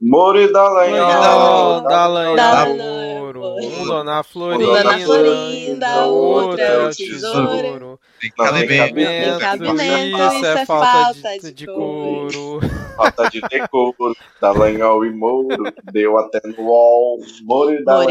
Moro e Dallagnol. Dallagnol. Dallagnol. Um na Florinda. Na Florinda, outro é o tesouro. Tem cabimento. cabimento, Isso, é é falta de, couro. Falta de decoro. Dallagnol e Moro. Deu até no UOL. Moro e Moro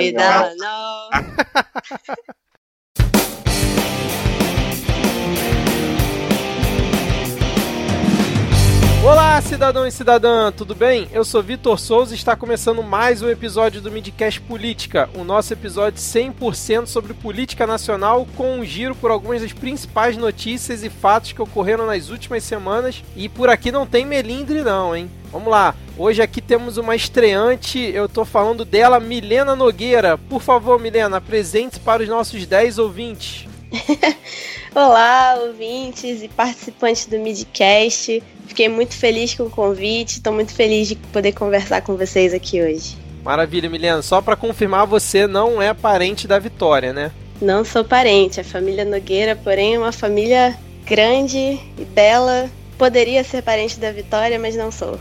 Olá, cidadão e cidadã, tudo bem? Eu sou Vitor Souza e está começando mais um episódio do Midcast Política, o nosso episódio 100% sobre política nacional, com um giro por algumas das principais notícias e fatos que ocorreram nas últimas semanas. E por aqui não tem melindre, não, hein? Vamos lá, hoje aqui temos uma estreante, eu tô falando dela, Milena Nogueira. Por favor, Milena, apresente-se para os nossos 10 ouvintes. Olá, ouvintes e participantes do Midcast. Fiquei muito feliz com o convite, estou muito feliz de poder conversar com vocês aqui hoje. Maravilha, Milena. Só para confirmar, você não é parente da Vitória, né? Não sou parente, a família Nogueira, porém, é uma família grande e bela. Poderia ser parente da Vitória, mas não sou.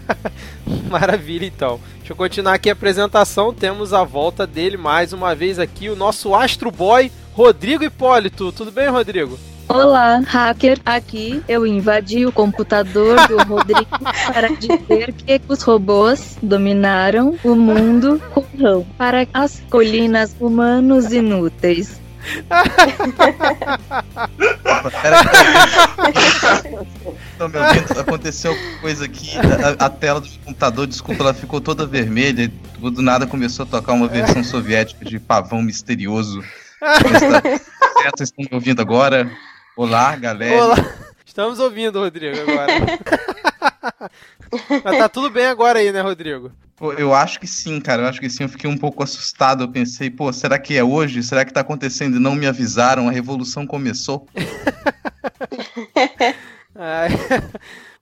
Maravilha, então. Deixa eu continuar aqui a apresentação. Temos a volta dele mais uma vez aqui, o nosso Astro Boy, Rodrigo Hipólito. Tudo bem, Rodrigo? Olá, hacker. Aqui eu invadi o computador do Rodrigo para dizer que os robôs dominaram o mundo com rão para as colinas humanos inúteis. Pera, Estão me ouvindo? Aconteceu coisa aqui. A, a tela do computador, desculpa, ela ficou toda vermelha. e Do nada começou a tocar uma versão soviética de pavão misterioso. Vocês estão me ouvindo agora? Olá, galera. Olá. Estamos ouvindo, Rodrigo, agora. Mas tá tudo bem agora aí, né, Rodrigo? Pô, Eu acho que sim, cara. Eu acho que sim. Eu fiquei um pouco assustado. Eu pensei, pô, será que é hoje? Será que tá acontecendo e não me avisaram? A revolução começou? Ai.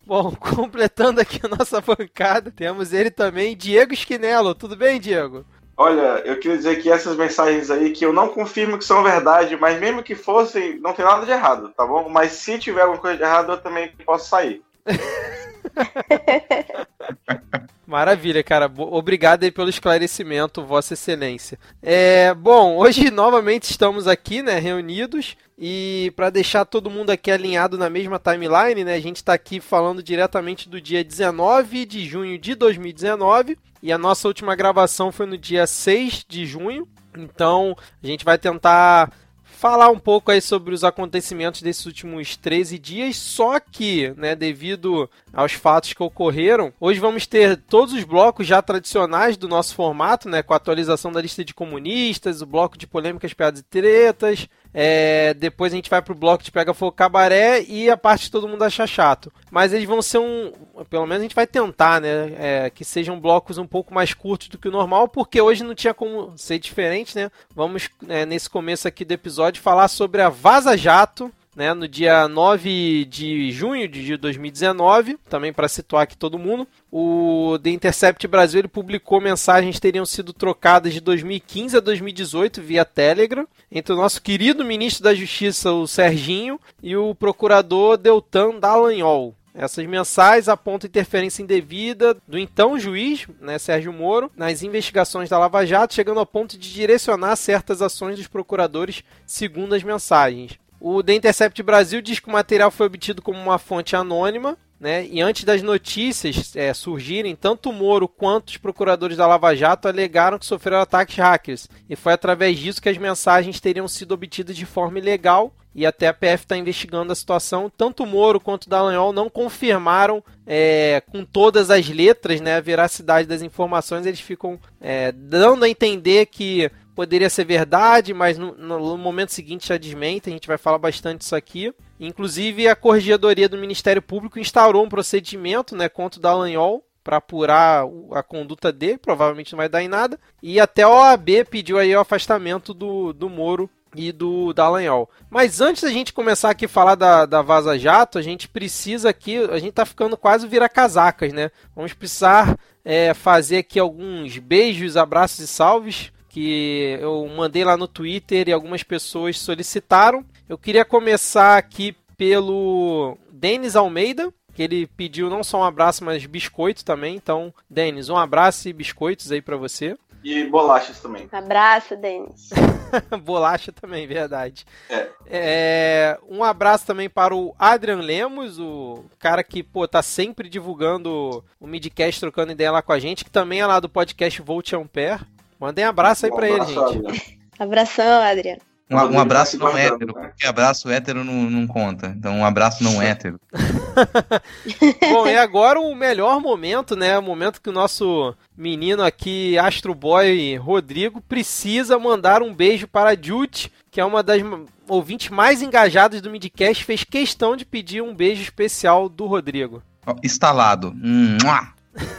Bom, completando aqui a nossa bancada, temos ele também, Diego Esquinelo. Tudo bem, Diego? Olha, eu queria dizer que essas mensagens aí que eu não confirmo que são verdade, mas mesmo que fossem, não tem nada de errado, tá bom? Mas se tiver alguma coisa de errado, eu também posso sair. Maravilha, cara. Obrigado aí pelo esclarecimento, Vossa Excelência. É, bom, hoje novamente estamos aqui, né, reunidos. E para deixar todo mundo aqui alinhado na mesma timeline, né, a gente está aqui falando diretamente do dia 19 de junho de 2019. E a nossa última gravação foi no dia 6 de junho. Então a gente vai tentar falar um pouco aí sobre os acontecimentos desses últimos 13 dias, só que, né, devido aos fatos que ocorreram, hoje vamos ter todos os blocos já tradicionais do nosso formato, né, com a atualização da lista de comunistas, o bloco de polêmicas, piadas e tretas, é, depois a gente vai pro bloco de Pega Fogo Cabaré e a parte que todo mundo acha chato. Mas eles vão ser um. Pelo menos a gente vai tentar, né? é, que sejam blocos um pouco mais curtos do que o normal, porque hoje não tinha como ser diferente, né? Vamos, é, nesse começo aqui do episódio, falar sobre a Vaza Jato. Né, no dia 9 de junho de 2019, também para situar aqui todo mundo, o The Intercept Brasil ele publicou mensagens que teriam sido trocadas de 2015 a 2018 via Telegram entre o nosso querido ministro da Justiça, o Serginho, e o procurador Deltan Dallagnol. Essas mensagens apontam interferência indevida do então juiz, né, Sérgio Moro, nas investigações da Lava Jato, chegando ao ponto de direcionar certas ações dos procuradores segundo as mensagens. O The Intercept Brasil diz que o material foi obtido como uma fonte anônima, né? E antes das notícias é, surgirem, tanto o Moro quanto os procuradores da Lava Jato alegaram que sofreram ataques hackers. E foi através disso que as mensagens teriam sido obtidas de forma ilegal. E até a PF está investigando a situação. Tanto o Moro quanto o Dallagnol não confirmaram é, com todas as letras né, a veracidade das informações. Eles ficam é, dando a entender que poderia ser verdade, mas no, no momento seguinte já desmente. A gente vai falar bastante disso aqui. Inclusive, a Corregedoria do Ministério Público instaurou um procedimento né, contra o Dallagnol para apurar a conduta dele, provavelmente não vai dar em nada. E até a OAB pediu aí o afastamento do, do Moro e do Dallagnol. Mas antes da gente começar aqui a falar da, da Vaza Jato, a gente precisa aqui, a gente tá ficando quase vira-casacas, né? Vamos precisar é, fazer aqui alguns beijos, abraços e salves que eu mandei lá no Twitter e algumas pessoas solicitaram. Eu queria começar aqui pelo Denis Almeida, que ele pediu não só um abraço, mas biscoito também. Então, Denis, um abraço e biscoitos aí para você. E bolachas também. Abraço, Denis. Bolacha também, verdade. É. É, um abraço também para o Adrian Lemos, o cara que, pô, tá sempre divulgando o Midcast, trocando ideia lá com a gente, que também é lá do podcast Volt Ampere. Mandem abraço aí Um pra ele, abraço, gente. Adriano. Abração, Adriano. Um, um abraço não hétero, né? porque abraço hétero não, não conta. Então, um abraço não hétero. Bom, e agora o melhor momento, né? O momento que o nosso menino aqui, Astro Boy Rodrigo, precisa mandar um beijo para a Jute, que é uma das ouvintes mais engajadas do Midcast, fez questão de pedir um beijo especial do Rodrigo. Instalado.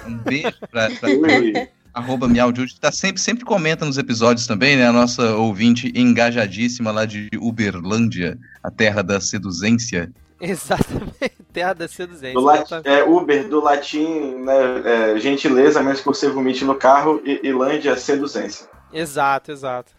Um beijo pra Ui, arroba miaujude, que tá sempre, sempre comenta nos episódios também, né? A nossa ouvinte engajadíssima lá de Uberlândia, a terra da seduzência. Exatamente, terra da seduzência. do é, Uber, do latim, né, é, gentileza, menos que você vomite no carro, e Ilândia, seduzência. Exato, exato.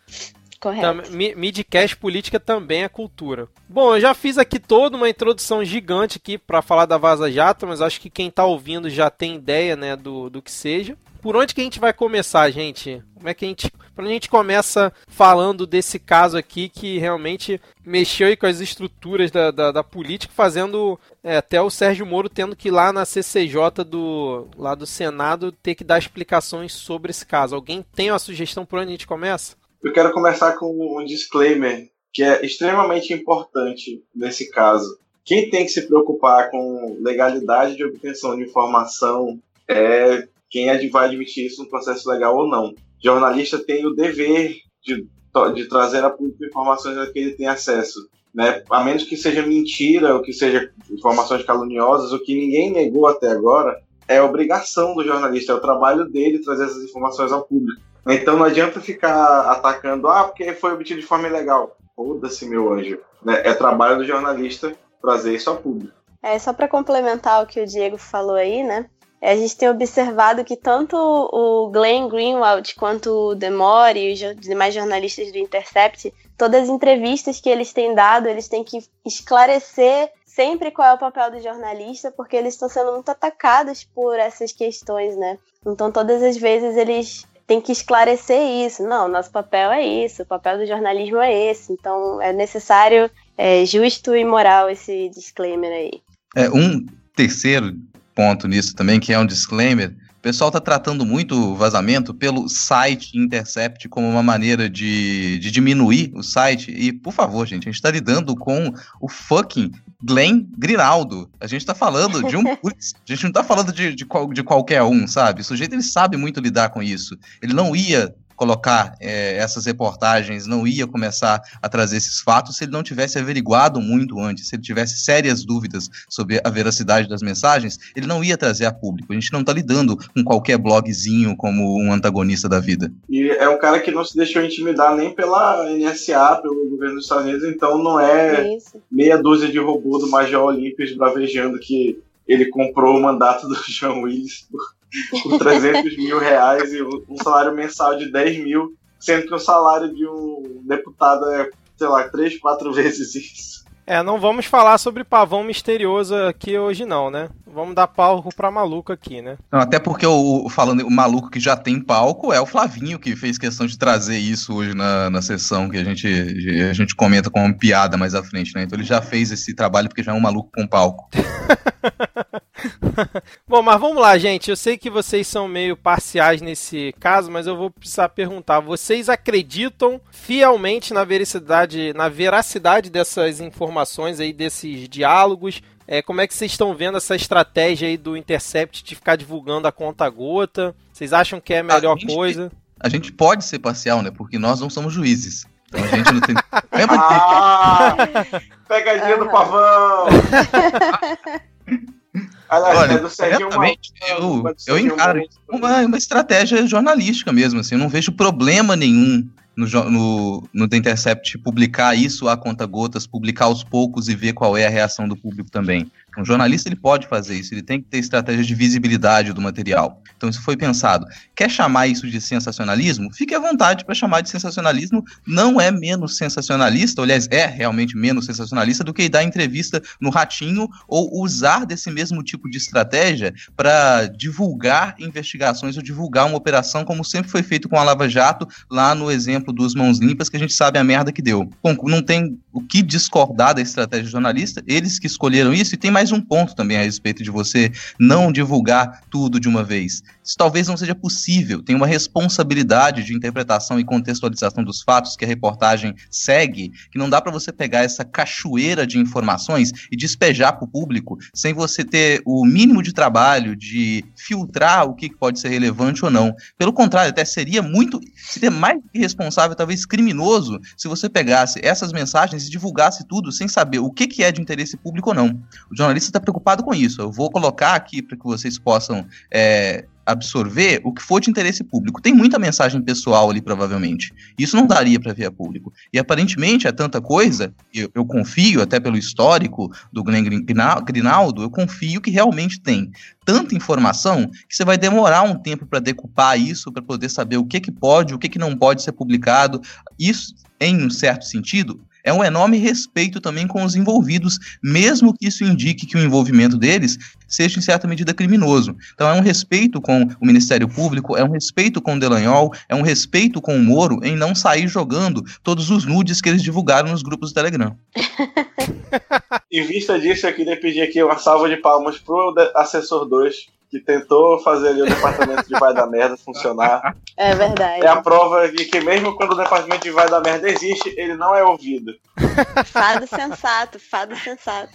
Correto. Mi- Midcast política também é cultura. Bom, eu já fiz aqui toda uma introdução gigante aqui para falar da Vaza Jato, mas acho que quem tá ouvindo já tem ideia, né, do, do que seja. Por onde que a gente vai começar, gente? Como é que a gente, pra a gente começa falando desse caso aqui que realmente mexeu com as estruturas da, da, da política, fazendo é, até o Sérgio Moro tendo que ir lá na CCJ do, lá do Senado ter que dar explicações sobre esse caso. Alguém tem uma sugestão por onde a gente começa? Eu quero começar com um disclaimer que é extremamente importante nesse caso. Quem tem que se preocupar com legalidade de obtenção de informação é quem é vai admitir isso no processo legal ou não. jornalista tem o dever de, de trazer a público informações a que ele tem acesso. Né? A menos que seja mentira ou que seja informações caluniosas, o que ninguém negou até agora é obrigação do jornalista, é o trabalho dele trazer essas informações ao público. Então não adianta ficar atacando, ah, porque foi obtido de forma ilegal. Foda-se, meu anjo. Né? É trabalho do jornalista trazer isso ao público. É, só para complementar o que o Diego falou aí, né? A gente tem observado que tanto o Glenn Greenwald quanto o Demore e os demais jornalistas do Intercept, todas as entrevistas que eles têm dado, eles têm que esclarecer sempre qual é o papel do jornalista, porque eles estão sendo muito atacados por essas questões, né? Então, todas as vezes eles têm que esclarecer isso. Não, nosso papel é isso, o papel do jornalismo é esse. Então, é necessário, é justo e moral esse disclaimer aí. É, um terceiro ponto nisso também, que é um disclaimer, o pessoal está tratando muito o vazamento pelo site Intercept como uma maneira de, de diminuir o site. E, por favor, gente, a gente está lidando com o fucking Glenn Grinaldo. A gente está falando de um putz, a gente não está falando de, de, de qualquer um, sabe? O sujeito ele sabe muito lidar com isso. Ele não ia colocar é, essas reportagens, não ia começar a trazer esses fatos se ele não tivesse averiguado muito antes, se ele tivesse sérias dúvidas sobre a veracidade das mensagens, ele não ia trazer a público. A gente não está lidando com qualquer blogzinho como um antagonista da vida. E é um cara que não se deixou intimidar nem pela NSA, pelo governo dos Estados Unidos, então não é Isso. meia dúzia de robô do Major Olímpios bravejando que ele comprou o mandato do João Willis por, por 300 mil reais e um um salário mensal de 10 mil, sendo que o salário de um deputado é, sei lá, três, quatro vezes isso. É, não vamos falar sobre pavão misterioso aqui hoje não, né? Vamos dar palco pra maluco aqui, né? Não, até porque o, falando o maluco que já tem palco é o Flavinho que fez questão de trazer isso hoje na, na sessão que a gente, a gente comenta como uma piada mais à frente, né? Então ele já fez esse trabalho porque já é um maluco com palco. Bom, mas vamos lá, gente. Eu sei que vocês são meio parciais nesse caso, mas eu vou precisar perguntar: vocês acreditam fielmente na veracidade, na veracidade dessas informações aí, desses diálogos? É, como é que vocês estão vendo essa estratégia aí do Intercept de ficar divulgando a conta gota? Vocês acham que é a melhor gente- coisa? A gente pode ser parcial, né? Porque nós não somos juízes. Então a gente não tem de Ah! Pegadinha do pavão! Aliás, Olha, é do Serginho Malandro, eu, eu encaro Malandro. isso como uma, uma estratégia jornalística mesmo, assim, eu não vejo problema nenhum no, no, no The Intercept publicar isso a conta gotas, publicar aos poucos e ver qual é a reação do público também. Um jornalista ele pode fazer isso, ele tem que ter estratégia de visibilidade do material. Então isso foi pensado. Quer chamar isso de sensacionalismo? Fique à vontade para chamar de sensacionalismo. Não é menos sensacionalista, aliás, é realmente menos sensacionalista do que dar entrevista no Ratinho ou usar desse mesmo tipo de estratégia para divulgar investigações ou divulgar uma operação, como sempre foi feito com a Lava Jato, lá no exemplo dos Mãos Limpas, que a gente sabe a merda que deu. Bom, não tem o que discordar da estratégia jornalista, eles que escolheram isso, e tem mais um ponto também a respeito de você não divulgar tudo de uma vez. Isso talvez não seja possível, tem uma responsabilidade de interpretação e contextualização dos fatos que a reportagem segue, que não dá para você pegar essa cachoeira de informações e despejar para o público sem você ter o mínimo de trabalho de filtrar o que pode ser relevante ou não. Pelo contrário, até seria muito, seria mais irresponsável, talvez criminoso, se você pegasse essas mensagens e divulgasse tudo sem saber o que, que é de interesse público ou não. O jornalista está preocupado com isso. Eu vou colocar aqui para que vocês possam é, absorver o que for de interesse público. Tem muita mensagem pessoal ali, provavelmente. Isso não daria para ver a público. E aparentemente é tanta coisa, eu, eu confio, até pelo histórico do Glenn Grinaldo, eu confio que realmente tem tanta informação que você vai demorar um tempo para decupar isso, para poder saber o que, que pode, o que, que não pode ser publicado. Isso, em um certo sentido, é um enorme respeito também com os envolvidos, mesmo que isso indique que o envolvimento deles seja em certa medida criminoso. Então é um respeito com o Ministério Público, é um respeito com o Delanhol, é um respeito com o Moro em não sair jogando todos os nudes que eles divulgaram nos grupos do Telegram. em vista disso, eu queria pedir aqui uma salva de palmas pro assessor 2 que tentou fazer ali o departamento de vai da merda funcionar. É verdade. É a prova de que mesmo quando o departamento de vai da merda existe, ele não é ouvido. Fado sensato, fado sensato.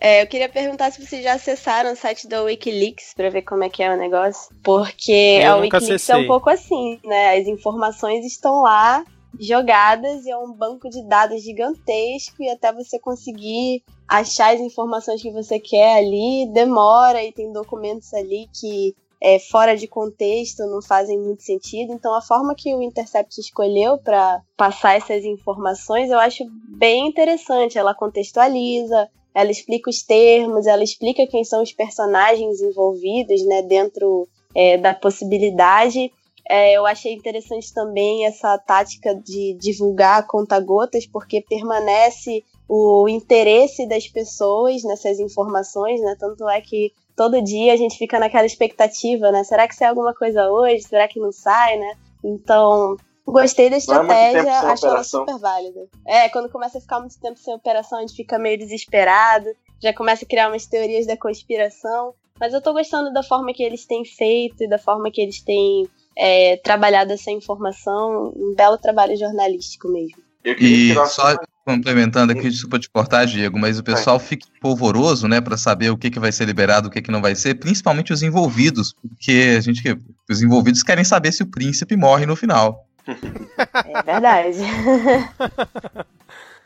É, eu queria perguntar se vocês já acessaram o site da Wikileaks para ver como é que é o negócio. Porque eu a Wikileaks acessei. é um pouco assim, né? As informações estão lá jogadas e é um banco de dados gigantesco e até você conseguir achar as informações que você quer ali demora e tem documentos ali que é, fora de contexto não fazem muito sentido. Então a forma que o Intercept escolheu para passar essas informações eu acho bem interessante. Ela contextualiza, ela explica os termos, ela explica quem são os personagens envolvidos né, dentro é, da possibilidade é, eu achei interessante também essa tática de divulgar conta-gotas, porque permanece o interesse das pessoas nessas informações, né? Tanto é que todo dia a gente fica naquela expectativa, né? Será que sai alguma coisa hoje? Será que não sai, né? Então, gostei da é estratégia, é acho ela super válida. É, quando começa a ficar muito tempo sem operação, a gente fica meio desesperado, já começa a criar umas teorias da conspiração. Mas eu tô gostando da forma que eles têm feito e da forma que eles têm é, trabalhado essa informação, um belo trabalho jornalístico mesmo. E só complementando aqui, desculpa te cortar, Diego, mas o pessoal fica polvoroso, né, para saber o que, que vai ser liberado, o que, que não vai ser, principalmente os envolvidos, porque a gente, os envolvidos querem saber se o príncipe morre no final. É verdade.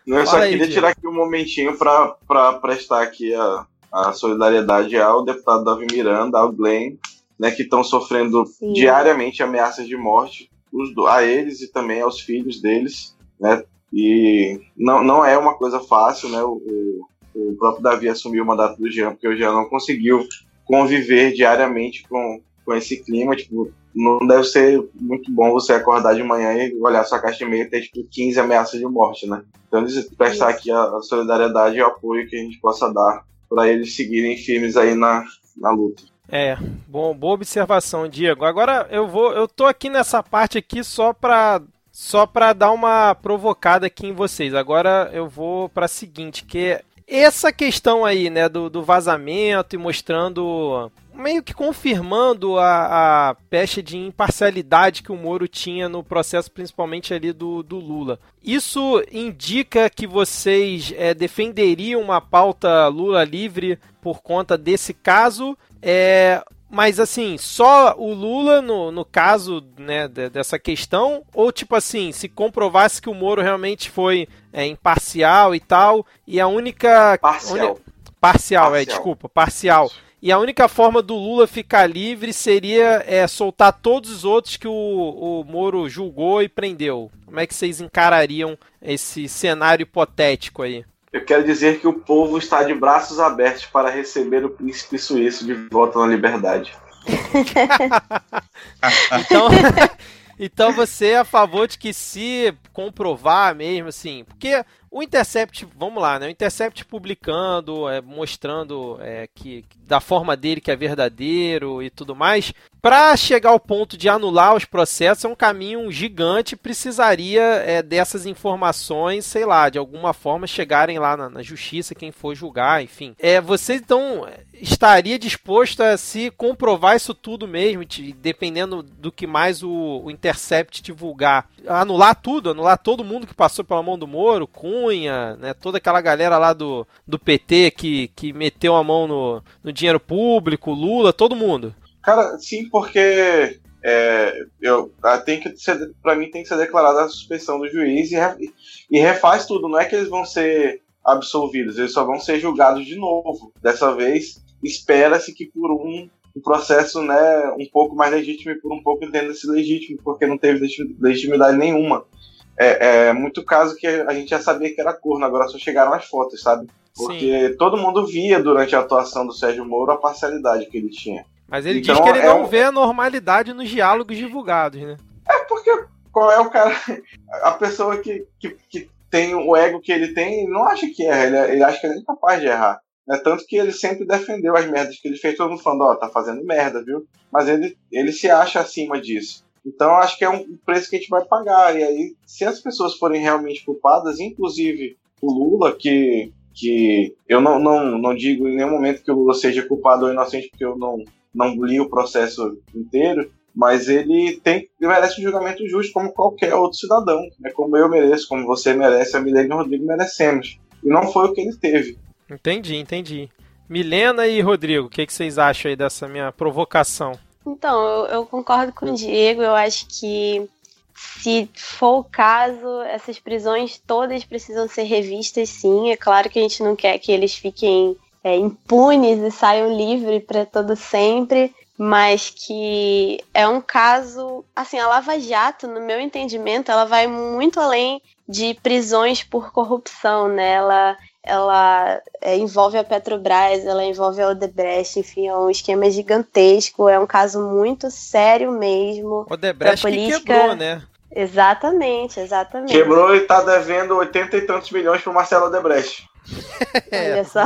Não, eu só aí, queria Diego. tirar aqui um momentinho para prestar aqui a, a solidariedade ao deputado Davi Miranda, ao Glenn, né, que estão sofrendo Sim. diariamente ameaças de morte, os, a eles e também aos filhos deles, né? E não, não é uma coisa fácil, né? O, o próprio Davi assumiu o mandato do Jean, porque o Jean não conseguiu conviver diariamente com, com esse clima, tipo, não deve ser muito bom você acordar de manhã e olhar sua caixa de e-mail e ter tipo 15 ameaças de morte, né? Então, prestar aqui a, a solidariedade e o apoio que a gente possa dar para eles seguirem firmes aí na, na luta. É, bom, boa observação, Diego. Agora eu vou, eu tô aqui nessa parte aqui só para só para dar uma provocada aqui em vocês. Agora eu vou para a seguinte, que essa questão aí, né, do, do vazamento e mostrando meio que confirmando a, a peste de imparcialidade que o Moro tinha no processo, principalmente ali do, do Lula. Isso indica que vocês é, defenderiam uma pauta Lula livre por conta desse caso? É, mas assim, só o Lula no, no caso né, dessa questão? Ou tipo assim, se comprovasse que o Moro realmente foi é, imparcial e tal, e a única. Parcial. Parcial, parcial, é, desculpa, parcial. Isso. E a única forma do Lula ficar livre seria é, soltar todos os outros que o, o Moro julgou e prendeu. Como é que vocês encarariam esse cenário hipotético aí? Eu quero dizer que o povo está de braços abertos para receber o príncipe suíço de volta na liberdade. então, então você é a favor de que se comprovar mesmo, assim, porque o Intercept, vamos lá, né? O Intercept publicando, é, mostrando é, que da forma dele que é verdadeiro e tudo mais, para chegar ao ponto de anular os processos é um caminho gigante. Precisaria é, dessas informações, sei lá, de alguma forma chegarem lá na, na justiça, quem for julgar, enfim. É, você então estaria disposto a se comprovar isso tudo mesmo, dependendo do que mais o, o Intercept divulgar, anular tudo, anular todo mundo que passou pela mão do Moro, Cunha, né, toda aquela galera lá do, do PT que, que meteu a mão no, no dinheiro público, Lula, todo mundo. Cara, sim, porque é, eu, ah, tem que ser, pra mim tem que ser declarada a suspensão do juiz e, e refaz tudo. Não é que eles vão ser absolvidos, eles só vão ser julgados de novo. Dessa vez, espera-se que por um, um, processo né, um pouco mais legítimo e por um pouco entenda-se legítimo, porque não teve legitimidade nenhuma. É, é, muito caso que a gente já sabia que era corno, agora só chegaram as fotos, sabe? Porque Sim. todo mundo via durante a atuação do Sérgio Moro a parcialidade que ele tinha. Mas ele então, diz que ele é não um... vê a normalidade nos diálogos divulgados, né? É porque qual é o cara. A pessoa que, que, que tem o ego que ele tem, ele não acha que erra, ele, ele acha que ele é incapaz de errar. Né? Tanto que ele sempre defendeu as merdas que ele fez, todo mundo falando, ó, oh, tá fazendo merda, viu? Mas ele, ele se acha acima disso. Então acho que é um preço que a gente vai pagar. E aí, se as pessoas forem realmente culpadas, inclusive o Lula, que, que eu não, não, não digo em nenhum momento que o Lula seja culpado ou inocente, porque eu não, não li o processo inteiro, mas ele tem ele merece um julgamento justo como qualquer outro cidadão, né? como eu mereço, como você merece, a Milene e o Rodrigo merecemos. E não foi o que ele teve. Entendi, entendi. Milena e Rodrigo, o que, que vocês acham aí dessa minha provocação? Então, eu, eu concordo com o Diego, eu acho que se for o caso, essas prisões todas precisam ser revistas, sim. É claro que a gente não quer que eles fiquem é, impunes e saiam livres para todo sempre, mas que é um caso, assim, a Lava Jato, no meu entendimento, ela vai muito além de prisões por corrupção, né? Ela, ela é, envolve a Petrobras, ela envolve a Odebrecht, enfim, é um esquema gigantesco, é um caso muito sério mesmo. Odebrecht política... que quebrou, né? Exatamente, exatamente. Quebrou e tá devendo 80 e tantos milhões pro Marcelo Odebrecht. é, Olha só.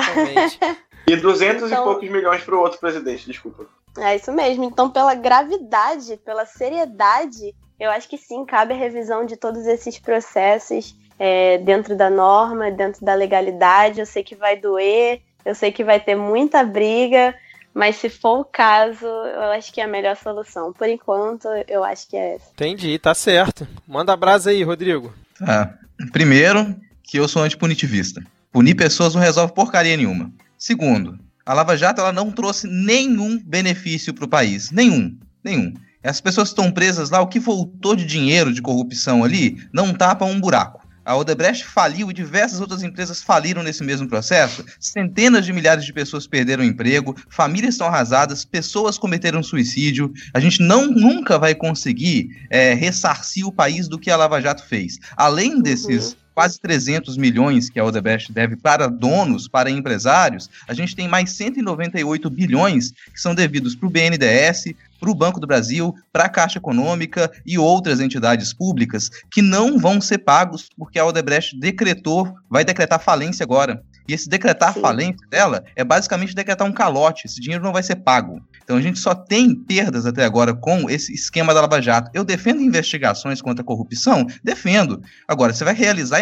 e 200 então... e poucos milhões pro outro presidente, desculpa. É isso mesmo. Então, pela gravidade, pela seriedade, eu acho que sim, cabe a revisão de todos esses processos é, dentro da norma, dentro da legalidade. Eu sei que vai doer, eu sei que vai ter muita briga, mas se for o caso, eu acho que é a melhor solução. Por enquanto, eu acho que é essa. Entendi, tá certo. Manda brasa aí, Rodrigo. Tá. Primeiro, que eu sou antipunitivista. Punir pessoas não resolve porcaria nenhuma. Segundo, a Lava Jato ela não trouxe nenhum benefício para o país. Nenhum. Nenhum. As pessoas que estão presas lá, o que voltou de dinheiro de corrupção ali, não tapa um buraco. A Odebrecht faliu e diversas outras empresas faliram nesse mesmo processo. Centenas de milhares de pessoas perderam emprego, famílias estão arrasadas, pessoas cometeram suicídio. A gente não nunca vai conseguir é, ressarcir o país do que a Lava Jato fez. Além desses uhum quase 300 milhões que a Odebrecht deve para donos, para empresários, a gente tem mais 198 bilhões que são devidos para o BNDES, para o Banco do Brasil, para a Caixa Econômica e outras entidades públicas que não vão ser pagos porque a Odebrecht decretou, vai decretar falência agora. E esse decretar falência dela é basicamente decretar um calote. Esse dinheiro não vai ser pago. Então a gente só tem perdas até agora com esse esquema da Lava Jato. Eu defendo investigações contra a corrupção? Defendo. Agora, você vai realizar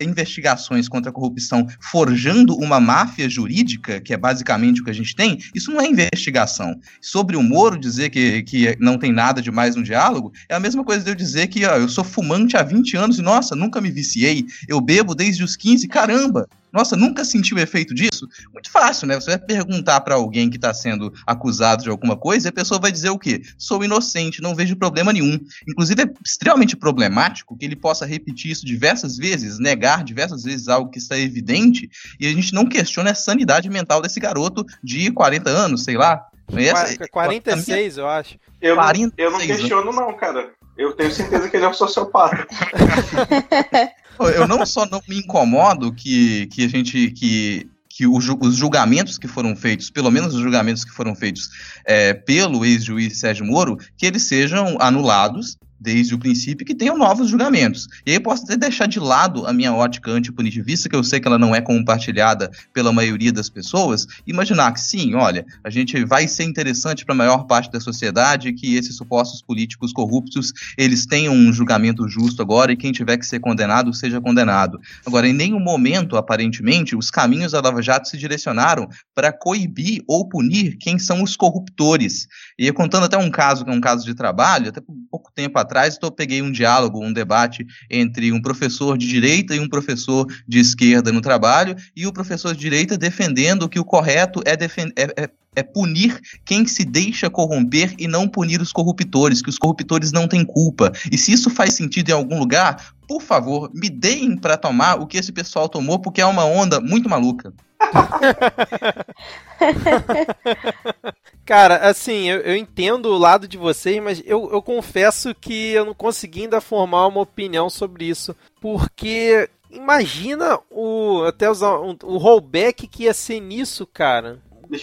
investigações contra a corrupção forjando uma máfia jurídica, que é basicamente o que a gente tem? Isso não é investigação. Sobre o Moro dizer que, que não tem nada de mais no diálogo, é a mesma coisa de eu dizer que ó, eu sou fumante há 20 anos e, nossa, nunca me viciei. Eu bebo desde os 15. Caramba! Nossa, nunca sentiu o efeito disso? Muito fácil, né? Você vai perguntar para alguém que está sendo acusado de alguma coisa e a pessoa vai dizer o quê? Sou inocente, não vejo problema nenhum. Inclusive, é extremamente problemático que ele possa repetir isso diversas vezes, negar diversas vezes algo que está evidente, e a gente não questiona a sanidade mental desse garoto de 40 anos, sei lá. Essa, 46, eu acho. Eu, 46, eu não questiono, não, cara. Eu tenho certeza que ele é um sociopata. Eu não só não me incomodo que, que a gente. que que os julgamentos que foram feitos, pelo menos os julgamentos que foram feitos é, pelo ex-juiz Sérgio Moro, que eles sejam anulados desde o princípio que tenham novos julgamentos. E aí eu posso até deixar de lado a minha ótica antipunitivista, que eu sei que ela não é compartilhada pela maioria das pessoas, imaginar que sim, olha, a gente vai ser interessante para a maior parte da sociedade que esses supostos políticos corruptos, eles tenham um julgamento justo agora e quem tiver que ser condenado seja condenado. Agora, em nenhum momento, aparentemente, os caminhos da Lava Jato se direcionaram para coibir ou punir quem são os corruptores. E contando até um caso, que é um caso de trabalho, até pouco tempo atrás, eu peguei um diálogo, um debate entre um professor de direita e um professor de esquerda no trabalho, e o professor de direita defendendo que o correto é, é, é, é punir quem se deixa corromper e não punir os corruptores, que os corruptores não têm culpa. E se isso faz sentido em algum lugar, por favor, me deem para tomar o que esse pessoal tomou, porque é uma onda muito maluca. Cara, assim, eu, eu, entendo o lado de vocês, mas eu, eu confesso que eu não consegui ainda formar uma opinião sobre isso. Porque imagina o. Até usar um, o rollback que ia ser nisso, cara.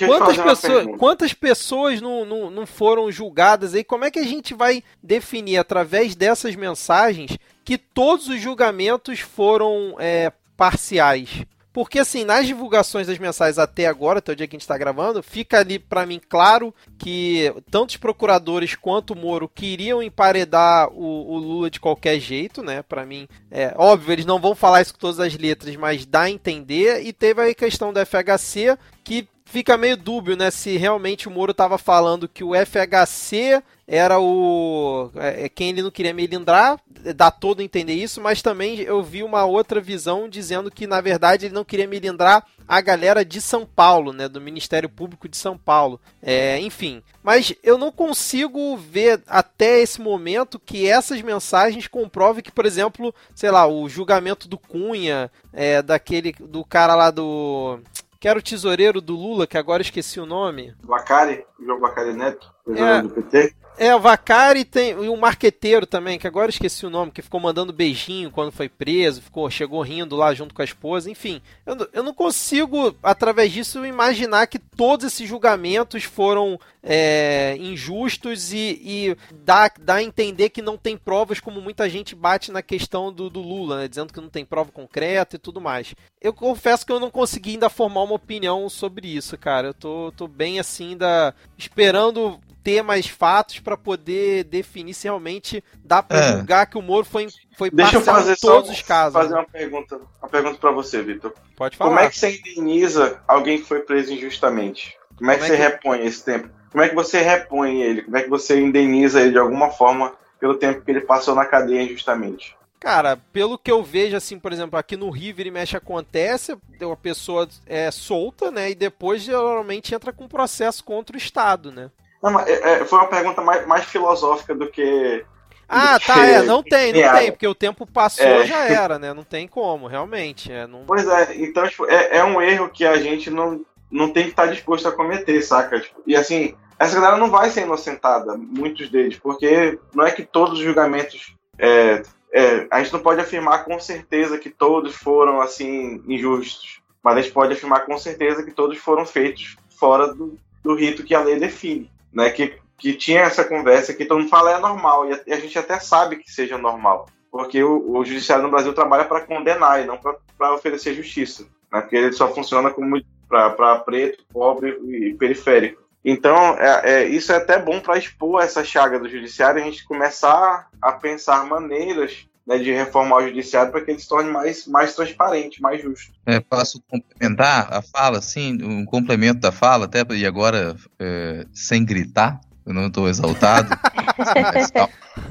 Quantas pessoas, quantas pessoas não, não, não foram julgadas aí? Como é que a gente vai definir através dessas mensagens que todos os julgamentos foram é, parciais? Porque, assim, nas divulgações das mensagens até agora, até o dia que a gente está gravando, fica ali para mim claro que tanto os procuradores quanto o Moro queriam emparedar o, o Lula de qualquer jeito, né? Para mim, é óbvio, eles não vão falar isso com todas as letras, mas dá a entender. E teve a questão do FHC, que fica meio dúbio, né? Se realmente o Moro estava falando que o FHC era o é, é, quem ele não queria melindrar, dá todo a entender isso, mas também eu vi uma outra visão dizendo que na verdade ele não queria melindrar a galera de São Paulo, né, do Ministério Público de São Paulo. É, enfim, mas eu não consigo ver até esse momento que essas mensagens comprovem que, por exemplo, sei lá, o julgamento do Cunha, é, daquele do cara lá do que era o tesoureiro do Lula, que agora esqueci o nome. Vacari, João Vacari Neto, é, do PT. É, o Vacari tem e um marqueteiro também, que agora esqueci o nome, que ficou mandando beijinho quando foi preso, ficou, chegou rindo lá junto com a esposa, enfim. Eu, eu não consigo, através disso, imaginar que todos esses julgamentos foram é, injustos e, e dá, dá a entender que não tem provas, como muita gente bate na questão do, do Lula, né, dizendo que não tem prova concreta e tudo mais. Eu confesso que eu não consegui ainda formar uma opinião sobre isso, cara. Eu tô, tô bem assim, ainda esperando ter mais fatos para poder definir se realmente dá para é. julgar que o Moro foi, foi Deixa eu fazer em todos os casos. fazer uma pergunta, uma pergunta para você, Vitor. Pode falar. Como é que você indeniza alguém que foi preso injustamente? Como é que Como é você é que... repõe esse tempo? Como é que você repõe ele? Como é que você indeniza ele de alguma forma pelo tempo que ele passou na cadeia injustamente? Cara, pelo que eu vejo, assim, por exemplo, aqui no River e mexe acontece, a pessoa é solta, né? E depois geralmente entra com processo contra o Estado, né? Não, é, é, foi uma pergunta mais, mais filosófica do que. Ah, do tá, que é, não tem, não tem, porque o tempo passou é. já era, né? Não tem como, realmente. É, não... Pois é, então tipo, é, é um erro que a gente não, não tem que estar disposto a cometer, saca? Tipo, e assim, essa galera não vai ser inocentada, muitos deles, porque não é que todos os julgamentos. É, é, a gente não pode afirmar com certeza que todos foram assim injustos, mas a gente pode afirmar com certeza que todos foram feitos fora do, do rito que a lei define né, que, que tinha essa conversa que todo mundo fala é normal, e a, gente até sabe que seja normal, porque o, o judiciário no Brasil trabalha para condenar e não para oferecer justiça, né, porque ele só funciona como para preto, pobre e periférico. Então, é, é, isso é até bom para expor essa chaga do judiciário e a gente começar a pensar maneiras né, de reformar o judiciário para que ele se torne mais, mais transparente, mais justo. É, posso complementar a fala, sim, um complemento da fala, até e agora é, sem gritar, eu não estou exaltado, mas,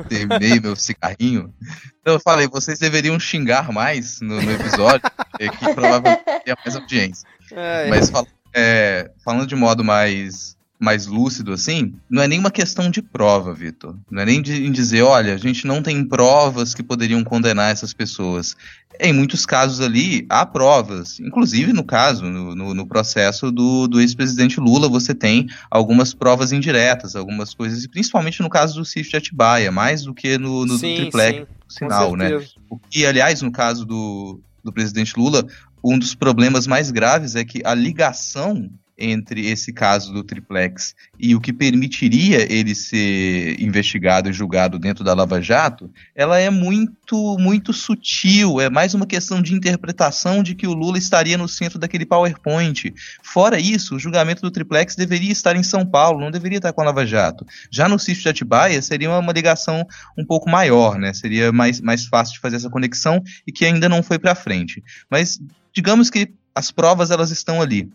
terminei meu cigarrinho. Então eu falei, vocês deveriam xingar mais no, no episódio, que provavelmente teria mais audiência. É, mas fal, é, falando de modo mais mais lúcido assim, não é nenhuma questão de prova, Vitor. Não é nem de, em dizer, olha, a gente não tem provas que poderiam condenar essas pessoas. Em muitos casos ali, há provas. Inclusive, no caso, no, no, no processo do, do ex-presidente Lula, você tem algumas provas indiretas, algumas coisas, e principalmente no caso do Cif de Atibaia, mais do que no, no sim, triplex sim, sinal, né? E, aliás, no caso do, do presidente Lula, um dos problemas mais graves é que a ligação entre esse caso do triplex e o que permitiria ele ser investigado e julgado dentro da Lava Jato, ela é muito muito sutil, é mais uma questão de interpretação de que o Lula estaria no centro daquele PowerPoint. Fora isso, o julgamento do triplex deveria estar em São Paulo, não deveria estar com a Lava Jato. Já no sítio de Atibaia seria uma ligação um pouco maior, né? Seria mais, mais fácil de fazer essa conexão e que ainda não foi para frente. Mas digamos que as provas elas estão ali.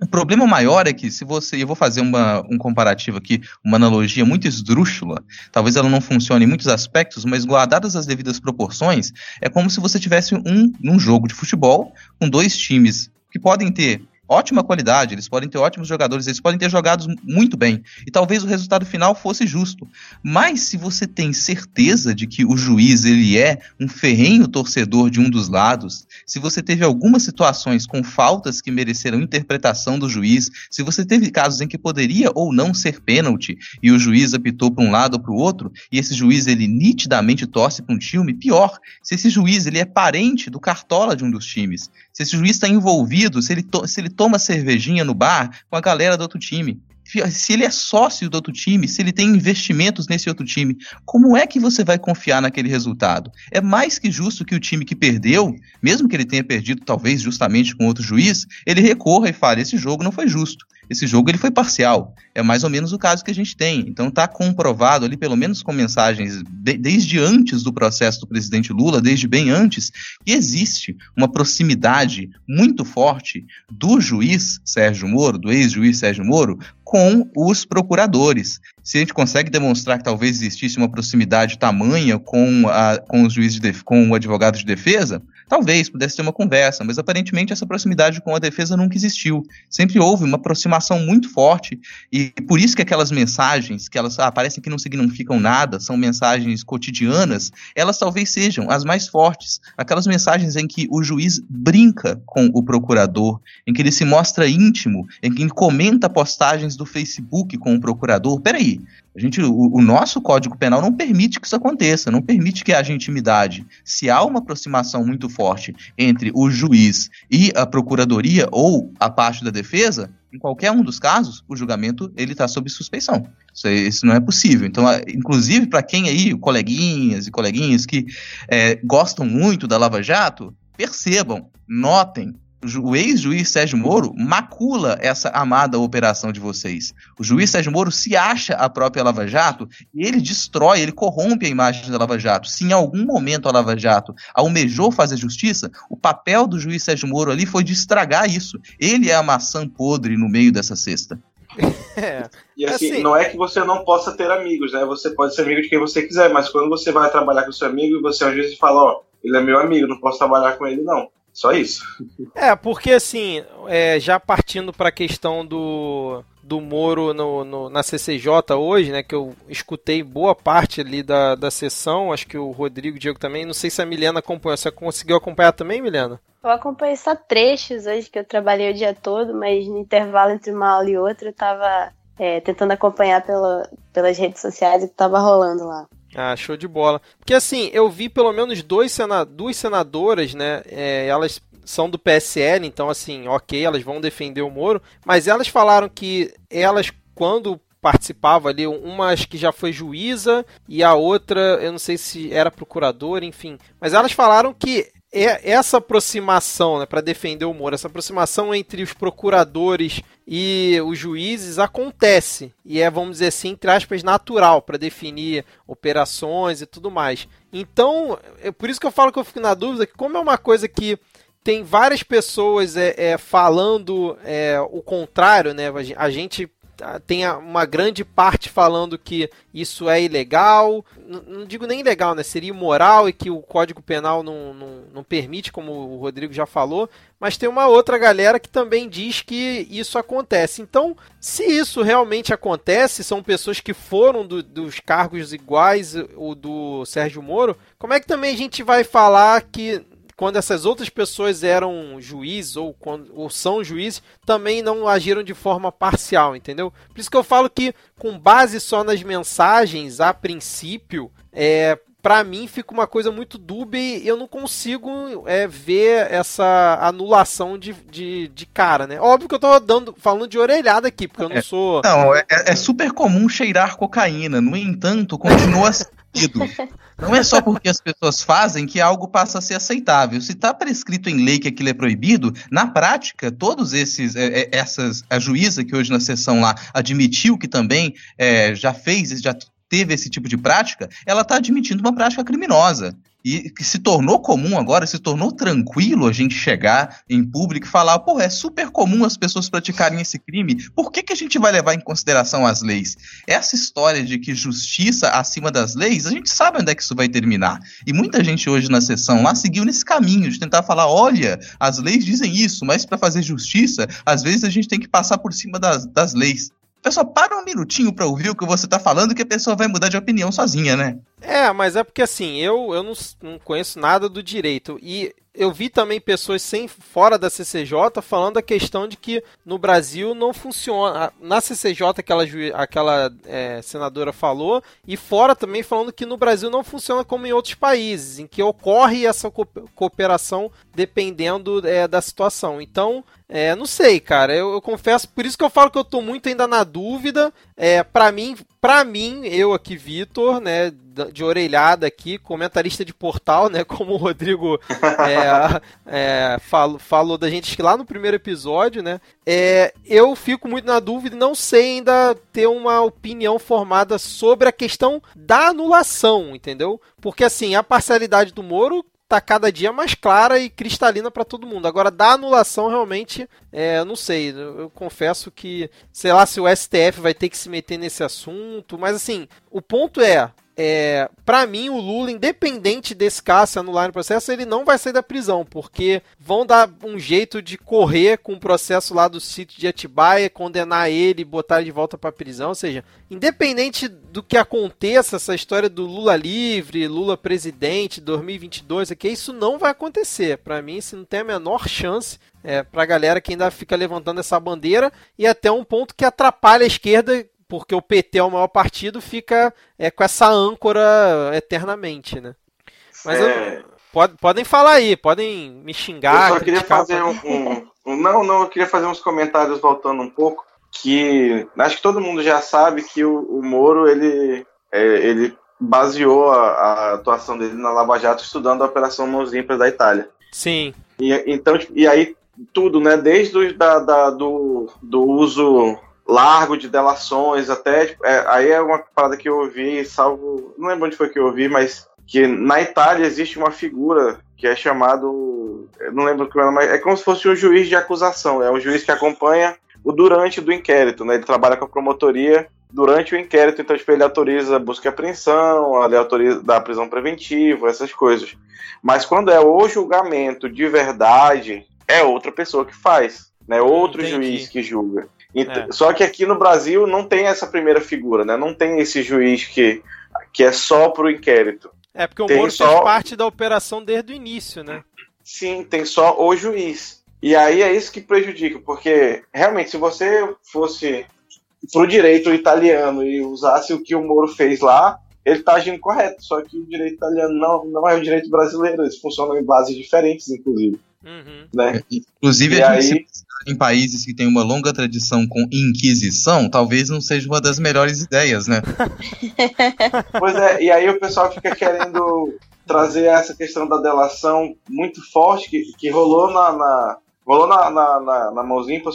O problema maior é que se você, eu vou fazer uma, um comparativo aqui, uma analogia muito esdrúxula, talvez ela não funcione em muitos aspectos, mas guardadas as devidas proporções, é como se você tivesse um, um jogo de futebol com dois times que podem ter ótima qualidade, eles podem ter ótimos jogadores, eles podem ter jogado muito bem. E talvez o resultado final fosse justo. Mas se você tem certeza de que o juiz ele é um ferrenho torcedor de um dos lados, se você teve algumas situações com faltas que mereceram interpretação do juiz, se você teve casos em que poderia ou não ser pênalti e o juiz apitou para um lado ou para o outro, e esse juiz ele nitidamente torce para um time, pior, se esse juiz ele é parente do cartola de um dos times, se esse juiz está envolvido, se ele, se ele toma cervejinha no bar com a galera do outro time. Se ele é sócio do outro time, se ele tem investimentos nesse outro time, como é que você vai confiar naquele resultado? É mais que justo que o time que perdeu, mesmo que ele tenha perdido talvez justamente com outro juiz, ele recorra e fale: esse jogo não foi justo esse jogo ele foi parcial. É mais ou menos o caso que a gente tem. Então está comprovado ali, pelo menos com mensagens de, desde antes do processo do presidente Lula, desde bem antes, que existe uma proximidade muito forte do juiz Sérgio Moro, do ex-juiz Sérgio Moro, com os procuradores. Se a gente consegue demonstrar que talvez existisse uma proximidade tamanha com, a, com os juízes de, com o advogado de defesa, Talvez pudesse ter uma conversa, mas aparentemente essa proximidade com a defesa nunca existiu. Sempre houve uma aproximação muito forte e por isso que aquelas mensagens que elas ah, parecem que não significam nada, são mensagens cotidianas, elas talvez sejam as mais fortes. Aquelas mensagens em que o juiz brinca com o procurador, em que ele se mostra íntimo, em que ele comenta postagens do Facebook com o procurador. Peraí, a gente, o, o, nosso Código Penal não permite que isso aconteça, não permite que haja intimidade. Se há uma aproximação muito forte entre o juiz e a procuradoria ou a parte da defesa, em qualquer um dos casos, o julgamento ele está sob suspeição. Isso, isso, não é possível. Então, inclusive para quem aí, coleguinhas e coleguinhas que é, gostam muito da Lava Jato, percebam, notem o ex-juiz Sérgio Moro macula essa amada operação de vocês. O juiz Sérgio Moro se acha a própria Lava Jato e ele destrói, ele corrompe a imagem da Lava Jato. Se em algum momento a Lava Jato almejou fazer justiça, o papel do juiz Sérgio Moro ali foi de estragar isso. Ele é a maçã podre no meio dessa cesta. É. E assim, assim, não é que você não possa ter amigos, né? Você pode ser amigo de quem você quiser, mas quando você vai trabalhar com seu amigo, você às vezes fala, ó, ele é meu amigo, não posso trabalhar com ele, não. Só isso. É, porque assim, é, já partindo para a questão do, do Moro no, no, na CCJ hoje, né? Que eu escutei boa parte ali da, da sessão, acho que o Rodrigo, o Diego também. Não sei se a Milena acompanhou. Você conseguiu acompanhar também, Milena? Eu acompanhei só trechos hoje, que eu trabalhei o dia todo, mas no intervalo entre uma aula e outra eu tava é, tentando acompanhar pela, pelas redes sociais o que tava rolando lá. Ah, show de bola. Porque assim, eu vi pelo menos dois sena duas senadoras, né? É, elas são do PSL, então assim, ok, elas vão defender o Moro, mas elas falaram que elas, quando participava ali, uma acho que já foi juíza e a outra, eu não sei se era procuradora, enfim. Mas elas falaram que é essa aproximação, né, para defender o Moro, essa aproximação entre os procuradores e os juízes acontece e é, vamos dizer assim, entre aspas, natural para definir operações e tudo mais. Então, é por isso que eu falo que eu fico na dúvida que como é uma coisa que tem várias pessoas é, é falando é, o contrário, né? A gente tem uma grande parte falando que isso é ilegal, não digo nem ilegal, né? Seria imoral e que o Código Penal não, não, não permite, como o Rodrigo já falou, mas tem uma outra galera que também diz que isso acontece. Então, se isso realmente acontece, são pessoas que foram do, dos cargos iguais o do Sérgio Moro, como é que também a gente vai falar que quando essas outras pessoas eram juízes ou, quando, ou são juízes, também não agiram de forma parcial, entendeu? Por isso que eu falo que, com base só nas mensagens, a princípio, é, para mim fica uma coisa muito dúbia e eu não consigo é, ver essa anulação de, de, de, cara, né? Óbvio que eu tô dando, falando de orelhada aqui, porque eu não é, sou. Não, é, é, super comum cheirar cocaína, no entanto, continua Não é só porque as pessoas fazem que algo passa a ser aceitável. Se está prescrito em lei que aquilo é proibido, na prática, todos esses, é, é, essas, a juíza que hoje na sessão lá admitiu que também é, já fez, já teve esse tipo de prática, ela está admitindo uma prática criminosa. E que se tornou comum agora, se tornou tranquilo a gente chegar em público e falar, pô, é super comum as pessoas praticarem esse crime, por que, que a gente vai levar em consideração as leis? Essa história de que justiça acima das leis, a gente sabe onde é que isso vai terminar. E muita gente hoje na sessão lá seguiu nesse caminho de tentar falar, olha, as leis dizem isso, mas para fazer justiça, às vezes a gente tem que passar por cima das, das leis. Pessoal, para um minutinho para ouvir o que você tá falando que a pessoa vai mudar de opinião sozinha, né? É, mas é porque assim, eu, eu não, não conheço nada do direito. E eu vi também pessoas sem fora da CCJ falando a questão de que no Brasil não funciona. Na CCJ aquela, aquela é, senadora falou, e fora também falando que no Brasil não funciona como em outros países, em que ocorre essa cooperação dependendo é, da situação. Então, é, não sei, cara. Eu, eu, confesso, por isso que eu falo que eu tô muito ainda na dúvida. É, para mim, para mim, eu aqui, Vitor, né, de orelhada aqui, comentarista de portal, né, como o Rodrigo é, é, falou, falou da gente lá no primeiro episódio, né, é, eu fico muito na dúvida e não sei ainda ter uma opinião formada sobre a questão da anulação, entendeu? Porque assim, a parcialidade do Moro tá cada dia mais clara e cristalina para todo mundo. Agora, da anulação, realmente, é, não sei. Eu, eu, confesso que, sei lá, se o STF vai ter que se meter nesse assunto. Mas, assim, o ponto é: é, para mim, o Lula, independente desse caso se anular o processo, ele não vai sair da prisão, porque vão dar um jeito de correr com o processo lá do sítio de Atibaia, condenar ele botar ele de volta para prisão. Ou seja, independente do que aconteça, essa história do Lula livre, Lula presidente, 2022, aqui, isso não vai acontecer. Para mim, isso não tem a menor chance é, para a galera que ainda fica levantando essa bandeira e até um ponto que atrapalha a esquerda porque o PT é o maior partido, fica é, com essa âncora eternamente, né? Mas é... eu, pode, podem falar aí, podem me xingar. Eu só queria fazer um, um, um, Não, não, eu queria fazer uns comentários voltando um pouco. Que acho que todo mundo já sabe que o, o Moro ele, é, ele baseou a, a, atuação dele na Lava Jato estudando a Operação Mãos Limpas da Itália. Sim. E, então, e aí tudo, né? Desde o, da, da, do, do uso largo de delações, até. Tipo, é, aí é uma parada que eu ouvi, salvo. Não lembro onde foi que eu ouvi, mas que na Itália existe uma figura que é chamado. não lembro o que é, mas é como se fosse um juiz de acusação. É um juiz que acompanha o durante do inquérito, né? Ele trabalha com a promotoria durante o inquérito, então tipo, ele autoriza a busca e apreensão, ele autoriza da prisão preventiva, essas coisas. Mas quando é o julgamento de verdade, é outra pessoa que faz, né? Outro Entendi. juiz que julga. É. Só que aqui no Brasil não tem essa primeira figura, né? Não tem esse juiz que, que é só pro inquérito. É, porque o tem Moro só... fez parte da operação desde o início, né? Sim, tem só o juiz. E aí é isso que prejudica, porque realmente, se você fosse pro direito italiano e usasse o que o Moro fez lá, ele está agindo correto. Só que o direito italiano não, não é o direito brasileiro, eles funcionam em bases diferentes, inclusive. Uhum. Né? Inclusive, e a gente aí... em países que têm uma longa tradição com inquisição, talvez não seja uma das melhores ideias, né? pois é, e aí o pessoal fica querendo trazer essa questão da delação muito forte que, que rolou na, na rolou na, na, na, na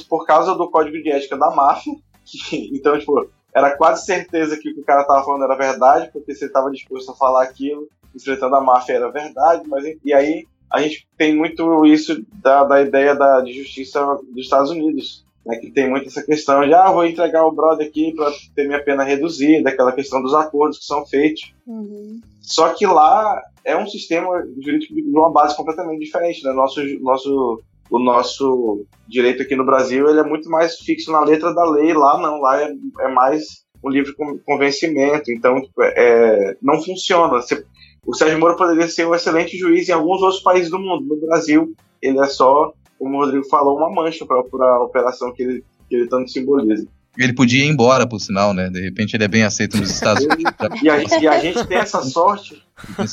por causa do código de ética da máfia. Que, então, tipo, era quase certeza que o que o cara tava falando era verdade, porque se ele tava disposto a falar aquilo, enfrentando a máfia era verdade, mas e aí a gente tem muito isso da, da ideia da, de justiça dos Estados Unidos. né, que tem muito essa questão de, ah, vou entregar o brother aqui para ter minha pena reduzida, aquela questão dos acordos que são feitos. Uhum. Só que lá é um sistema jurídico de uma base completamente diferente, né? Nosso, nosso, o nosso direito aqui no Brasil ele é muito mais fixo na letra da lei, lá não, lá é, é mais um livre convencimento, então é, não funciona. Você, o Sérgio Moro poderia ser um excelente juiz em alguns outros países do mundo. No Brasil, ele é só, como o Rodrigo falou, uma mancha para a operação que ele, que ele tanto simboliza. Ele podia ir embora, por sinal, né? De repente ele é bem aceito nos Estados Unidos. e, a, e a gente tem essa sorte.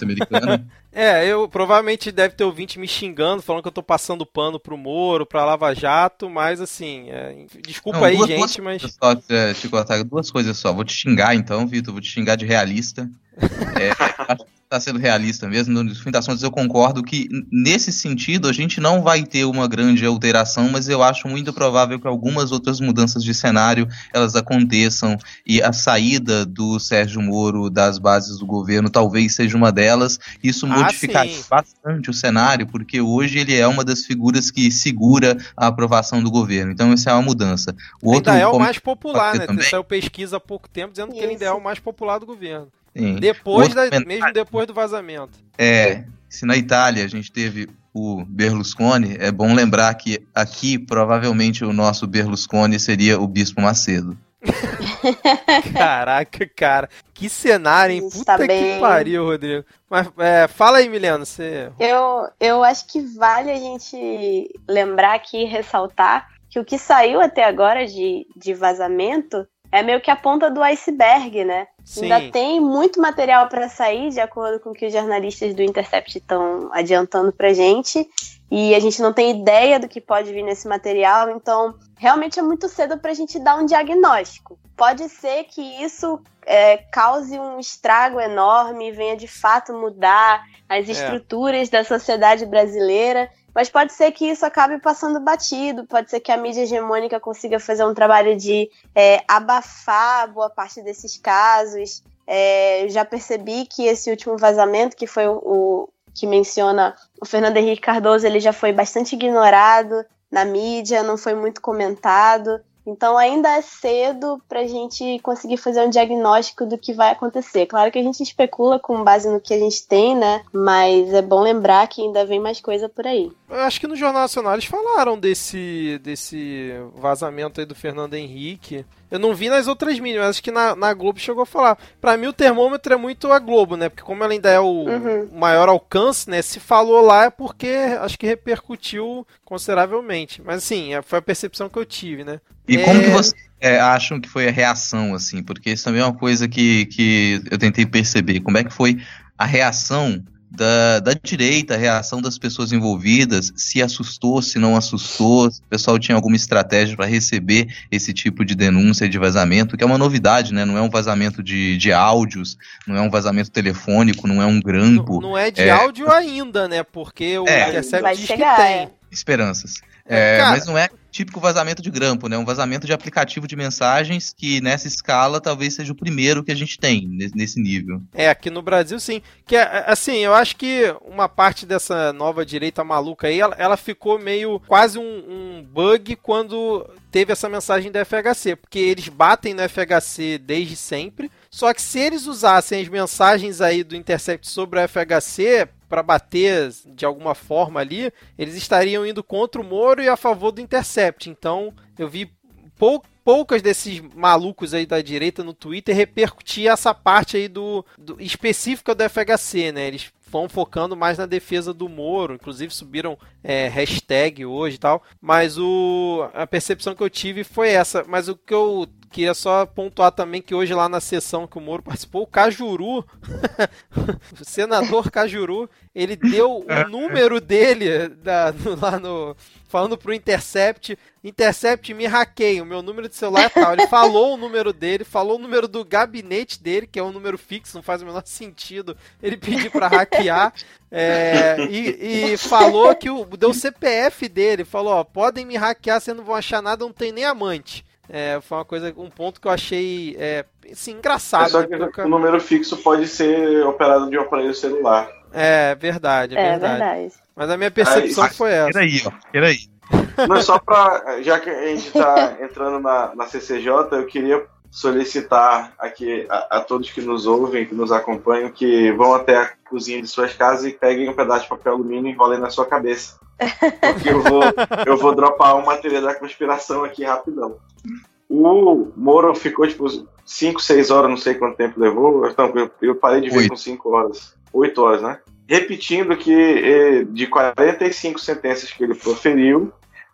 americana. É, eu provavelmente deve ter ouvinte me xingando, falando que eu tô passando pano pro Moro, pra Lava Jato, mas assim, é, desculpa Não, aí, duas, gente, duas mas. Só, é, Chico duas coisas só. Vou te xingar então, Vitor, vou te xingar de realista. É, acho está sendo realista mesmo. No fim das contas, eu concordo que, nesse sentido, a gente não vai ter uma grande alteração, mas eu acho muito provável que algumas outras mudanças de cenário elas aconteçam e a saída do Sérgio Moro das bases do governo talvez seja uma delas. Isso ah, modificaria bastante o cenário, porque hoje ele é uma das figuras que segura a aprovação do governo. Então, isso é uma mudança. O ainda outro, é o mais popular, né? Também... Saiu pesquisa há pouco tempo dizendo Isso. que ele ainda é o mais popular do governo. Sim. Depois, da, mesmo depois do vazamento. É, se na Itália a gente teve o Berlusconi, é bom lembrar que aqui provavelmente o nosso Berlusconi seria o Bispo Macedo. Caraca, cara. Que cenário, hein? Puta tá que bem... pariu, Rodrigo. Mas é, fala aí, Milena. Você... Eu, eu acho que vale a gente lembrar aqui e ressaltar que o que saiu até agora de, de vazamento é meio que a ponta do iceberg, né? Sim. Ainda tem muito material para sair, de acordo com o que os jornalistas do Intercept estão adiantando pra gente. E a gente não tem ideia do que pode vir nesse material, então realmente é muito cedo para a gente dar um diagnóstico. Pode ser que isso é, cause um estrago enorme, venha de fato mudar as é. estruturas é. da sociedade brasileira, mas pode ser que isso acabe passando batido, pode ser que a mídia hegemônica consiga fazer um trabalho de é, abafar boa parte desses casos. É, já percebi que esse último vazamento, que foi o, o que menciona o Fernando Henrique Cardoso, ele já foi bastante ignorado na mídia, não foi muito comentado. Então ainda é cedo para a gente conseguir fazer um diagnóstico do que vai acontecer. Claro que a gente especula com base no que a gente tem, né? Mas é bom lembrar que ainda vem mais coisa por aí. Eu acho que no Jornal Nacional eles falaram desse, desse vazamento aí do Fernando Henrique. Eu não vi nas outras mídias, mas acho que na, na Globo chegou a falar. Para mim, o termômetro é muito a Globo, né? Porque como ela ainda é o uhum. maior alcance, né? Se falou lá é porque acho que repercutiu consideravelmente. Mas assim, é, foi a percepção que eu tive, né? E é... como que vocês é, acham que foi a reação, assim? Porque isso também é uma coisa que, que eu tentei perceber. Como é que foi a reação da, da direita, a reação das pessoas envolvidas, se assustou, se não assustou, se o pessoal tinha alguma estratégia para receber esse tipo de denúncia de vazamento, que é uma novidade, né? Não é um vazamento de, de áudios, não é um vazamento telefônico, não é um grampo. Não, não é de é... áudio ainda, né? Porque o é, Intercept diz chegar, que tem. É. Esperanças. É, Cara, mas não é típico vazamento de grampo, né? Um vazamento de aplicativo de mensagens que nessa escala talvez seja o primeiro que a gente tem nesse nível. É, aqui no Brasil sim. Que é, assim, eu acho que uma parte dessa nova direita maluca aí, ela, ela ficou meio quase um, um bug quando teve essa mensagem da FHC, porque eles batem no FHC desde sempre. Só que se eles usassem as mensagens aí do Intercept sobre o FHC, para bater de alguma forma ali, eles estariam indo contra o Moro e a favor do Intercept. Então, eu vi pou, poucas desses malucos aí da direita no Twitter repercutir essa parte aí do, do específica do FHC, né? Eles vão focando mais na defesa do Moro, inclusive subiram é, hashtag hoje e tal, mas o, a percepção que eu tive foi essa, mas o que eu Queria só pontuar também que hoje lá na sessão que o Moro participou, o Cajuru, o senador Cajuru, ele deu o é. número dele da, no, lá no. Falando pro Intercept, Intercept me hackeia, o meu número de celular é tal. Ele falou o número dele, falou o número do gabinete dele, que é um número fixo, não faz o menor sentido ele pedir para hackear. É, e, e, falou que o, deu o CPF dele, falou, ó, podem me hackear, vocês não vão achar nada, não tem nem amante. É, foi uma coisa, um ponto que eu achei é, assim, engraçado. É só que né? o número fixo pode ser operado de um aparelho celular. É verdade, é, é verdade. verdade. Mas a minha percepção Aí, foi essa. Peraí, ó, peraí. Não só para. Já que a gente está entrando na, na CCJ, eu queria solicitar aqui a, a, todos que nos ouvem, que nos acompanham, que vão até a cozinha de suas casas e peguem um pedaço de papel alumínio e enrolem na sua cabeça. Porque eu vou, eu vou dropar uma teoria da conspiração aqui rapidão. O Moro ficou tipo 5, 6 horas, não sei quanto tempo levou. Então, eu, eu parei de ver Oito. com 5 horas. 8 horas, né? Repetindo que eh, de 45 sentenças que ele proferiu,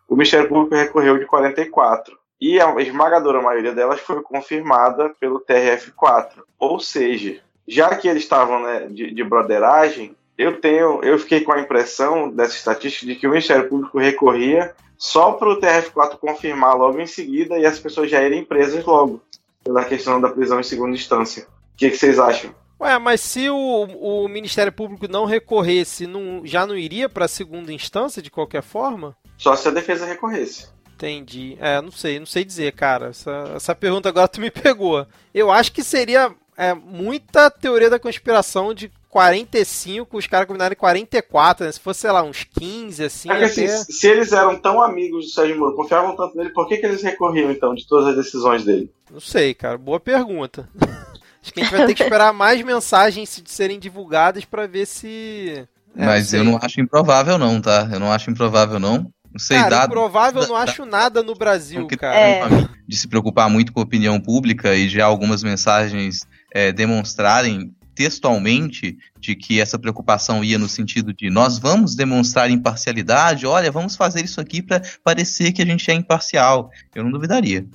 o Ministério Público recorreu de 44 e a esmagadora maioria delas foi confirmada pelo TRF4. Ou seja, já que eles estavam né, de, de broderagem, eu tenho, eu fiquei com a impressão dessa estatística de que o Ministério Público recorria só para o TRF4 confirmar logo em seguida e as pessoas já irem presas logo pela questão da prisão em segunda instância. O que, que vocês acham? Ué, mas se o, o Ministério Público não recorresse, não, já não iria para a segunda instância de qualquer forma? Só se a defesa recorresse. Entendi. É, não sei, não sei dizer, cara. Essa, essa pergunta agora tu me pegou. Eu acho que seria é, muita teoria da conspiração de 45, os caras combinaram 44, né? Se fosse, sei lá, uns 15, assim. É até... assim se eles eram tão amigos do Sérgio Moro, confiavam tanto nele, por que, que eles recorriam, então, de todas as decisões dele? Não sei, cara. Boa pergunta. Acho que a gente vai ter que esperar mais mensagens de serem divulgadas para ver se. É, Mas eu não acho improvável, não, tá? Eu não acho improvável, não. Não sei, cara, dado. Provável eu não acho nada no Brasil, cara. É. De se preocupar muito com a opinião pública e já algumas mensagens é, demonstrarem textualmente de que essa preocupação ia no sentido de nós vamos demonstrar imparcialidade, olha, vamos fazer isso aqui para parecer que a gente é imparcial. Eu não duvidaria.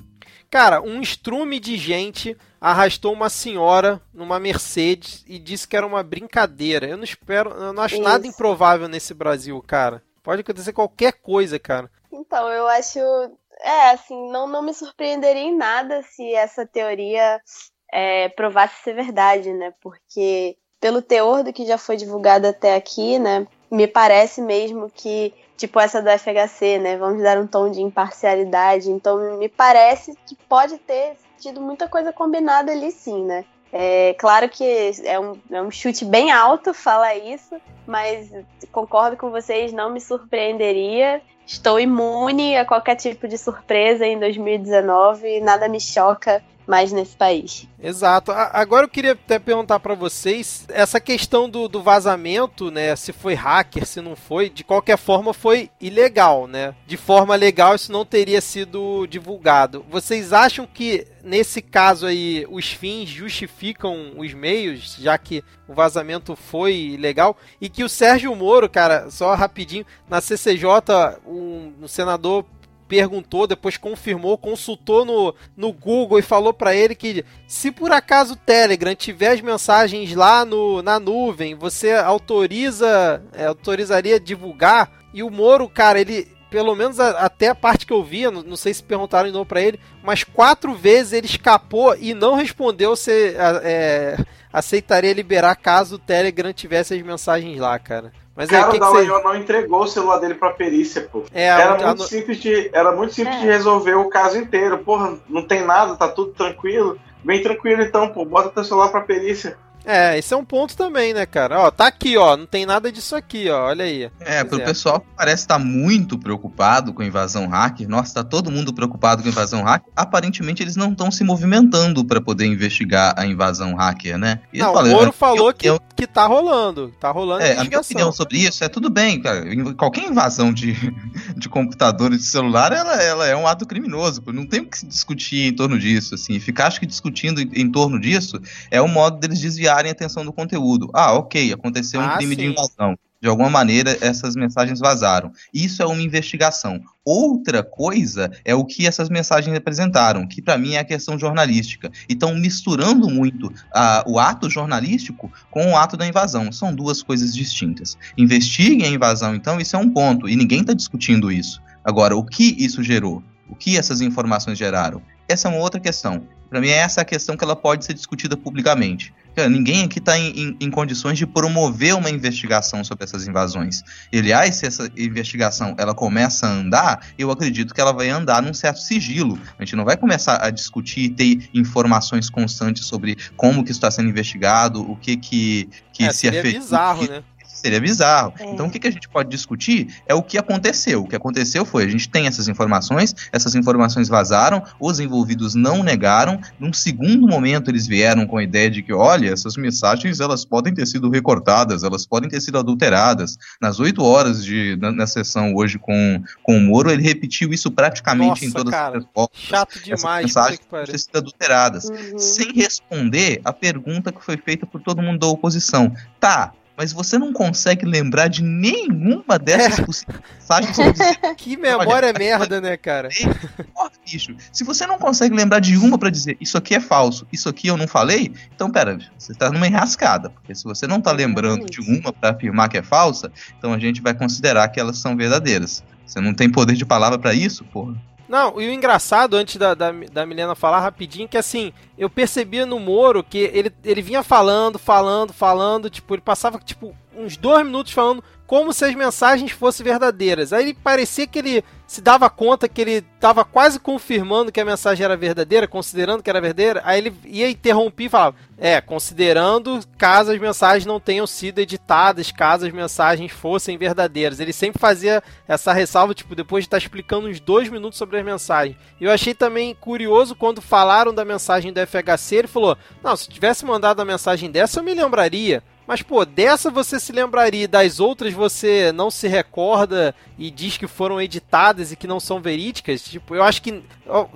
Cara, um estrume de gente arrastou uma senhora numa Mercedes e disse que era uma brincadeira. Eu não espero, eu não acho isso. nada improvável nesse Brasil, cara. Pode acontecer qualquer coisa, cara. Então, eu acho. É, assim, não, não me surpreenderia em nada se essa teoria é, provasse ser verdade, né? Porque, pelo teor do que já foi divulgado até aqui, né? Me parece mesmo que, tipo, essa do FHC, né? Vamos dar um tom de imparcialidade. Então, me parece que pode ter tido muita coisa combinada ali, sim, né? É claro que é um, é um chute bem alto falar isso, mas concordo com vocês, não me surpreenderia. Estou imune a qualquer tipo de surpresa em 2019 nada me choca mais nesse país. Exato. Agora eu queria até perguntar para vocês essa questão do, do, vazamento, né? Se foi hacker, se não foi, de qualquer forma foi ilegal, né? De forma legal isso não teria sido divulgado. Vocês acham que nesse caso aí os fins justificam os meios, já que o vazamento foi legal e que o Sérgio Moro, cara, só rapidinho, na CCJ, um, um senador perguntou, depois confirmou, consultou no, no Google e falou para ele que se por acaso o Telegram tiver as mensagens lá no, na nuvem, você autoriza, é, autorizaria divulgar? E o Moro, cara, ele pelo menos a, até a parte que eu vi, não, não, sei se perguntaram de novo pra ele, mas quatro vezes ele escapou e não respondeu se é, aceitaria liberar caso o Telegram tivesse as mensagens lá, cara. Mas cara, aí, que o Dallagnol você... não entregou o celular dele pra perícia, pô. É, era, a... muito simples de, era muito simples é. de resolver o caso inteiro. Porra, não tem nada, tá tudo tranquilo. Bem tranquilo então, pô. Bota teu celular pra perícia. É, esse é um ponto também, né, cara? Ó, tá aqui, ó, não tem nada disso aqui, ó, olha aí. É, pro pessoal que parece estar tá muito preocupado com invasão hacker, nossa, tá todo mundo preocupado com invasão hacker, aparentemente eles não estão se movimentando para poder investigar a invasão hacker, né? E não, o Moro falou que, eu... que tá rolando, tá rolando É, a minha opinião sobre isso é tudo bem, cara, qualquer invasão de, de computador e de celular, ela, ela é um ato criminoso, não tem o que se discutir em torno disso, assim, ficar acho que discutindo em, em torno disso é o modo deles desviar desviarem a atenção do conteúdo. Ah, ok, aconteceu um ah, crime sim. de invasão. De alguma maneira, essas mensagens vazaram. Isso é uma investigação. Outra coisa é o que essas mensagens representaram, que para mim é a questão jornalística. E estão misturando muito uh, o ato jornalístico com o ato da invasão. São duas coisas distintas. Investiguem a invasão, então, isso é um ponto, e ninguém está discutindo isso. Agora, o que isso gerou? O que essas informações geraram? Essa é uma outra questão. Para mim, essa é a questão que ela pode ser discutida publicamente. Cara, ninguém aqui está em, em, em, condições de promover uma investigação sobre essas invasões. E, aliás, se essa investigação ela começa a andar, eu acredito que ela vai andar num certo sigilo. A gente não vai começar a discutir e ter informações constantes sobre como que está sendo investigado, o que que, que é, se é feito. bizarro, né? Seria bizarro. É. Então o que, que a gente pode discutir é o que aconteceu. O que aconteceu foi, a gente tem essas informações, essas informações vazaram, os envolvidos não negaram, num segundo momento eles vieram com a ideia de que, olha, essas mensagens elas podem ter sido recortadas, elas podem ter sido adulteradas. Nas oito horas de, na, na sessão hoje com, com o Moro, ele repetiu isso praticamente Nossa, em todas cara, as respostas. Chato Essas demais. mensagens podem ter sido adulteradas Uhum. sem responder a pergunta que foi feita por todo mundo da oposição. Tá, mas você não consegue lembrar de nenhuma dessas É. possíveis mensagens que memória merda, né, cara? Porra, bicho. Se você não consegue lembrar de uma pra dizer isso aqui é falso, isso aqui eu não falei, então pera, você tá numa enrascada. Porque se você não tá lembrando de uma pra afirmar que é falsa, então a gente vai considerar que elas são verdadeiras. Você não tem poder de palavra pra isso, porra. Não, e o engraçado, antes da, da, da Milena falar rapidinho, que assim, eu percebia no Moro que ele, ele vinha falando, falando, falando, tipo, ele passava, tipo, uns dois minutos falando como se as mensagens fossem verdadeiras. Aí parecia que ele se dava conta que ele estava quase confirmando que a mensagem era verdadeira, considerando que era verdadeira, aí ele ia interromper e falava, é, considerando caso as mensagens não tenham sido editadas, caso as mensagens fossem verdadeiras. Ele sempre fazia essa ressalva, tipo, depois de estar explicando uns dois minutos sobre as mensagens. Eu achei também curioso quando falaram da mensagem do FHC, ele falou, não, se tivesse mandado a mensagem dessa eu me lembraria. Mas, pô, dessa você se lembraria, das outras você não se recorda e diz que foram editadas e que não são verídicas? Tipo, eu acho que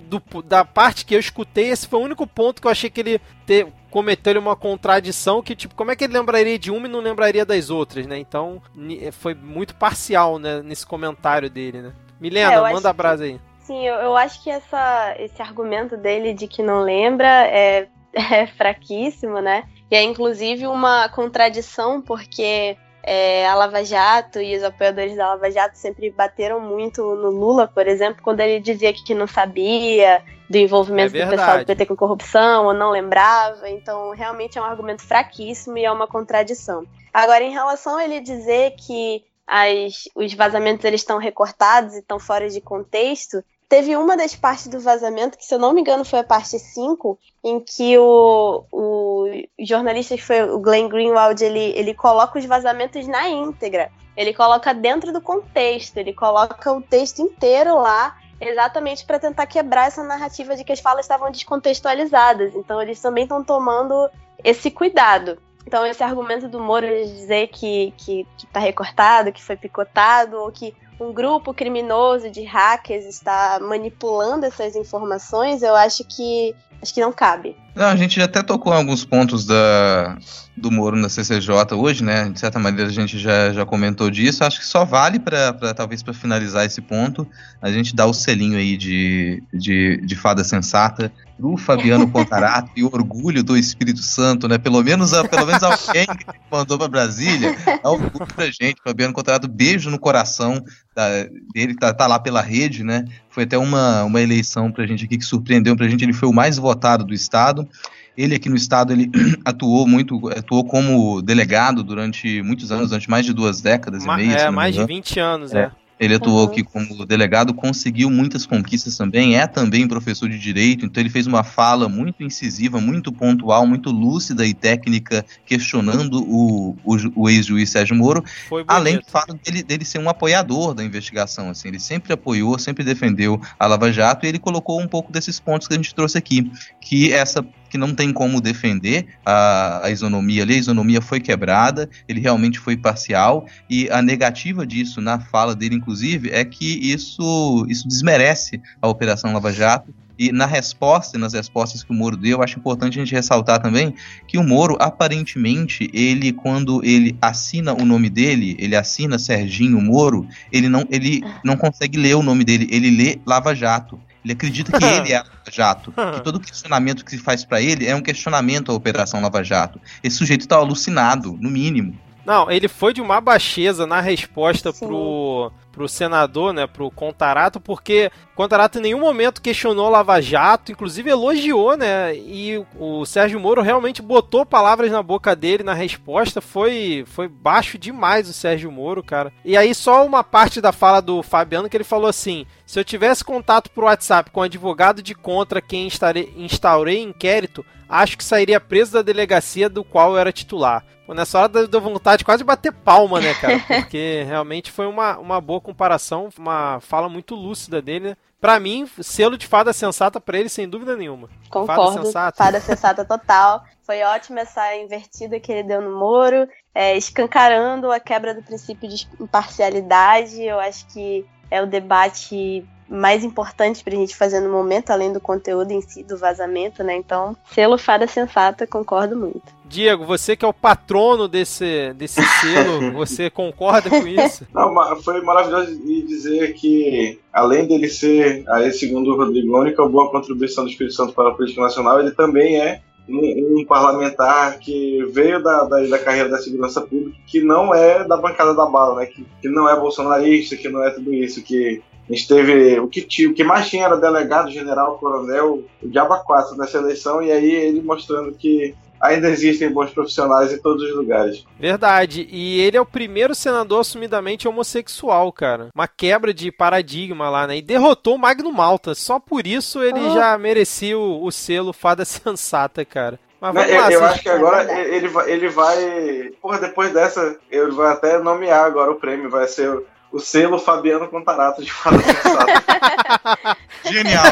do- da parte que eu escutei, esse foi o único ponto que eu achei que ele te- cometeu uma contradição, que, tipo, como é que ele lembraria de uma e não lembraria das outras, né? Então, ni- foi muito parcial, né, nesse comentário dele, né? Milena, É, manda a brasa aí. Sim, eu, eu acho que essa, esse argumento dele de que não lembra é, é fraquíssimo, né? E é inclusive uma contradição, porque é, a Lava Jato e os apoiadores da Lava Jato sempre bateram muito no Lula, por exemplo, quando ele dizia que, não sabia do envolvimento É do pessoal do. PT com corrupção, ou não lembrava. Então, realmente é um argumento fraquíssimo e é uma contradição. Agora, em relação a ele dizer que as, os vazamentos eles estão recortados e estão fora de contexto, teve uma das partes do vazamento, que se eu não me engano foi a parte 5, em que o, o jornalista que foi o Glenn Greenwald, ele, ele coloca os vazamentos na íntegra. Ele coloca dentro do contexto, ele coloca o texto inteiro lá, exatamente para tentar quebrar essa narrativa de que as falas estavam descontextualizadas. Então eles também estão tomando esse cuidado. Então esse argumento do Moro de dizer que, que, que tá recortado, que foi picotado, ou que um grupo criminoso de hackers está manipulando essas informações, eu acho que acho que não cabe. Não, a gente já até tocou em alguns pontos da, do Moro na CCJ hoje, né? De certa maneira a gente já, já comentou disso. Acho que só vale para talvez para finalizar esse ponto, a gente dar o selinho aí de, de, de fada sensata pro Fabiano Contarato e orgulho do Espírito Santo, né? Pelo menos, pelo menos alguém que mandou para Brasília, orgulho pra gente. Fabiano Contarato, beijo no coração da, dele, tá, tá lá pela rede, né? Foi até uma, uma eleição pra gente aqui que surpreendeu pra gente, ele foi o mais votado do estado. Ele aqui no estado, ele atuou muito, atuou como delegado durante muitos anos, durante mais de duas décadas Ma- e meia. é, mais de engano. 20 anos, É. é. Ele atuou Uhum. aqui como delegado, conseguiu muitas conquistas também, é também professor de direito, então ele fez uma fala muito incisiva, muito pontual, muito lúcida e técnica, questionando o, o, o ex-juiz Sérgio Moro, além do fato dele, dele ser um apoiador da investigação, assim, ele sempre apoiou, sempre defendeu a Lava Jato e ele colocou um pouco desses pontos que a gente trouxe aqui, que essa que não tem como defender a, a isonomia ali, a isonomia foi quebrada, ele realmente foi parcial e a negativa disso na fala dele, inclusive, é que isso, isso desmerece a Operação Lava Jato. E na resposta, nas respostas que o Moro deu, eu acho importante a gente ressaltar também que o Moro, aparentemente, ele, quando ele assina o nome dele, ele assina Serginho Moro, ele não, ele não consegue ler o nome dele, ele lê Lava Jato. Ele acredita que ele é a Lava Jato. Que todo questionamento que se faz pra ele é um questionamento à Operação Lava Jato. Esse sujeito tá alucinado, no mínimo. Não, ele foi de uma baixeza na resposta Sim. pro, pro senador, né, pro Contarato, porque Contarato em nenhum momento questionou Lava Jato, inclusive elogiou, né, e o Sérgio Moro realmente botou palavras na boca dele na resposta, foi foi baixo demais o Sérgio Moro, cara. E aí só uma parte da fala do Fabiano que ele falou assim: "Se eu tivesse contato por WhatsApp com o advogado de contra quem instaurei inquérito, acho que sairia preso da delegacia do qual eu era titular." Pô, nessa hora deu vontade de quase bater palma, né, cara? Porque realmente foi uma, uma boa comparação, uma fala muito lúcida dele, né? Pra mim, selo de fada sensata pra ele, sem dúvida nenhuma. Concordo, fada sensata, fada sensata total. Foi ótima essa invertida que ele deu no Moro, é, escancarando a quebra do princípio de imparcialidade. Eu acho que é o debate mais importante pra gente fazer no momento, além do conteúdo em si, do vazamento, né? Então, selo fada sensata, concordo muito. Diego, você que é o patrono desse, desse selo, você concorda com isso? Não, foi maravilhoso dizer que, além dele ser, aí, segundo o Rodrigo, a única boa contribuição do Espírito Santo para a política nacional, ele também é um, um, parlamentar que veio da, da, da, carreira da segurança pública, que não é da bancada da bala, né? Que, que não é bolsonarista, que não é tudo isso, que a gente teve o que, tinha, o que mais tinha era delegado, general, coronel, o Diaba 4 nessa eleição, e aí ele mostrando que ainda existem bons profissionais em todos os lugares. Verdade. E ele é o primeiro senador assumidamente homossexual, cara. Uma quebra de paradigma lá, né? E derrotou o Magno Malta. Só por isso ele oh. já merecia o, o, selo fada sensata, cara. Mas vamos eu, lá, eu acho que agora ele vai, ele vai. Porra, depois dessa, ele vai até nomear agora o prêmio. Vai ser o selo Fabiano Contarato de fada sensata. Genial,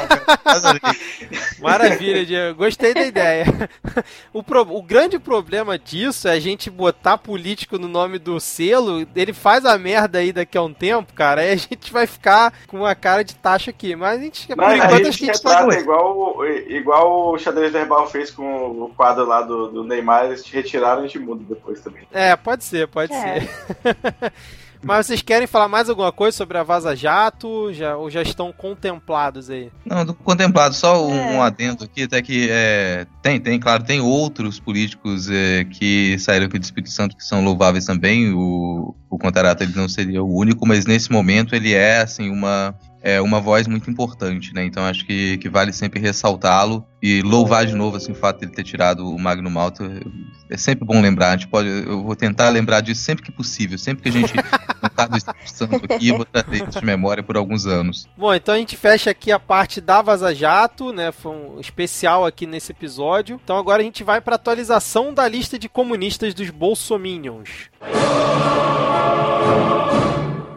Maravilha, Diego. Gostei da ideia. O, pro, o grande problema disso é a gente botar político no nome do selo. Ele faz a merda aí daqui a um tempo, cara. Aí a gente vai ficar com uma cara de taxa aqui. Mas a gente, Mas por enquanto, a gente, a gente tá igual, igual o xadrez verbal fez com o quadro lá do, do Neymar. Eles retiraram e a gente muda depois também. É, pode ser, pode é. ser. Mas vocês querem falar mais alguma coisa sobre a Vaza Jato? Já, ou já estão contemplados aí? Não, do contemplado, só um, é. um adendo aqui, até que é, tem, tem, claro, tem outros políticos é, que saíram aqui do Espírito Santo que são louváveis também. O, o Contarato ele não seria o único, mas nesse momento ele é assim uma é uma voz muito importante, né? Então acho que, que vale sempre ressaltá-lo e louvar de novo assim, o fato de ele ter tirado o Magno Malta. É sempre bom lembrar, a gente pode, eu vou tentar lembrar disso sempre que possível, sempre que a gente não tá do Espírito Santo aqui, vou trazer isso de memória por alguns anos. Bom, então a gente fecha aqui a parte da Vaza Jato, né? Foi um especial aqui nesse episódio. Então agora a gente vai para atualização da lista de comunistas dos Bolsominions.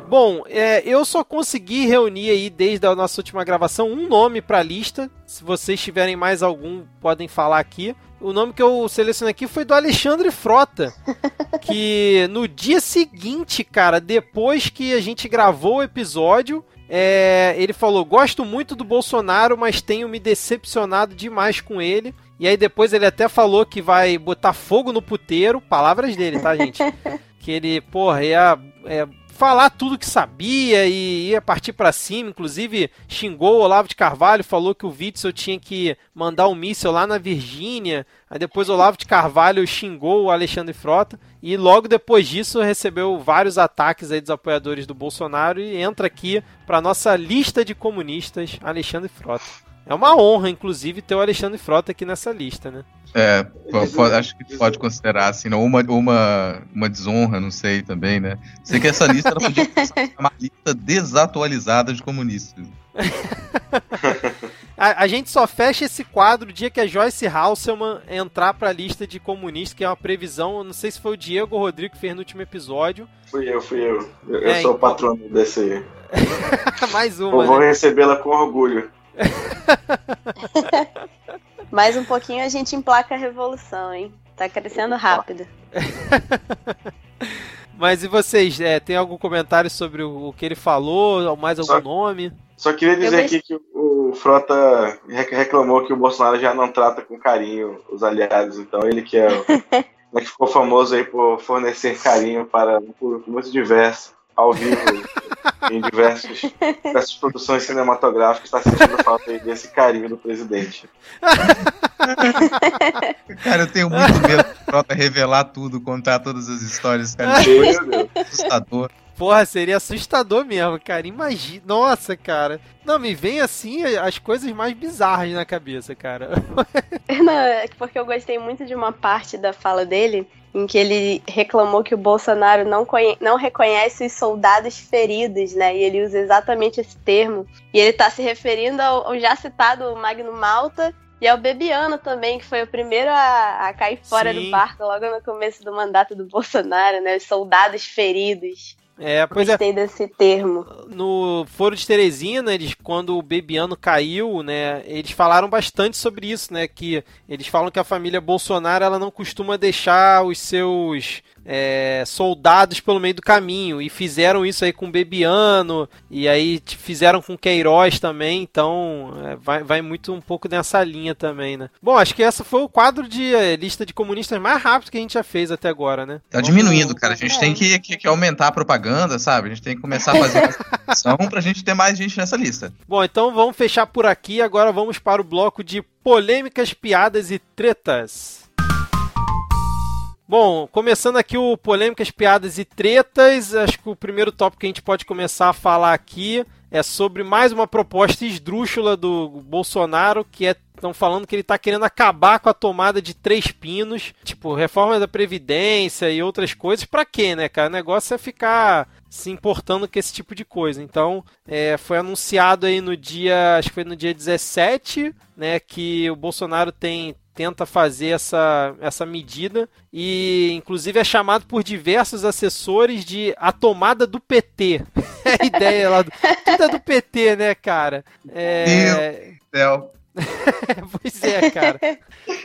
Bom, é, eu só consegui reunir aí desde a nossa última gravação um nome para a lista. Se vocês tiverem mais algum, podem falar aqui. O nome que eu selecionei aqui foi do Alexandre Frota, que no dia seguinte, cara, depois que a gente gravou o episódio, é, ele falou: Gosto muito do Bolsonaro, mas tenho me decepcionado demais com ele. E aí depois ele até falou que vai botar fogo no puteiro. Palavras dele, tá, gente? que ele, porra, ia. É, falar tudo que sabia e ia partir para cima. Inclusive, xingou o Olavo de Carvalho, falou que o Witzel tinha que mandar um míssil lá na Virgínia. Aí depois o Olavo de Carvalho xingou o Alexandre Frota. E logo depois disso recebeu vários ataques aí dos apoiadores do Bolsonaro e entra aqui para nossa lista de comunistas, Alexandre Frota. É uma honra, inclusive, ter o Alexandre Frota aqui nessa lista, né? É, pode, acho que pode considerar assim, uma, uma, uma desonra, não sei também, né? Sei que essa lista ela podia ser uma lista desatualizada de comunistas. a, a, gente só fecha esse quadro o dia que a Joyce Halseman entrar para a lista de comunistas, que é uma previsão, não sei se foi o Diego ou o Rodrigo que fez no último episódio. Fui eu, fui eu. Eu, é, sou então... o patrono desse. Mais uma. Eu vou né? recebê-la com orgulho. Mais um pouquinho a gente emplaca a revolução, hein? Tá crescendo rápido. Mas e vocês, é, tem algum comentário sobre o, o, que ele falou, ou mais algum só, nome? Só queria dizer aqui que o Frota reclamou que o Bolsonaro já não trata com carinho os aliados, então ele que é o, que ficou famoso aí por fornecer carinho para um público muito diverso ao vivo em diversos, diversas produções cinematográficas, está sentindo falta desse carinho do presidente. Cara, eu tenho muito medo de Frota revelar tudo, contar todas as histórias, cara. Meu Deus. Assustador. Porra, seria assustador mesmo, cara. Imagina. Nossa, cara. Não, me vem assim as coisas mais bizarras na cabeça, cara. Não, é porque eu gostei muito de uma parte da fala dele em que ele reclamou que o Bolsonaro não, não reconhece os soldados feridos, né? E ele usa exatamente esse termo. E ele está se referindo ao, ao, já citado Magno Malta e ao Bebiano também, que foi o primeiro a, a cair fora Sim. do barco logo no começo do mandato do Bolsonaro, né? Os soldados feridos. É, pois é. Gostei é. desse termo. No Foro de Teresina, eles, quando o Bebiano caiu, né, eles falaram bastante sobre isso, né, que eles falam que a família Bolsonaro ela não costuma deixar os seus é, soldados pelo meio do caminho. E fizeram isso aí com Bebiano, e aí fizeram com Queiroz também, então é, vai, vai muito um pouco nessa linha também, né? Bom, acho que essa foi o quadro de é, lista de comunistas mais rápido que a gente já fez até agora, né? Tá diminuindo, cara. A gente tem que, que, que aumentar a propaganda, sabe? A gente tem que começar a fazer ação pra gente ter mais gente nessa lista. Bom, então vamos fechar por aqui. Agora vamos para o bloco de polêmicas, piadas e tretas. Bom, começando aqui o Polêmicas, Piadas e Tretas, acho que o primeiro tópico que a gente pode começar a falar aqui é sobre mais uma proposta esdrúxula do Bolsonaro, que é estão falando que ele está querendo acabar com a tomada de três pinos, tipo, reforma da Previdência e outras coisas. Para quê, né, cara? O negócio é ficar se importando com esse tipo de coisa. Então, é, foi anunciado aí no dia, acho que foi no dia 17, né, que o Bolsonaro tem tenta fazer essa, essa medida e inclusive é chamado por diversos assessores de a tomada do PT. é a ideia lá do, tudo é do PT, né, cara? É... Meu Deus. pois é, cara.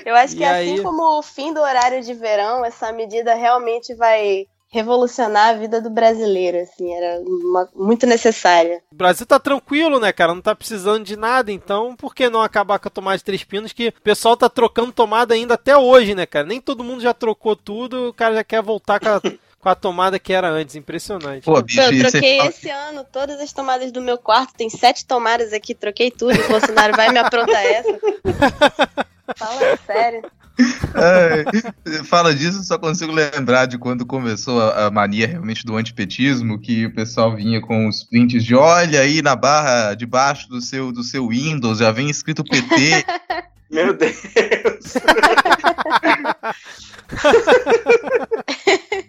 Eu acho que e assim aí... como o fim do horário de verão, essa medida realmente vai revolucionar a vida do brasileiro, assim, era uma, muito necessária. O Brasil tá tranquilo, né, cara? Não tá precisando de nada, então por que não acabar com a tomada de três pinos que o pessoal tá trocando tomada ainda até hoje, né, cara? Nem todo mundo já trocou tudo, o cara já quer voltar com a, com a tomada que era antes, impressionante. Pô, bicho, eu troquei esse ano todas as tomadas do meu quarto, tem sete tomadas aqui, troquei tudo, o Bolsonaro vai me aprontar essa. Fala sério. É, fala disso, só consigo lembrar de quando começou a, a, mania realmente do antipetismo, que o pessoal vinha com os prints de olha aí na barra debaixo do seu, do seu Windows, já vem escrito PT. Meu Deus!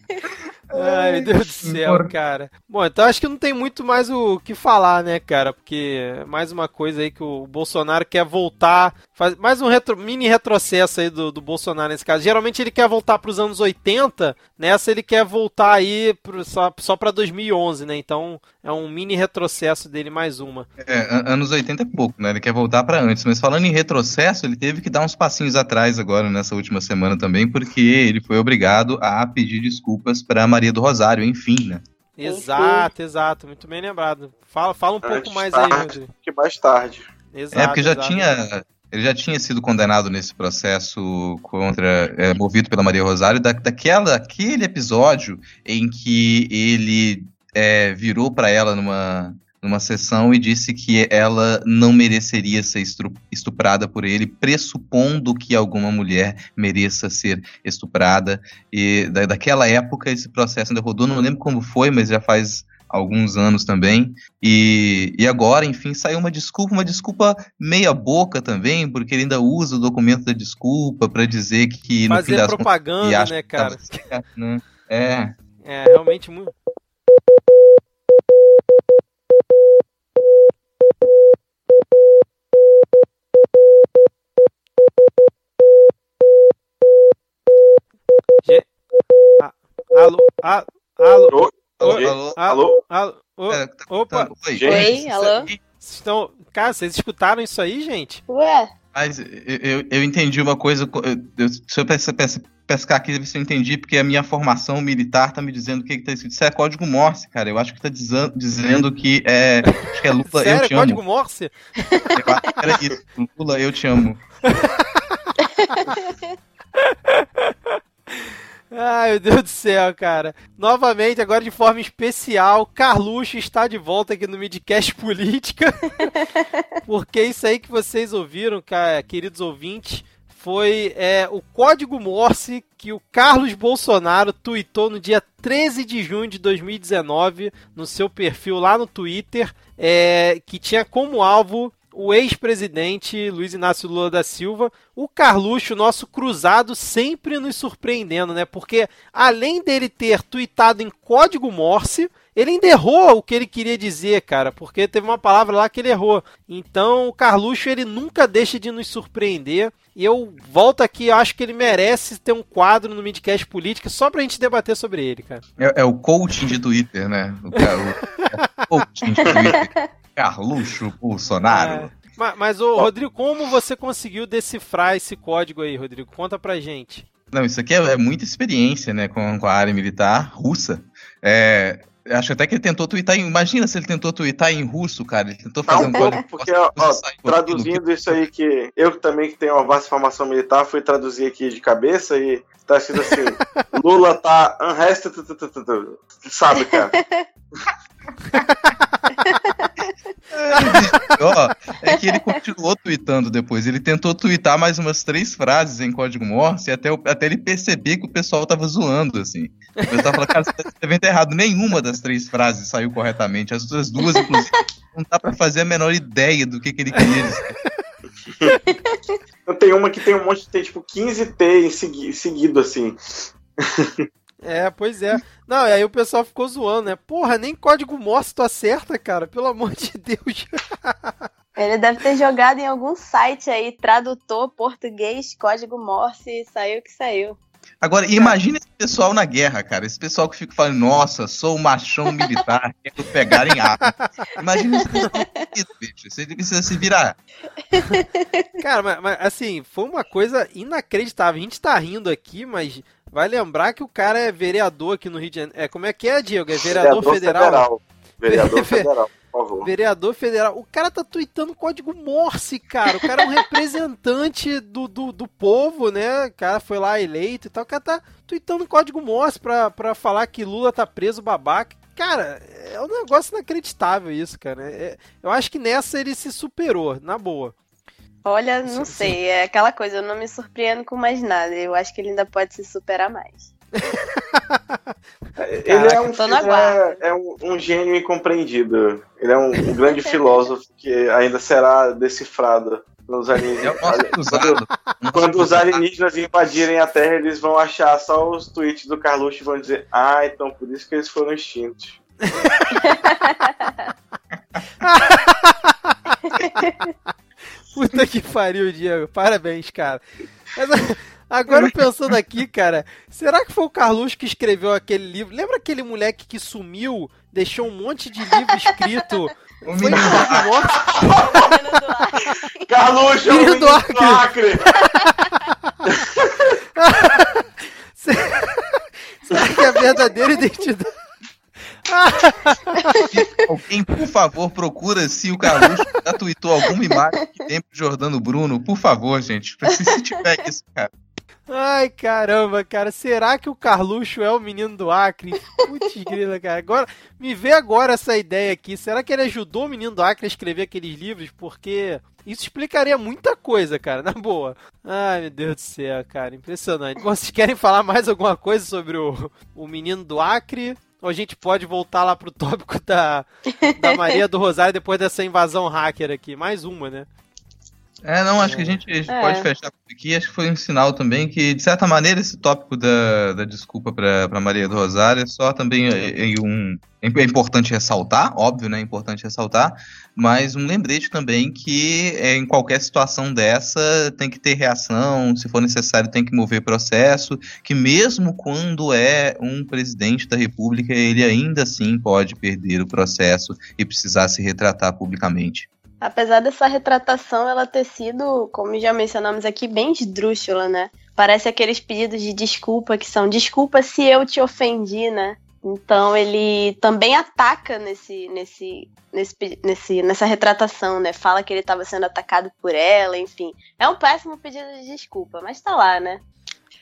Ai, meu Deus do céu, cara. Bom, então acho que não tem muito mais o que falar, né, cara? Porque mais uma coisa aí que o Bolsonaro quer voltar. Faz mais um retro, mini retrocesso aí do, do Bolsonaro nesse caso. Geralmente ele quer voltar para os anos 80, nessa ele quer voltar aí pro, só, só para 2011, né? Então é um mini retrocesso dele, mais uma. É, anos 80 é pouco, né? Ele quer voltar para antes. Mas falando em retrocesso, ele teve que dar uns passinhos atrás agora nessa última semana também, porque ele foi obrigado a pedir desculpas para Maria do Rosário, enfim, né? Exato, exato, muito bem lembrado. Fala, fala um pouco mais tarde, aí, Rodrigo. Que mais tarde. Exato, é porque já exato. tinha ele já tinha sido condenado nesse processo contra é, movido pela Maria Rosário da, daquela aquele episódio em que ele é, virou para ela numa numa sessão e disse que ela não mereceria ser estuprada por ele, pressupondo que alguma mulher mereça ser estuprada. E da, daquela época esse processo ainda rodou, não lembro como foi, mas já faz alguns anos também. E, e agora, enfim, saiu uma desculpa, uma desculpa meia boca também, porque ele ainda usa o documento da desculpa para dizer que no Fazer propaganda, contas, né, cara? Certo, né? É. É, realmente muito Alô, alô, alô, alô, alô, alô, é, tá opa, oi, alô. Estão, cara, vocês escutaram isso aí, gente? Ué. Mas eu, eu, entendi uma coisa, eu, se eu pescar aqui, ver se eu entendi, porque a minha formação militar tá me dizendo o que, que tá escrito. Isso é código Morse, cara. Eu acho que tá dizendo, dizendo que é. Acho que é Lula, Sério? eu te amo. código Morse? Eu acho que era isso. Lula, eu te amo. Ai, meu Deus do céu, cara. Novamente, agora de forma especial, Carluxo está de volta aqui no Midcast Política. Porque isso aí que vocês ouviram, cara, queridos ouvintes, foi é, o código Morse que o Carlos Bolsonaro tweetou no dia 13 de junho de 2019 no seu perfil lá no Twitter, é, que tinha como alvo o ex-presidente Luiz Inácio Lula da Silva, o Carluxo, nosso cruzado, sempre nos surpreendendo, né? Porque além dele ter tweetado em código Morse, ele ainda errou o que ele queria dizer, cara, porque teve uma palavra lá que ele errou. Então, o Carluxo, ele nunca deixa de nos surpreender. E eu volto aqui, acho que ele merece ter um quadro no Midcast Política só pra gente debater sobre ele, cara. É, é o coaching de Twitter, né? O, o, o coaching de Twitter. Carluxo Bolsonaro. É. Mas, mas ô, Rodrigo, como você conseguiu decifrar esse código aí, Rodrigo? Conta pra gente. Não, isso aqui é, é muita experiência, né, com, com a área militar russa. É, Acho até que ele tentou twittar em. Imagina se ele tentou twittar em russo, cara. Ele tentou fazer um, um pouco, porque, ó, ó traduzindo isso aí que. Eu também que tenho uma vasta formação militar, fui traduzir aqui de cabeça e tá escrito assim: Lula tá unrested. Sabe, cara? é que ele continuou tweetando depois. Ele tentou tweetar mais umas três frases em código Morse até, até ele perceber que o pessoal tava zoando, assim. O pessoal falou, cara, você tá escrevendo errado. Nenhuma das três frases saiu corretamente. As outras duas, inclusive, não dá pra fazer a menor ideia do que, que ele queria dizer. Tem uma que tem um monte, tem tipo 15 T em segui, seguido, assim. É, pois é. Não, e aí o pessoal ficou zoando, né? Porra, nem código Morse tu acerta, cara. Pelo amor de Deus. Ele deve ter jogado em algum site aí, tradutor, português, código Morse, e saiu o que saiu. Agora, imagina esse pessoal na guerra, cara. Esse pessoal que fica falando, nossa, sou um machão militar, quero pegar em arma. Imagina esse pessoal, bicho. Você precisa se virar. Cara, mas, mas, assim, foi uma coisa inacreditável. A gente tá rindo aqui, mas vai lembrar que o cara é vereador aqui no Rio de Janeiro. É, como é que é, Diego? É vereador, vereador federal? federal. Vereador federal por favor. Vereador federal. O cara tá tweetando código Morse, cara. O cara é um representante do, do, do povo, né? O cara foi lá eleito e tal. O cara tá tweetando código Morse pra, pra falar que Lula tá preso babaca. Cara, é um negócio inacreditável isso, cara. É, eu acho que nessa ele se superou, na boa. Olha, não sei, é aquela coisa, eu não me surpreendo com mais nada. Eu acho que ele ainda pode se superar mais. ele é, um, é, é um, um, gênio incompreendido. Ele é um, um grande filósofo que ainda será decifrado pelos alienígenas. Quando, quando, os alienígenas invadirem a Terra, eles vão achar só os tweets do Carluxo e vão dizer: Ah, então por isso que eles foram extintos. Puta que pariu, Diego. Parabéns, cara. Mas, Agora pensando aqui, cara, será que foi o Carlos que escreveu aquele livro? Lembra aquele moleque que sumiu, deixou um monte de livro escrito? O foi menino do Acre. Carluxo é o menino do Acre. Do Acre. será que é a verdadeira identidade? Alguém, por favor, procura se o Carlos já tweetou alguma imagem que tem pro Jordano Bruno. Por favor, gente. Se tiver isso, cara. Ai, caramba, cara. Será que o Carluxo é o menino do Acre? Putz, grila, cara. Agora, me vê agora essa ideia aqui. Será que ele ajudou o menino do Acre a escrever aqueles livros? Porque isso explicaria muita coisa, cara, na boa. Ai, meu Deus do céu, cara. Impressionante. Vocês querem falar mais alguma coisa sobre o, o menino do Acre? Ou a gente pode voltar lá pro tópico da, da Maria do Rosário depois dessa invasão hacker aqui? Mais uma, né? É, não, acho que a gente é. pode fechar por aqui. Acho que foi um sinal também que, de certa maneira, esse tópico da, da desculpa para Maria do Rosário é só também é, é um. É importante ressaltar, óbvio, né? É importante ressaltar, mas um lembrete também que é, em qualquer situação dessa tem que ter reação, se for necessário tem que mover processo, que mesmo quando é um presidente da República, ele ainda assim pode perder o processo e precisar se retratar publicamente. Apesar dessa retratação ela ter sido, como já mencionamos aqui, bem esdrúxula, né? Parece aqueles pedidos de desculpa que são desculpa se eu te ofendi, né? Então ele também ataca nesse, nesse, nesse, nesse, nessa retratação, né? Fala que ele estava sendo atacado por ela, enfim. É um péssimo pedido de desculpa, mas tá lá, né?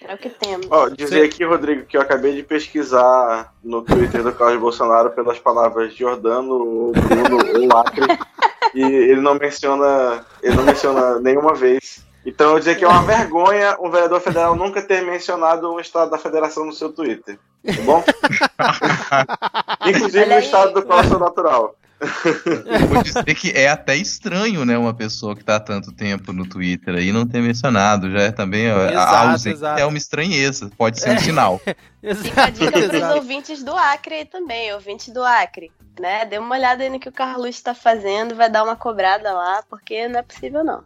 É o que temos. Ó, dizer aqui, Rodrigo, que eu acabei de pesquisar no Twitter do Carlos Bolsonaro pelas palavras Jordano, Bruno ou Acre. E ele não menciona. Ele não menciona nenhuma vez Então eu dizer que é uma vergonha um vereador federal nunca ter mencionado o estado da federação no seu Twitter. Tá bom? Inclusive o estado do qual eu sou natural. Eu vou dizer que é até estranho, né, uma pessoa que tá há tanto tempo no Twitter aí não ter mencionado. Já é também ó, Exato, a ausência exato. é uma estranheza. Pode ser um sinal. Fica a dica pros exato. ouvintes do Acre aí também, ouvintes do Acre. Né? Dê uma olhada aí no que o Carlos está fazendo, vai dar uma cobrada lá, porque não é possível não.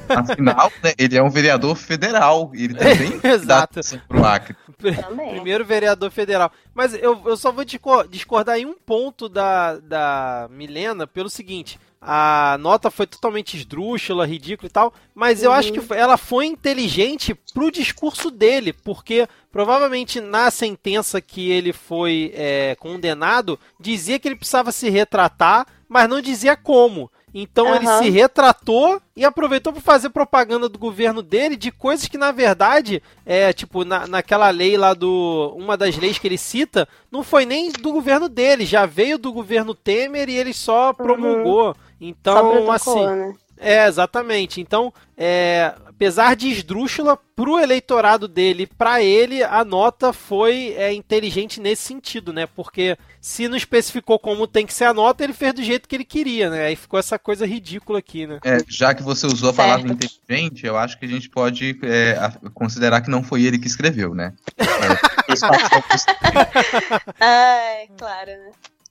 Afinal, né, ele é um vereador federal. E ele também Exato. atenção pro Acre. Também. Primeiro vereador federal. Mas eu, eu só vou discor- discordar em um ponto da, da Milena pelo seguinte. A nota foi totalmente esdrúxula, ridícula e tal, mas eu Uhum. acho que foi- ela foi inteligente pro discurso dele, porque provavelmente na sentença que ele foi é, condenado, dizia que ele precisava se retratar, mas não dizia como. Então ele Aham. se retratou e aproveitou para fazer propaganda do governo dele de coisas que, na verdade, é tipo, na, naquela lei lá do. Uma das leis que ele cita, não foi nem do governo dele, já veio do governo Temer e ele só promulgou. Só Então, protocolou, assim. né? É, exatamente. Então, é, apesar de esdrúxula, pro eleitorado dele, pra ele, a nota foi é, inteligente nesse sentido, né? Porque se não especificou como tem que ser a nota, ele fez do jeito que ele queria, né? Aí ficou essa coisa ridícula aqui, né? É, já que você usou a palavra Certo. inteligente, eu acho que a gente pode é, considerar que não foi ele que escreveu, né? É, Ai, claro, né?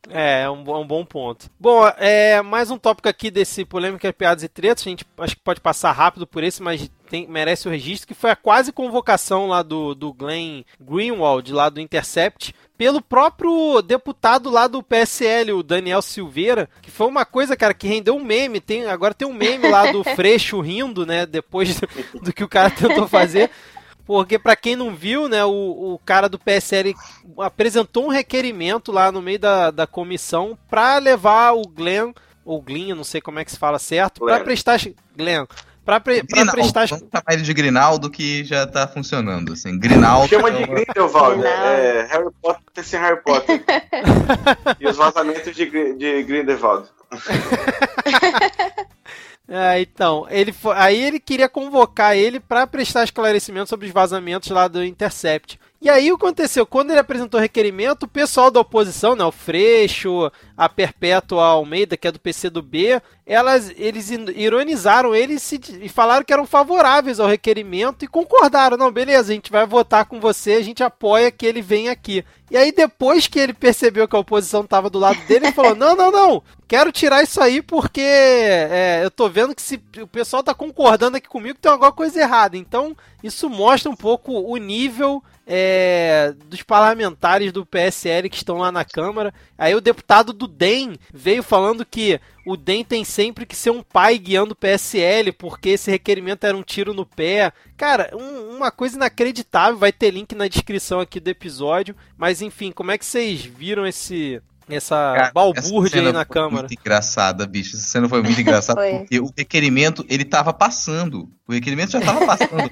É, é um, é um bom ponto. Bom, é, mais um tópico aqui desse polêmica, piadas e tretas. A gente acho que pode passar rápido por esse, mas tem- merece o registro, que foi a quase convocação lá do, do Glenn Greenwald, lá do Intercept, pelo próprio deputado lá do PSL, o Daniel Silveira, que foi uma coisa, cara, que rendeu um meme. Tem, agora tem um meme lá do Freixo rindo, né, depois do, do que o cara tentou fazer. Porque, pra quem não viu, né, o, o cara do PSL apresentou um requerimento lá no meio da, da comissão pra levar o Glenn, ou Glyn, não sei como é que se fala certo, pra Glenn. prestar. Glenn. Pra, pre, prestar. vamos chamar ele de Grinaldo que já tá funcionando, assim. Grinaldo. Chama de Grindelwald, Não. é Harry Potter sem Harry Potter. e os vazamentos de, de Grindelwald. É, então, ele foi, aí ele queria convocar ele pra prestar esclarecimento sobre os vazamentos lá do Intercept. E aí o que aconteceu? Quando ele apresentou o requerimento, o pessoal da oposição, né, o Freixo, a Perpétua Almeida, que é do PCdoB, elas, eles ironizaram ele e, se- e falaram que eram favoráveis ao requerimento e concordaram. Não, beleza, a gente vai votar com você, a gente apoia que ele venha aqui. E aí depois que ele percebeu que a oposição estava do lado dele, ele falou, não, não, não, quero tirar isso aí porque é, eu tô vendo que se o pessoal tá concordando aqui comigo tem alguma coisa errada. Então, isso mostra um pouco o nível é, dos parlamentares do PSL que estão lá na Câmara. Aí o deputado do DEM veio falando que o DEM tem sempre que ser um pai guiando o PSL, porque esse requerimento era um tiro no pé. Cara, um- uma coisa inacreditável. Vai ter link na descrição aqui do episódio. Mas enfim, como é que vocês viram esse essa Cara, balbúrdia essa aí na foi Câmara? Muito engraçada, bicho. Essa cena foi muito engraçada Foi. porque o requerimento ele tava passando. O requerimento já tava passando.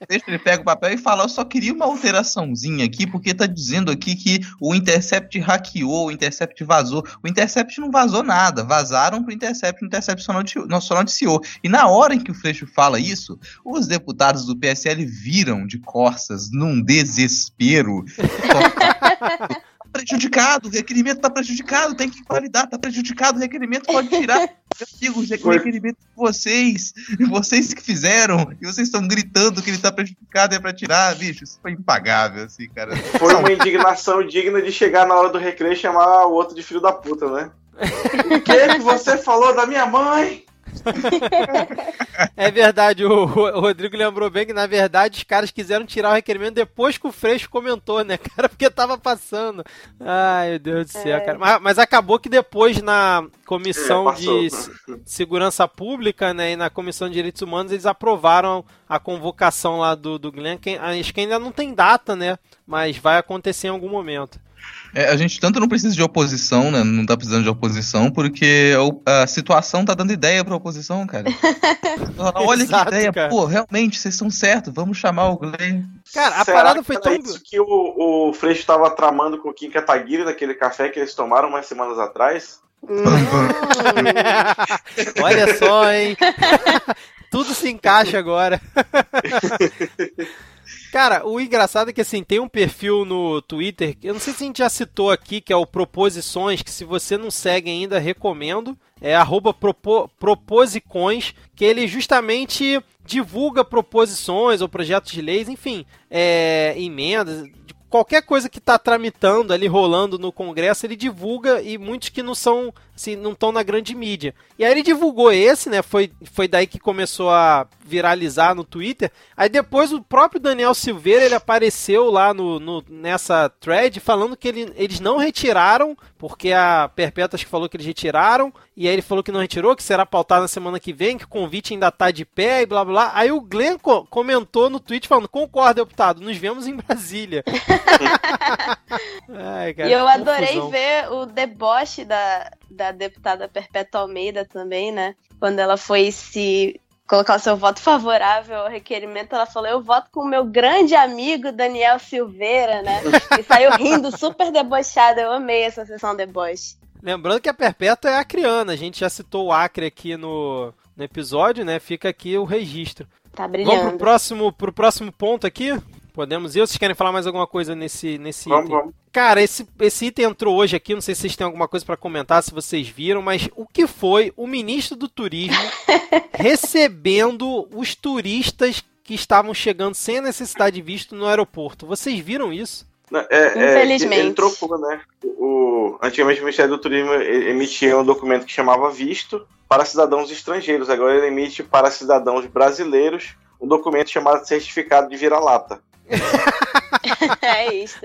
O texto, ele pega o papel e fala: Eu só queria uma alteraçãozinha aqui, porque tá dizendo aqui que o Intercept hackeou, o Intercept vazou. O Intercept não vazou nada. Vazaram pro Intercept, o Intercept só noticiou. não- Só noticiou. E na hora em que o Freixo fala isso, os deputados do PSL viram de costas num desespero. Tá prejudicado, o requerimento tá prejudicado, tem que validar, tá prejudicado, o requerimento pode tirar. Meu amigo, o requerimento de vocês, vocês que fizeram, e vocês estão gritando que ele tá prejudicado é pra tirar, bicho, isso foi impagável, assim, cara. Foi uma indignação digna de chegar na hora do recreio e chamar o outro de filho da puta, né? O que que você falou da minha mãe? É verdade, o, o Rodrigo lembrou bem que, na verdade, os caras quiseram tirar o requerimento depois que o Freixo comentou, né, cara? Porque tava passando. Ai, meu Deus do céu, É. cara. Mas, mas acabou que depois, na Comissão É, de Se- Segurança Pública, né, e na Comissão de Direitos Humanos, eles aprovaram a convocação lá do, do Glenn. Que, acho que ainda não tem data, né? Mas vai acontecer em algum momento. É, a gente tanto não precisa de oposição, né? Não tá precisando de oposição, porque a situação tá dando ideia pra oposição, cara. Olha Exato, que ideia, cara. pô, realmente, vocês estão certos, vamos chamar o Glenn. Cara, a Será parada foi era tão. isso que o, o Freixo estava tramando com o Kim Kataguiri naquele café que eles tomaram umas semanas atrás? Hum, Olha só, hein? tudo se encaixa agora. Cara, o engraçado é que assim, tem um perfil no Twitter, eu não sei se a gente já citou aqui, que é o Proposições, que se você não segue ainda, recomendo. É arroba propo, Proposicões, que ele justamente divulga proposições ou projetos de leis, enfim, é, emendas, qualquer coisa que está tramitando ali, rolando no Congresso, ele divulga e muitos que não são, assim, não estão na grande mídia. E aí ele divulgou esse, né? Foi, foi daí que começou a viralizar no Twitter. Aí depois o próprio Daniel Silveira, ele apareceu lá no, no nessa thread falando que ele, eles não retiraram, porque a Perpétua acho que falou que eles retiraram, e aí ele falou que não retirou, que será pautado na semana que vem, que o convite ainda tá de pé e blá blá blá. Aí o Glenn co comentou no tweet falando: concordo, deputado, nos vemos em Brasília. Ai, cara, e eu adorei confusão. ver o deboche da, da deputada Perpétua Almeida também, né? Quando ela foi se colocar o seu voto favorável ao requerimento, ela falou: Eu voto com o meu grande amigo Daniel Silveira, né? E saiu rindo, super debochada. Eu amei essa sessão deboche. Lembrando que a Perpétua é acriana, a gente já citou o Acre aqui no, no episódio, né? Fica aqui o registro. Tá brilhando. Vamos pro próximo, pro próximo ponto aqui? Podemos ir? Ou vocês querem falar mais alguma coisa nesse, nesse vamos, item? Vamos. Cara, esse, esse item entrou hoje aqui, não sei se vocês têm alguma coisa para comentar, se vocês viram, mas o que foi o ministro do Turismo recebendo os turistas que estavam chegando sem a necessidade de visto no aeroporto? Vocês viram isso? É, Infelizmente. É, ele trocou, né? O, antigamente o Ministério do Turismo emitia um documento que chamava visto para cidadãos estrangeiros. Agora ele emite para cidadãos brasileiros um documento chamado certificado de vira-lata. é isso.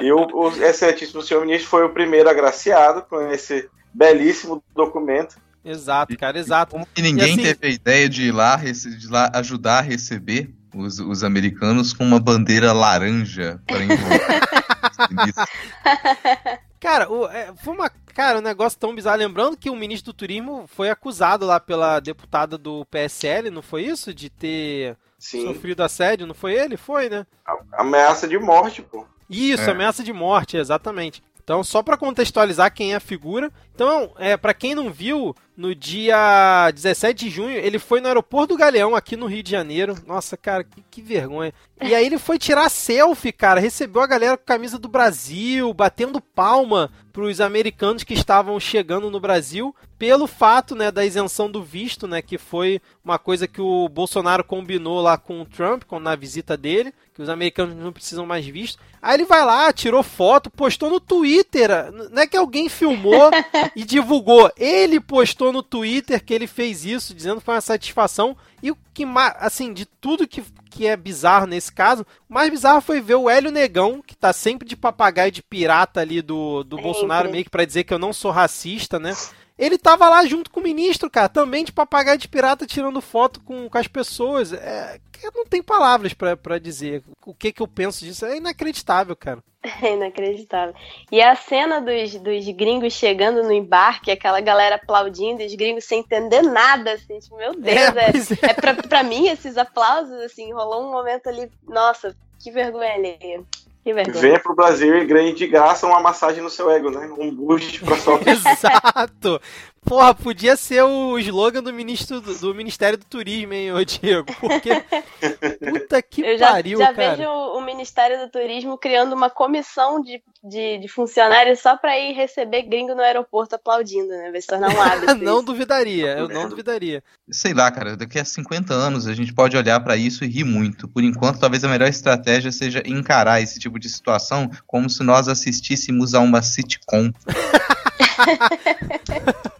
E o, o excelentíssimo senhor ministro foi o primeiro agraciado com esse belíssimo documento. Exato, cara, exato. E ninguém e assim... teve a ideia de ir lá, de lá ajudar a receber os, os americanos com uma bandeira laranja para Cara, o, é, foi uma, cara, um negócio tão bizarro. Lembrando que o ministro do Turismo foi acusado lá pela deputada do PSL, não foi isso? De ter Sim. sofrido assédio, não foi ele? Foi, né? Ameaça de morte, pô. Isso, é. ameaça de morte, exatamente. Então, só para contextualizar quem é a figura. Então, é, para quem não viu, no dia 17 de junho, ele foi no aeroporto do Galeão, aqui no Rio de Janeiro. Nossa, cara, que, que, vergonha. E aí ele foi tirar selfie, cara. Recebeu a galera com camisa do Brasil, batendo palma pros americanos que estavam chegando no Brasil, pelo fato, né, da isenção do visto, né, que foi uma coisa que o Bolsonaro combinou lá com o Trump, na visita dele, que os americanos não precisam mais visto. Aí ele vai lá, tirou foto, postou no Twitter. Não é que alguém filmou e divulgou. Ele postou no Twitter que ele fez isso, dizendo que foi uma satisfação. E o que mais, assim, de tudo que, que é bizarro nesse caso, o mais bizarro foi ver o Hélio Negão, que tá sempre de papagaio de pirata ali do, do Bolsonaro, meio que pra dizer que eu não sou racista, né? Ele tava lá junto com o ministro, cara, também de papagaio de pirata tirando foto com, com as pessoas. É, não tem palavras para dizer o que, que eu penso disso. É inacreditável, cara. É inacreditável. E a cena dos, dos gringos chegando no embarque, aquela galera aplaudindo, os gringos sem entender nada, assim, tipo, meu Deus, é, é, é. é pra, pra mim esses aplausos, assim, rolou um momento ali, nossa, que vergonha Venha pro Brasil e ganhe de graça uma massagem no seu ego, né? Um boost pra sua Exato! Porra, podia ser o slogan do, ministro, do, Ministério do Turismo, hein, ô Diego? Porque. Puta que Eu já, pariu, já cara. vejo o Ministério do Turismo criando uma comissão de, de, de funcionários só pra ir receber gringo no aeroporto aplaudindo, né? Vai se tornar um hábito. não isso. duvidaria, eu não duvidaria. Sei lá, cara, daqui a 50 anos a gente pode olhar para isso e rir muito. Por enquanto, talvez a melhor estratégia seja encarar esse tipo de situação como se nós assistíssemos a uma sitcom.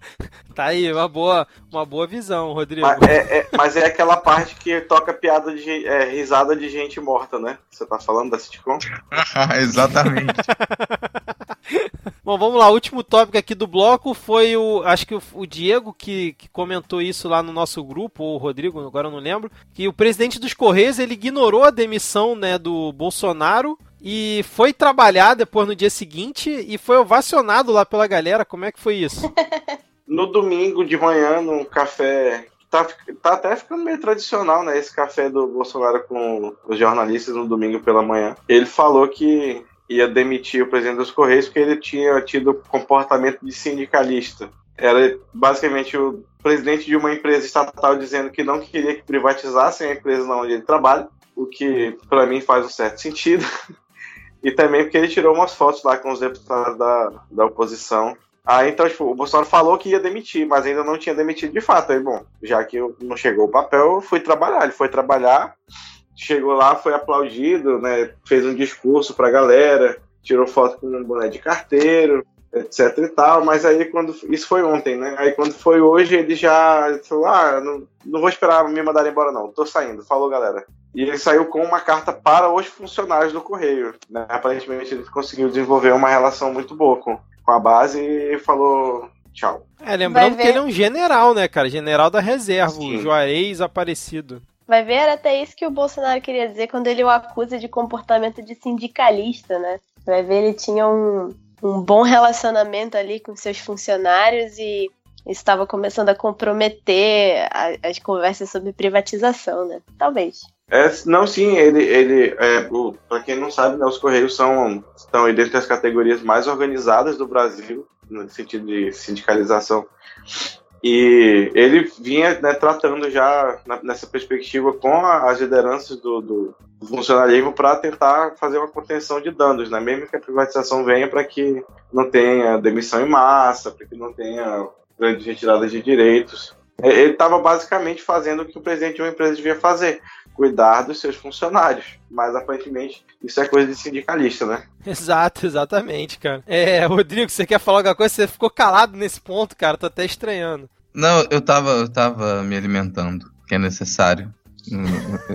Tá aí, uma boa, uma boa visão, Rodrigo. Mas é, é, mas é aquela parte que toca piada de é, risada de gente morta, né? Você tá falando da sitcom? Exatamente. Bom, vamos lá. O último tópico aqui do bloco foi o. Acho que o, o Diego que, que, comentou isso lá no nosso grupo, ou o Rodrigo, agora eu não lembro. Que o presidente dos Correios ele ignorou a demissão né, do Bolsonaro e foi trabalhar depois no dia seguinte e foi ovacionado lá pela galera. Como é que foi isso? no domingo de manhã, num café. Tá, tá até ficando meio tradicional, né? Esse café do Bolsonaro com os jornalistas no domingo pela manhã. Ele falou que ia demitir o presidente dos Correios porque ele tinha tido comportamento de sindicalista. Era basicamente o presidente de uma empresa estatal dizendo que não queria que privatizassem a empresa onde ele trabalha, o que para mim faz um certo sentido. E também porque ele tirou umas fotos lá com os deputados da, da oposição. Aí então, tipo, o Bolsonaro falou que ia demitir, mas ainda não tinha demitido de fato. Aí, bom, já que não chegou o papel, eu fui trabalhar. Ele foi trabalhar, chegou lá, foi aplaudido, né? Fez um discurso pra galera, tirou foto com um boné de carteiro, etc e tal, mas aí quando. Isso foi ontem, né? Aí quando foi hoje, ele já falou: ah, não, não vou esperar me mandar embora, não, tô saindo. Falou, galera. E ele saiu com uma carta para os funcionários do Correio. Né? Aparentemente ele conseguiu desenvolver uma relação muito boa com, com a base e falou tchau. É, lembrando que ele é um general, né, cara? General da reserva, Sim. o Juarez Aparecido. Vai ver, era até isso que o Bolsonaro queria dizer quando ele o acusa de comportamento de sindicalista, né? Vai ver, ele tinha um, um bom relacionamento ali com seus funcionários e estava começando a comprometer a, as conversas sobre privatização, né? Talvez. É, não, sim, ele, ele é, para quem não sabe, né, os Correios são estão dentre as categorias mais organizadas do Brasil, no sentido de sindicalização. E ele vinha né, tratando já na, nessa perspectiva com a, as lideranças do, do funcionalismo para tentar fazer uma contenção de danos, né? mesmo que a privatização venha para que não tenha demissão em massa, para que não tenha grandes retiradas de direitos. Ele estava basicamente fazendo o que o presidente de uma empresa devia fazer, cuidar dos seus funcionários. Mas aparentemente isso é coisa de sindicalista, né? Exato, exatamente, cara. É, Rodrigo, você quer falar alguma coisa? Você ficou calado nesse ponto, cara. Tô até estranhando. Não, eu tava, eu tava me alimentando, que é necessário.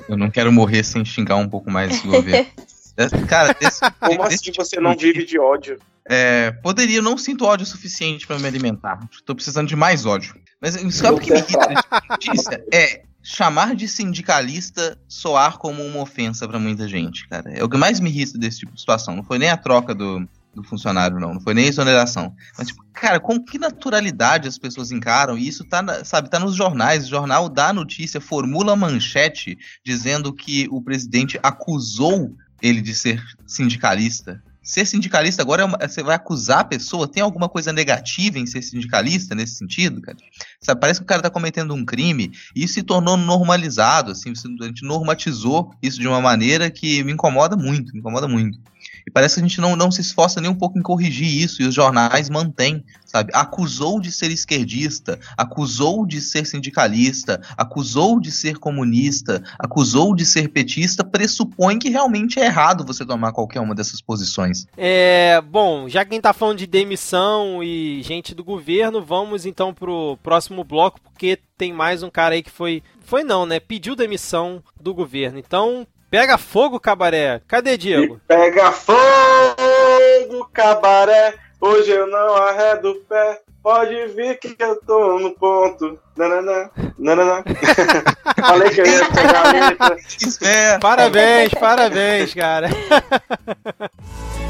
Eu não quero morrer sem xingar um pouco mais o governo. Cara, desse, como desse assim tipo você não vive de ódio? É, poderia, eu não sinto ódio suficiente para me alimentar. Estou precisando de mais ódio. Mas sabe o que me irrita notícia? É chamar de sindicalista soar como uma ofensa para muita gente, cara. É o que mais me irrita desse tipo de situação. Não foi nem a troca do, do funcionário, não. Não foi nem a exoneração. Mas, tipo, cara, com que naturalidade as pessoas encaram? E isso tá, sabe, tá nos jornais. O jornal dá notícia, formula manchete dizendo que o presidente acusou ele de ser sindicalista ser sindicalista agora é uma, você vai acusar a pessoa? Tem alguma coisa negativa em ser sindicalista nesse sentido, cara? Sabe, parece que o cara tá cometendo um crime e isso se tornou normalizado, assim, a gente normatizou isso de uma maneira que me incomoda muito, me incomoda muito. E parece que a gente não, não se esforça nem um pouco em corrigir isso, e os jornais mantêm, sabe? Acusou de ser esquerdista, acusou de ser sindicalista, acusou de ser comunista, acusou de ser petista, pressupõe que realmente é errado você tomar qualquer uma dessas posições. É, bom, já que a gente tá falando de demissão e gente do governo, vamos então pro próximo bloco, porque tem mais um cara aí que foi. Foi não, né? Pediu demissão do governo. Então, Pega fogo, cabaré. Cadê Diego? E pega fogo, cabaré. Hoje eu não arredo o pé. Pode vir que eu tô no ponto. Nananã, nananã. Falei que eu ia pegar a letra. Parabéns, parabéns, cara.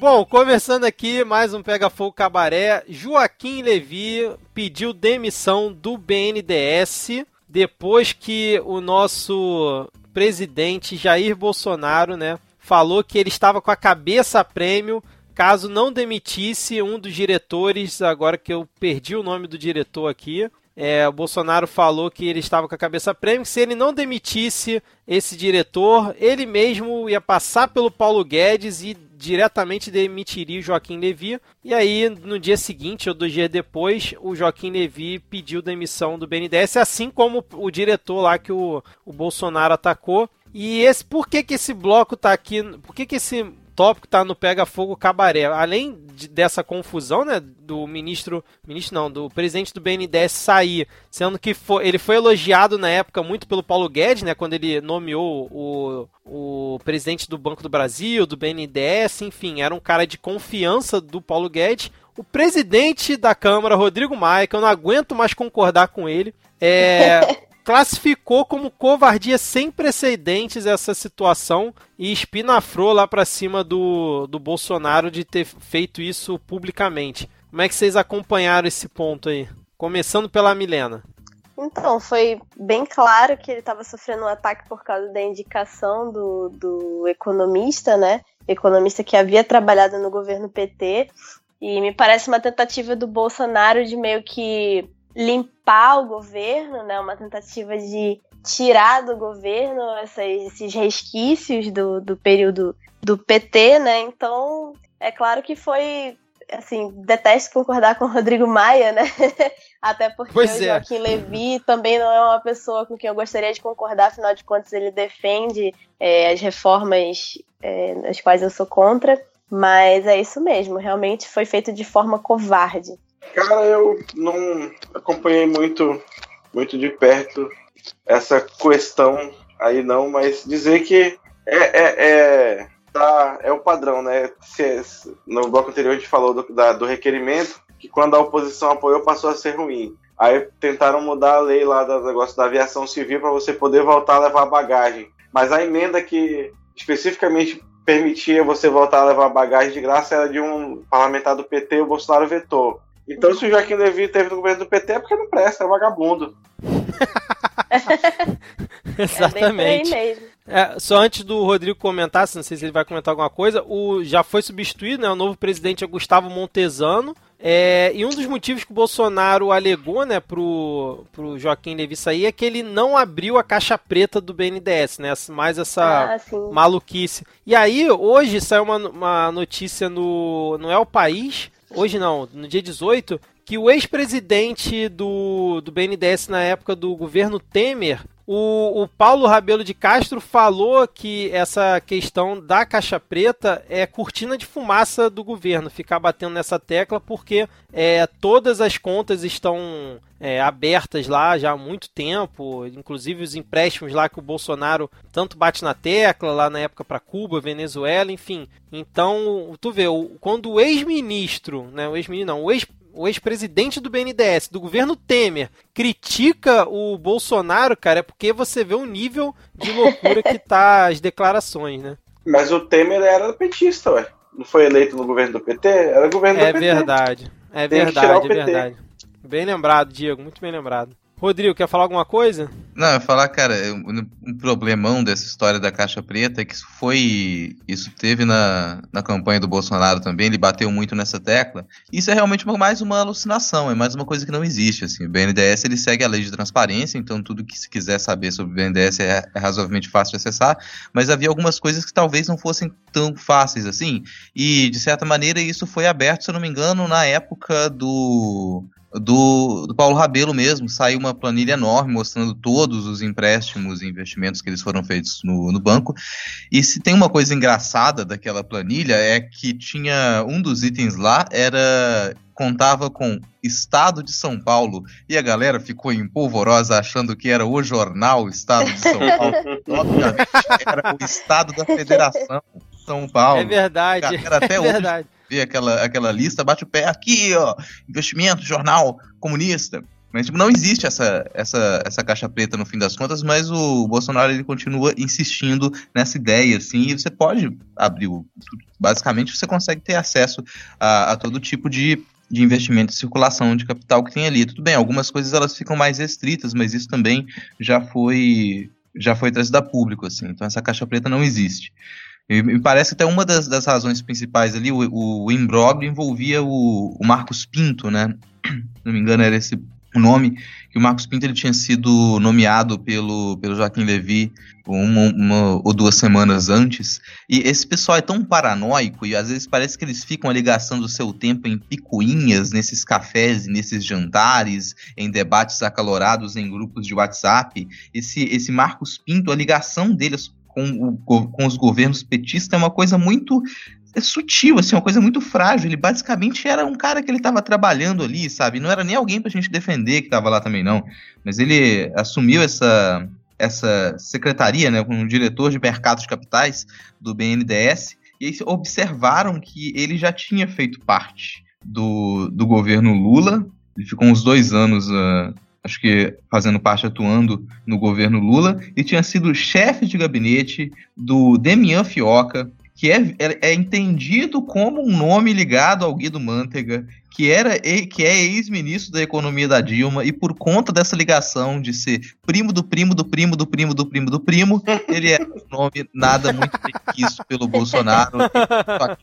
Bom, começando aqui mais um Pega Fogo Cabaré. Joaquim Levi pediu demissão do BNDES depois que o nosso presidente Jair Bolsonaro, né, falou que ele estava com a cabeça a prêmio caso não demitisse um dos diretores, agora que eu perdi o nome do diretor aqui. É, o Bolsonaro falou que ele estava com a cabeça prêmio, se ele não demitisse esse diretor, ele mesmo ia passar pelo Paulo Guedes e diretamente demitiria o Joaquim Levi. E aí, no dia seguinte ou dois dias depois, o Joaquim Levi pediu demissão do BNDES, assim como o diretor lá que o, o Bolsonaro atacou. E esse, por que, que esse bloco tá aqui? Por que, que esse tópico tá no Pega Fogo Cabaré. Além de, dessa confusão, né, do ministro, ministro não, do presidente do BNDES sair, sendo que foi, ele foi elogiado na época muito pelo Paulo Guedes, né, quando ele nomeou o, o presidente do Banco do Brasil, do BNDES, enfim, era um cara de confiança do Paulo Guedes. O presidente da Câmara, Rodrigo Maia, que eu não aguento mais concordar com ele, é classificou como covardia sem precedentes essa situação e espinafrou lá para cima do, do Bolsonaro de ter feito isso publicamente. Como é que vocês acompanharam esse ponto aí? Começando pela Milena. Então, foi bem claro que ele estava sofrendo um ataque por causa da indicação do, do economista, né? economista que havia trabalhado no governo PT. E me parece uma tentativa do Bolsonaro de meio que limpar o governo, né? Uma tentativa de tirar do governo essas, esses resquícios do, do período do PT, né? Então, é claro que foi assim, detesto concordar com o Rodrigo Maia, né? Até porque pois o é. Joaquim é. Levi também não é uma pessoa com quem eu gostaria de concordar, afinal de contas ele defende é, as reformas é, as quais eu sou contra. Mas é isso mesmo, realmente foi feito de forma covarde. Cara, eu não acompanhei muito, muito de perto essa questão aí não, mas dizer que é, é, é tá, é o padrão, né? Se, no bloco anterior a gente falou do, da, do requerimento, que quando a oposição apoiou passou a ser ruim. Aí tentaram mudar a lei lá do negócio da aviação civil para você poder voltar a levar bagagem. Mas a emenda que especificamente permitia você voltar a levar bagagem de graça era de um parlamentar do PT o Bolsonaro vetou. Então, se o Joaquim Levy teve no governo do PT é porque não presta, é vagabundo. Exatamente. É é, só antes do Rodrigo comentar, não sei se ele vai comentar alguma coisa, o, já foi substituído, né? O novo presidente é Gustavo Montesano. É, e um dos motivos que o Bolsonaro alegou, né, pro, pro Joaquim Levy sair é que ele não abriu a caixa preta do BNDES, né? Mais essa ah, maluquice. E aí, hoje saiu uma, uma notícia no, no É o País, hoje não, no dia 18, que o ex-presidente do, do BNDES na época do governo Temer o, o, Paulo Rabelo de Castro falou que essa questão da caixa preta é cortina de fumaça do governo, ficar batendo nessa tecla, porque é, todas as contas estão é, abertas lá já há muito tempo, inclusive os empréstimos lá que o Bolsonaro tanto bate na tecla, lá na época para Cuba, Venezuela, enfim. Então, tu vê, quando o ex-ministro, né, o ex-ministro não, o ex o ex-presidente do BNDES, do governo Temer, critica o Bolsonaro, cara, é porque você vê o nível de loucura que tá as declarações, né? Mas o Temer era petista, ué. Não foi eleito no governo do PT? Era governo é do PT. Verdade. É verdade, é verdade. Bem lembrado, Diego, muito bem lembrado. Rodrigo, quer falar alguma coisa? Não, eu falar, cara, um problemão dessa história da caixa preta é que isso foi. Isso teve na, na campanha do Bolsonaro também, ele bateu muito nessa tecla. Isso é realmente uma, mais uma alucinação, é mais uma coisa que não existe. Assim. O BNDES ele segue a lei de transparência, então tudo que se quiser saber sobre o BNDES é, é razoavelmente fácil de acessar, mas havia algumas coisas que talvez não fossem tão fáceis assim. E, de certa maneira, isso foi aberto, se eu não me engano, na época do do, do Paulo Rabelo mesmo, saiu uma planilha enorme mostrando todos os empréstimos e investimentos que eles foram feitos no, no banco. E se tem uma coisa engraçada daquela planilha é que tinha um dos itens lá era contava com Estado de São Paulo e a galera ficou em polvorosa achando que era o jornal Estado de São Paulo. Obviamente era o Estado da Federação São Paulo. É verdade. até é verdade. Hoje vê aquela, aquela lista, bate o pé aqui, ó, investimento, jornal comunista. Mas tipo, não existe essa, essa, essa caixa preta no fim das contas, mas o Bolsonaro ele continua insistindo nessa ideia, assim, e você pode abrir o. Basicamente, você consegue ter acesso a, a todo tipo de, de investimento e circulação de capital que tem ali. Tudo bem, algumas coisas elas ficam mais restritas, mas isso também já foi já foi trazido a público, assim. Então essa caixa preta não existe. E me parece até uma das, das razões principais ali, o, o imbróglio envolvia o, o Marcos Pinto, né? Não me engano, era esse o nome, que o Marcos Pinto ele tinha sido nomeado pelo, pelo Joaquim Levy uma, uma, ou duas semanas antes. E esse pessoal é tão paranoico e às vezes parece que eles ficam ali gastando o seu tempo em picuinhas, nesses cafés, nesses jantares, em debates acalorados em grupos de WhatsApp. Esse, esse Marcos Pinto, a ligação dele, com, o, com os governos petistas é uma coisa muito é sutil, assim, uma coisa muito frágil. Ele basicamente era um cara que ele estava trabalhando ali, sabe? Não era nem alguém pra gente defender que estava lá também, não. Mas ele assumiu essa, essa secretaria, né, como diretor de mercados de capitais do BNDES, e observaram que ele já tinha feito parte do, do governo Lula. Ele ficou uns dois anos uh, acho que fazendo parte, atuando no governo Lula, e tinha sido chefe de gabinete do Demian Fioca, que é, é, é entendido como um nome ligado ao Guido Mantega, que, era, que é ex-ministro da economia da Dilma, e por conta dessa ligação de ser primo do primo do primo do primo do primo do primo, ele é um nome nada muito quisto pelo Bolsonaro.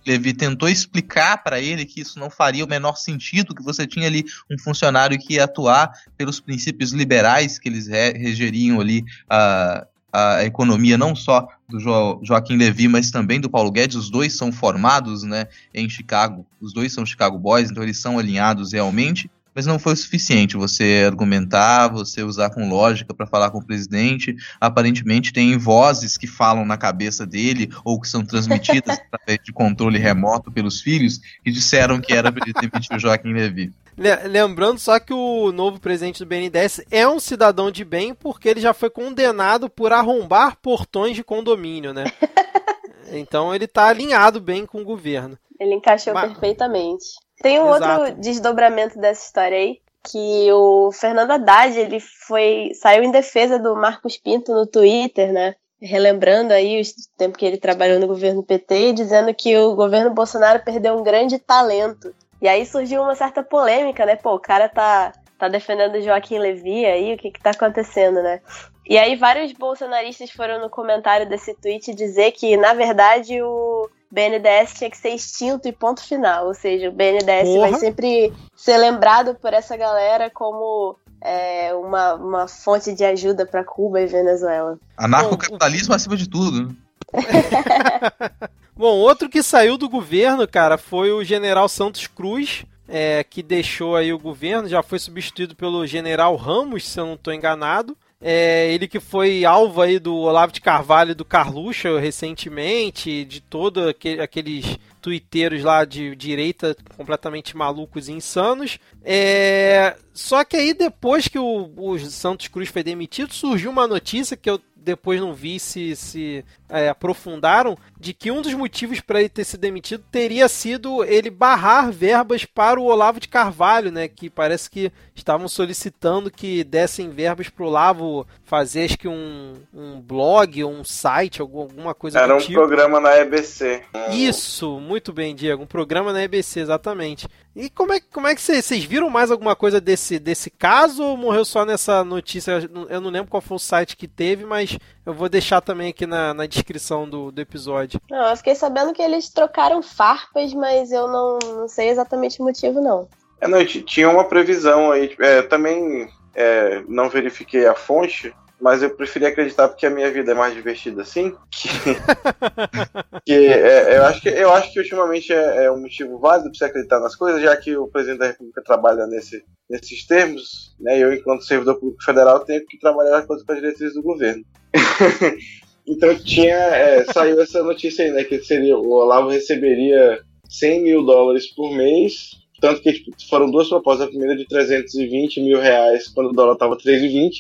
Levi tentou explicar para ele que isso não faria o menor sentido, que você tinha ali um funcionário que ia atuar pelos princípios liberais que eles regeriam ali a. Uh, a economia não só do jo Joaquim Levy, mas também do Paulo Guedes. Os dois são formados né, em Chicago, os dois são Chicago Boys, então eles são alinhados realmente. Mas não foi o suficiente você argumentar, você usar com lógica para falar com o presidente. Aparentemente tem vozes que falam na cabeça dele ou que são transmitidas através de controle remoto pelos filhos que disseram que era para ele demitir o Joaquim Levy. Lembrando só que o novo presidente do BNDES é um cidadão de bem porque ele já foi condenado por arrombar portões de condomínio, né? então ele está alinhado bem com o governo. Ele encaixou Mas... perfeitamente. Tem um Exato. outro desdobramento dessa história aí, que o Fernando Haddad, ele foi saiu em defesa do Marcos Pinto no Twitter, né? Relembrando aí o tempo que ele trabalhou no governo PT, dizendo que o governo Bolsonaro perdeu um grande talento e aí surgiu uma certa polêmica, né? Pô, o cara tá, tá defendendo Joaquim Levy aí, o que que tá acontecendo, né? E aí vários bolsonaristas foram no comentário desse tweet dizer que, na verdade, o BNDES tinha que ser extinto e ponto final. Ou seja, o BNDES Porra. vai sempre ser lembrado por essa galera como é, uma, uma fonte de ajuda para Cuba e Venezuela. Anarcocapitalismo acima de tudo. Bom, outro que saiu do governo, cara, foi o general Santos Cruz, é, que deixou aí o governo, já foi substituído pelo general Ramos, se eu não estou enganado. É, ele que foi alvo aí do Olavo de Carvalho e do Carluxo recentemente, de todos aquele, aqueles tuiteiros lá de direita completamente malucos e insanos. É, só que aí depois que o, o Santos Cruz foi demitido, surgiu uma notícia que eu depois não vi se, se é, aprofundaram, de que um dos motivos para ele ter sido demitido teria sido ele barrar verbas para o Olavo de Carvalho, né? Que parece que estavam solicitando que dessem verbas para o Olavo fazer acho que um, um blog ou um site, alguma coisa Era um tipo. programa na EBC. Isso, muito bem, Diego. Um programa na EBC, exatamente. E como é, como é que vocês, vocês viram mais alguma coisa desse, desse caso ou morreu só nessa notícia? Eu não lembro qual foi o site que teve, mas eu vou deixar também aqui na, na descrição do, do episódio. Não, eu fiquei sabendo que eles trocaram farpas, mas eu não, não sei exatamente o motivo, não. É, não, tinha uma previsão aí. É, também é, não verifiquei a fonte, mas eu preferi acreditar porque a minha vida é mais divertida assim. Que, que é, eu, acho que eu acho que ultimamente é, é um motivo válido para você acreditar nas coisas, já que o presidente da República trabalha nesse, nesses termos, né? Eu, enquanto servidor público federal, tenho que trabalhar com as diretrizes do governo. então tinha. É, saiu essa notícia aí, né? Que seria, o Olavo receberia 100 mil dólares por mês. Tanto que tipo, foram duas propostas. A primeira de 320 mil reais quando o dólar estava 3,20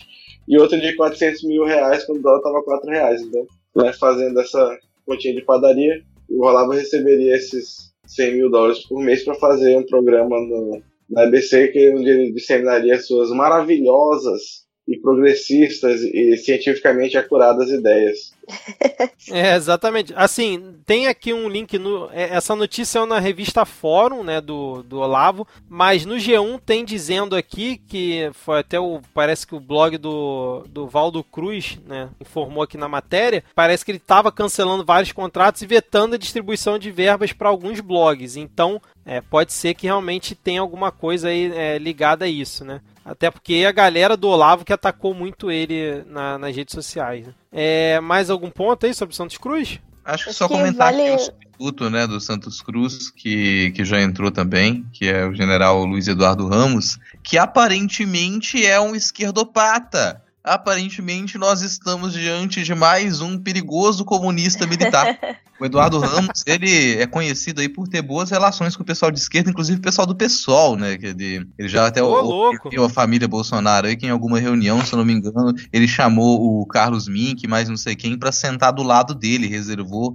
e outra de 400 mil reais quando o dólar estava 4 reais. Então, né, fazendo essa continha de padaria, o Olavo receberia esses 100 mil dólares por mês para fazer um programa no, na ABC que onde ele disseminaria suas maravilhosas e progressistas e cientificamente acuradas ideias. É, exatamente. Assim, tem aqui um link no. É, essa notícia é na revista Fórum, né, do, do Olavo, mas no G1 tem dizendo aqui que foi até o. Parece que o blog do, do Valdo Cruz, né, informou aqui na matéria. Parece que ele estava cancelando vários contratos e vetando a distribuição de verbas para alguns blogs. Então, é, pode ser que realmente tenha alguma coisa aí é, ligada a isso, né? Até porque a galera do Olavo que atacou muito ele na, nas redes sociais. Né? É, mais algum ponto aí sobre Santos Cruz? Acho que Acho só que comentar vale... aqui o substituto né, do Santos Cruz, que, que já entrou também, que é o general Luiz Eduardo Ramos, que aparentemente é um esquerdopata aparentemente nós estamos diante de mais um perigoso comunista militar. O Eduardo Ramos, ele é conhecido aí por ter boas relações com o pessoal de esquerda, inclusive o pessoal do PSOL, né? Que ele, ele já até o, a família Bolsonaro aí, que em alguma reunião, se eu não me engano, ele chamou o Carlos Mink, mais não sei quem, para sentar do lado dele, reservou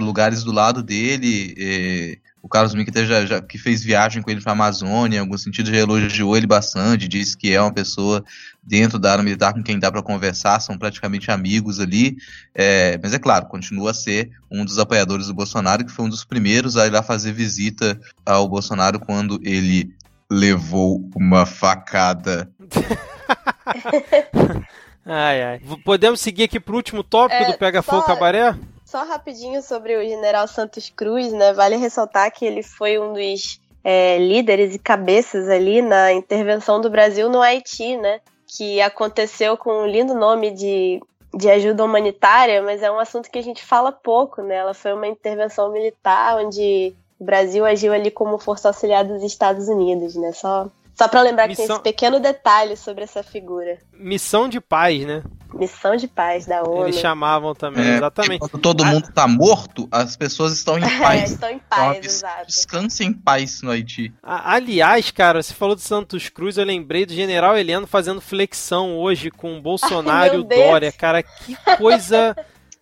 lugares do lado dele. O Carlos Miquel já, já que fez viagem com ele para a Amazônia, em algum sentido já elogiou ele bastante, disse que é uma pessoa dentro da área militar com quem dá para conversar, são praticamente amigos ali. É, mas é claro, continua a ser um dos apoiadores do Bolsonaro, que foi um dos primeiros a ir lá fazer visita ao Bolsonaro quando ele levou uma facada. ai, ai. Podemos seguir aqui pro último tópico É, do Pega só- Fogo Cabaré? Só rapidinho sobre o general Santos Cruz, né? Vale ressaltar que ele foi um dos é, líderes e cabeças ali na intervenção do Brasil no Haiti, né? Que aconteceu com um lindo nome de, de ajuda humanitária, mas é um assunto que a gente fala pouco, né? Ela foi uma intervenção militar onde o Brasil agiu ali como força auxiliar dos Estados Unidos, né? Só, só para lembrar que tem Missão- esse pequeno detalhe sobre essa figura. Missão de paz, né? Missão de paz da ONU. Eles chamavam também, É, exatamente. Quando todo mundo tá morto, as pessoas estão em É, paz. estão em Então, paz, des- exato. Descanse em paz no Haiti. Aliás, cara, você falou de Santos Cruz, eu lembrei do General Heleno fazendo flexão hoje com o Bolsonaro e o. Dória, cara, que coisa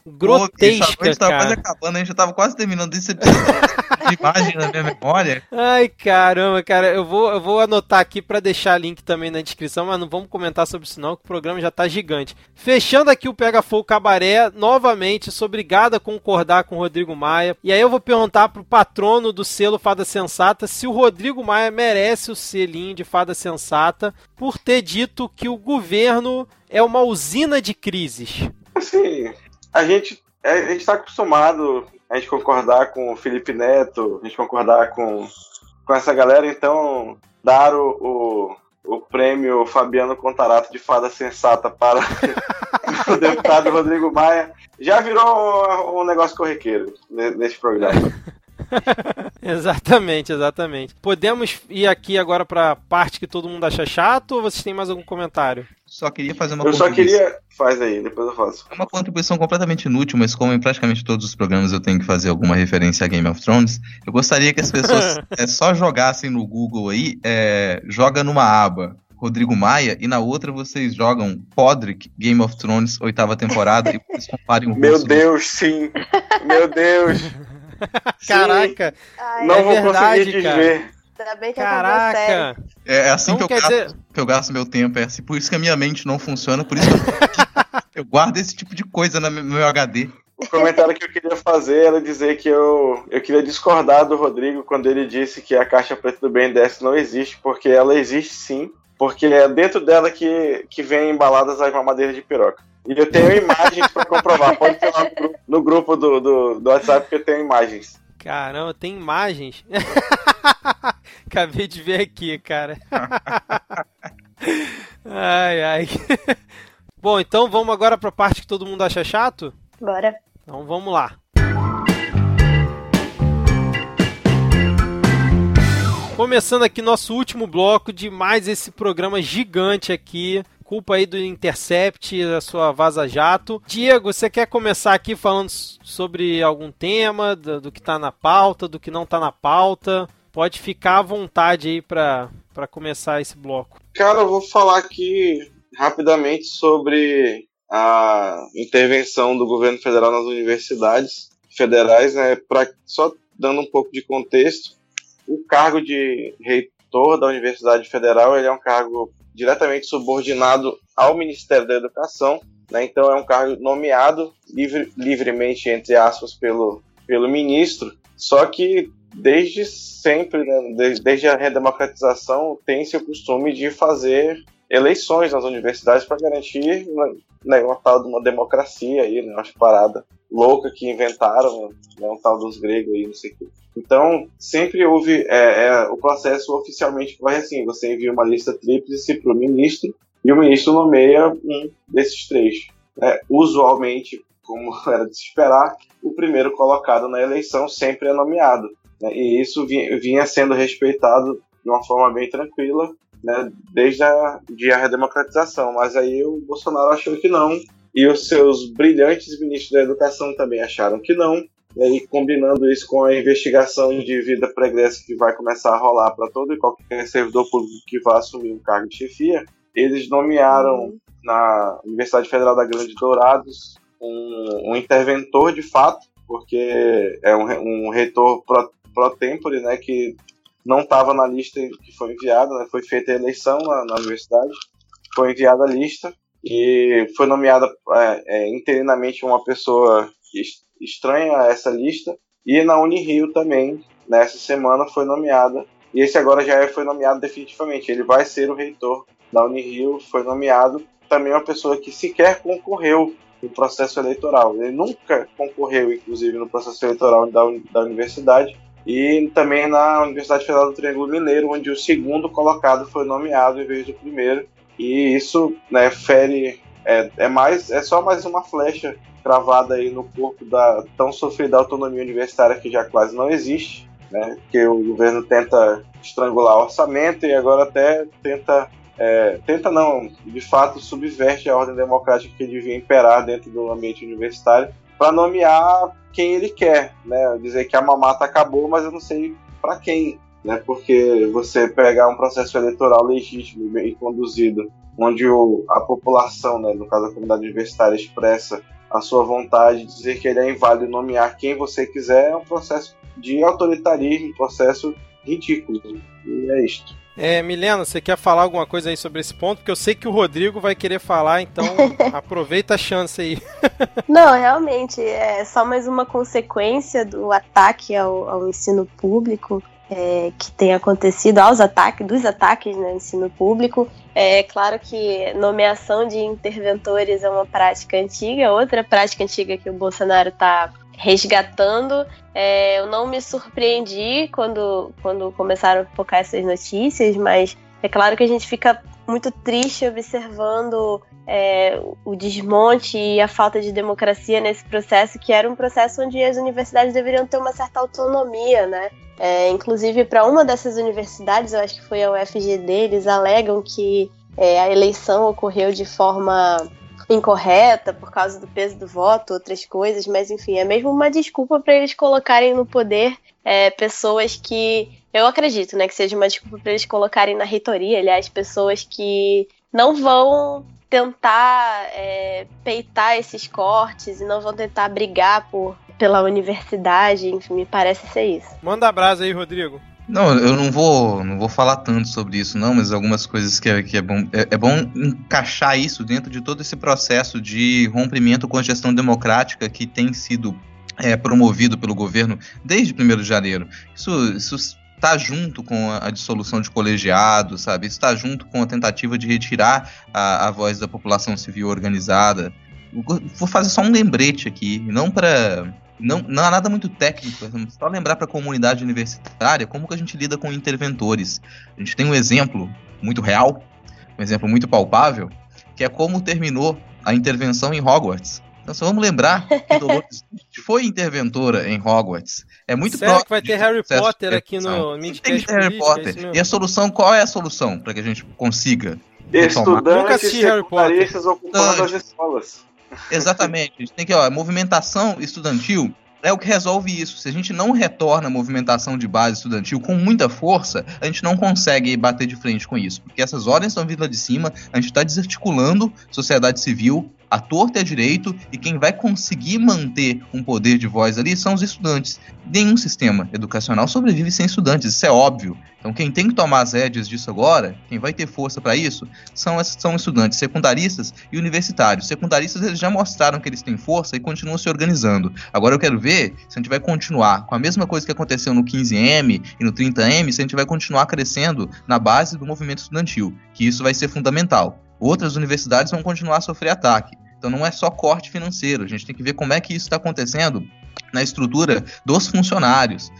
grotesca, a noite tava quase cara. acabando, a gente já tava quase terminando isso. De imagem na minha memória. Ai, caramba, cara, eu vou, eu vou anotar aqui pra deixar link também na descrição, mas não vamos comentar sobre isso não, que o programa já tá gigante. Fechando aqui o Pega Fogo Cabaré, novamente, sou obrigado a concordar com o Rodrigo Maia. E aí eu vou perguntar pro patrono do selo Fada Sensata se o Rodrigo Maia merece o selinho de Fada Sensata por ter dito que o governo é uma usina de crises. Assim, a gente é, a está acostumado a gente concordar com o Felipe Neto, a gente concordar com, com essa galera, então dar o, o, o prêmio Fabiano Contarato de Fada Sensata para o deputado Rodrigo Maia já virou um, um negócio corriqueiro ne- nesse programa. Exatamente, exatamente. Podemos ir aqui agora pra parte que todo mundo acha chato ou vocês têm mais algum comentário? Só queria fazer uma Eu só contribuição. queria. Faz aí, depois eu faço. É uma contribuição completamente inútil, mas como em praticamente todos os programas eu tenho que fazer alguma referência a Game of Thrones, eu gostaria que as pessoas é, só jogassem no Google aí, é, joga numa aba Rodrigo Maia e na outra vocês jogam Podrick Game of Thrones oitava temporada e vocês comparem o Meu Deus, sim! Meu Deus! Caraca, Ai, não é vou verdade, conseguir cara. desver. Ainda bem que caraca. É, é assim Então que, eu gasto, dizer, que eu gasto meu tempo, é assim, por isso que a minha mente não funciona, por isso que eu, eu guardo esse tipo de coisa no meu- meu HD. O comentário que eu queria fazer era dizer que eu, eu queria discordar do Rodrigo quando ele disse que a caixa preta do BNDES não existe, porque ela existe sim, porque é dentro dela que, que vem embaladas as mamadeiras de piroca. E eu tenho imagens para comprovar. Pode ir lá no grupo, no grupo do, do, do WhatsApp que eu tenho imagens. caramba, tem imagens. Acabei de ver aqui, cara. ai, ai. Bom, então vamos agora pra parte que todo mundo acha chato? Bora. Então vamos lá. Começando aqui nosso último bloco de mais esse programa gigante aqui. Culpa aí do Intercept, da sua Vaza Jato. Diego, você quer começar aqui falando sobre algum tema, do, do que tá na pauta, do que não tá na pauta? Pode ficar à vontade aí pra começar esse bloco. Cara, eu vou falar aqui rapidamente sobre a intervenção do governo federal nas universidades federais, né? Pra, só dando um pouco de contexto, o cargo de reitor da Universidade Federal ele é um cargo diretamente subordinado ao Ministério da Educação, né? Então é um cargo nomeado livre- livremente entre aspas pelo pelo ministro, só que desde sempre, né, desde, desde a redemocratização, tem-se o costume de fazer eleições nas universidades para garantir né, uma tal de uma democracia aí, né, uma parada louca que inventaram, né, um tal dos gregos aí, não sei o quê. Então, sempre houve é, é, o processo oficialmente corre assim, você envia uma lista tríplice para o ministro e o ministro nomeia um desses três. né. usualmente, como era de se esperar, o primeiro colocado na eleição sempre é nomeado. né, e isso vinha sendo respeitado de uma forma bem tranquila né, desde a, de a redemocratização. Mas aí o Bolsonaro achou que não, e os seus brilhantes ministros da educação também acharam que não. E aí, combinando isso com a investigação de vida pregressa que vai começar a rolar para todo e qualquer servidor público que vá assumir um cargo de chefia, eles nomearam na Universidade Federal da Grande Dourados um, um interventor de fato, porque é um, um reitor pro- pro tempore, né, que não estava na lista que foi enviada, né, foi feita a eleição na, na universidade, foi enviada a lista e foi nomeada é, é, interinamente uma pessoa estranha a essa lista. E na Unirio também, nessa semana, foi nomeada. E esse agora já foi nomeado definitivamente. Ele vai ser o reitor da Unirio, foi nomeado também uma pessoa que sequer concorreu no processo eleitoral. Ele nunca concorreu, inclusive, no processo eleitoral da, da universidade. E também na Universidade Federal do Triângulo Mineiro, onde o segundo colocado foi nomeado em vez do primeiro. E isso né, fere. É, é, mais, é só mais uma flecha cravada aí no corpo da tão sofrida autonomia universitária que já quase não existe, né? Que o governo tenta estrangular o orçamento e agora até tenta é, tenta não, de fato subverte a ordem democrática que devia imperar dentro do ambiente universitário para nomear quem ele quer, né? Dizer que a mamata acabou, mas eu não sei para quem, né? Porque você pegar um processo eleitoral legítimo e conduzido, onde o, a população, né, no caso a comunidade universitária, expressa a sua vontade, dizer que ele é inválido nomear quem você quiser, é um processo de autoritarismo, um processo ridículo. E é isto. É, Milena, você quer falar alguma coisa aí sobre esse ponto? Porque eu sei que o Rodrigo vai querer falar, então aproveita a chance aí. Não, realmente, é só mais uma consequência do ataque ao, ao ensino público é, que tem acontecido, aos ataques, dos ataques no ensino público. É claro que nomeação de interventores é uma prática antiga, outra prática antiga que o Bolsonaro está resgatando. É, eu não me surpreendi quando, quando começaram a focar essas notícias, mas é claro que a gente fica muito triste observando é, o desmonte e a falta de democracia nesse processo, que era um processo onde as universidades deveriam ter uma certa autonomia, né? É, inclusive, para uma dessas universidades, eu acho que foi a UFGD, eles alegam que é, a eleição ocorreu de forma incorreta por causa do peso do voto, outras coisas, mas enfim, é mesmo uma desculpa para eles colocarem no poder é, pessoas que eu acredito, né, que seja uma desculpa para eles colocarem na reitoria, aliás, pessoas que não vão tentar é, peitar esses cortes e não vão tentar brigar por, pela universidade, enfim, me parece ser isso. Manda abraço aí, Rodrigo. Não, eu não vou, não vou falar tanto sobre isso, não, mas algumas coisas que é, que é bom. É, é bom encaixar isso dentro de todo esse processo de rompimento com a gestão democrática que tem sido é, promovido pelo governo desde 1 de janeiro. Isso, isso está junto com a, dissolução de colegiados, sabe? Está junto com a tentativa de retirar a, a voz da população civil organizada. Vou fazer só um lembrete aqui, não para não, não há nada muito técnico, só lembrar para a comunidade universitária como que a gente lida com interventores. A gente tem um exemplo muito real, um exemplo muito palpável, que é como terminou a intervenção em Hogwarts. Então só vamos lembrar que Dolores foi interventora em Hogwarts. É muito Sério que vai ter Harry Potter aqui no Midcast Tem Harry Potter. É e a solução, qual é a solução para que a gente consiga Estudantes secundaristas ocupando as escolas. Exatamente. A gente tem que, ó, movimentação estudantil é o que resolve isso. Se a gente não retorna a movimentação de base estudantil com muita força, a gente não consegue bater de frente com isso. Porque essas ordens estão vindo lá de cima, a gente está desarticulando sociedade civil, a torta é direito e quem vai conseguir manter um poder de voz ali são os estudantes. Nenhum sistema educacional sobrevive sem estudantes, isso é óbvio. Então quem tem que tomar as rédeas disso agora, quem vai ter força para isso, são, são estudantes secundaristas e universitários. Secundaristas eles já mostraram que eles têm força e continuam se organizando. Agora eu quero ver se a gente vai continuar com a mesma coisa que aconteceu no 15M e no 30M, se a gente vai continuar crescendo na base do movimento estudantil, que isso vai ser fundamental outras universidades vão continuar a sofrer ataque. Então não é só corte financeiro, a gente tem que ver como é que isso está acontecendo na estrutura dos funcionários.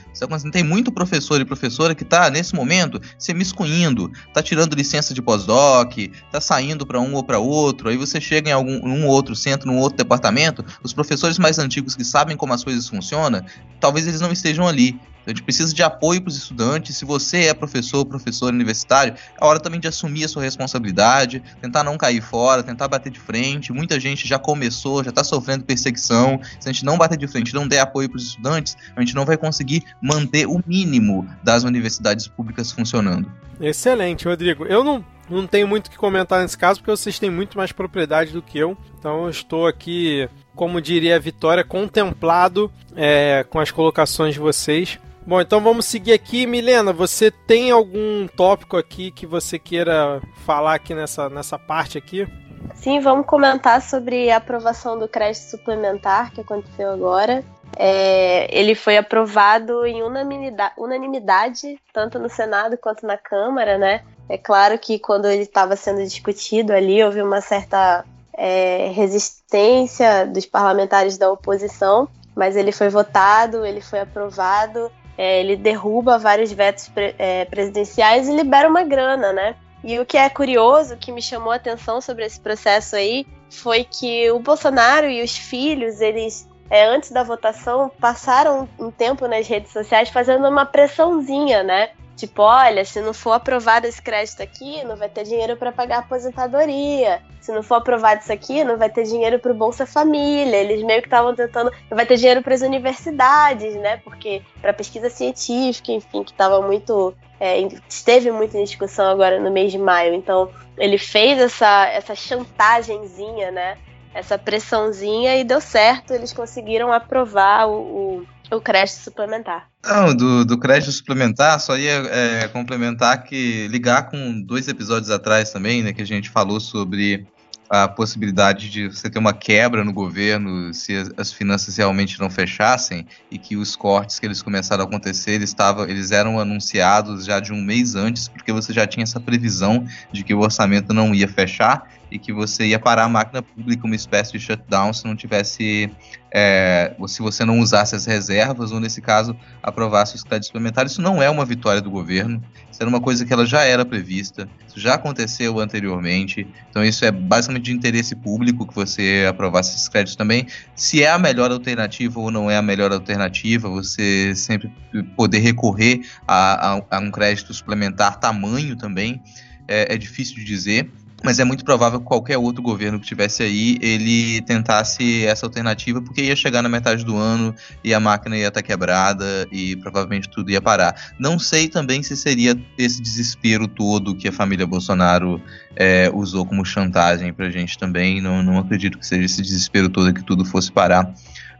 Tem muito professor e professora que está, nesse momento, se miscuindo, está tirando licença de pós-doc, está saindo para um ou para outro, aí você chega em algum um outro centro, num outro departamento, os professores mais antigos que sabem como as coisas funcionam, talvez eles não estejam ali. A gente precisa de apoio para os estudantes. Se você é professor, professor universitário, é hora também de assumir a sua responsabilidade, tentar não cair fora, tentar bater de frente. Muita gente já começou, já está sofrendo perseguição. Se a gente não bater de frente, não der apoio para os estudantes, a gente não vai conseguir manter o mínimo das universidades públicas funcionando. Excelente, Rodrigo. Eu não, não tenho muito o que comentar nesse caso, porque vocês têm muito mais propriedade do que eu. Então eu estou aqui, como diria a Vitória, contemplado é, com as colocações de vocês. Bom, então vamos seguir aqui. Milena, você tem algum tópico aqui que você queira falar aqui nessa, nessa parte aqui? Sim, vamos comentar sobre a aprovação do crédito suplementar que aconteceu agora. É, ele foi aprovado em unanimidade, unanimidade, tanto no Senado quanto na Câmara, né? É claro que quando ele estava sendo discutido ali, houve uma certa é, resistência dos parlamentares da oposição, mas ele foi votado, ele foi aprovado, é, ele derruba vários vetos pre, é, presidenciais e libera uma grana, né? E o que é curioso, que me chamou a atenção sobre esse processo aí, foi que o Bolsonaro e os filhos, eles, é, antes da votação, passaram um tempo nas redes sociais fazendo uma pressãozinha, né? Tipo, olha, se não for aprovado esse crédito aqui, não vai ter dinheiro para pagar a aposentadoria. Se não for aprovado isso aqui, não vai ter dinheiro para o Bolsa Família. Eles meio que estavam tentando, não vai ter dinheiro para as universidades, né? Porque para pesquisa científica, enfim, que estava muito é, esteve muito em discussão agora no mês de maio. Então, ele fez essa, essa chantagemzinha, né? Essa pressãozinha e deu certo. Eles conseguiram aprovar o, o, o crédito suplementar. Não, do, do crédito suplementar, só ia é, complementar que ligar com dois episódios atrás também, né? Que a gente falou sobre a possibilidade de você ter uma quebra no governo se as finanças realmente não fechassem e que os cortes que eles começaram a acontecer eles, estavam, eles eram anunciados já de um mês antes porque você já tinha essa previsão de que o orçamento não ia fechar e que você ia parar a máquina pública uma espécie de shutdown se não tivesse é, se você não usasse as reservas ou nesse caso aprovasse os créditos suplementares. Isso não é uma vitória do governo. Isso era uma coisa que ela já era prevista. Isso já aconteceu anteriormente. Então isso é basicamente de interesse público que você aprovasse esses créditos também. Se é a melhor alternativa ou não é a melhor alternativa você sempre poder recorrer a, a, a um crédito suplementar tamanho também é, é difícil de dizer mas é muito provável que qualquer outro governo que tivesse aí, ele tentasse essa alternativa, porque ia chegar na metade do ano e a máquina ia estar quebrada e provavelmente tudo ia parar. Não sei também se seria esse desespero todo que a família Bolsonaro é, usou como chantagem pra gente também. Não, não acredito que seja esse desespero todo que tudo fosse parar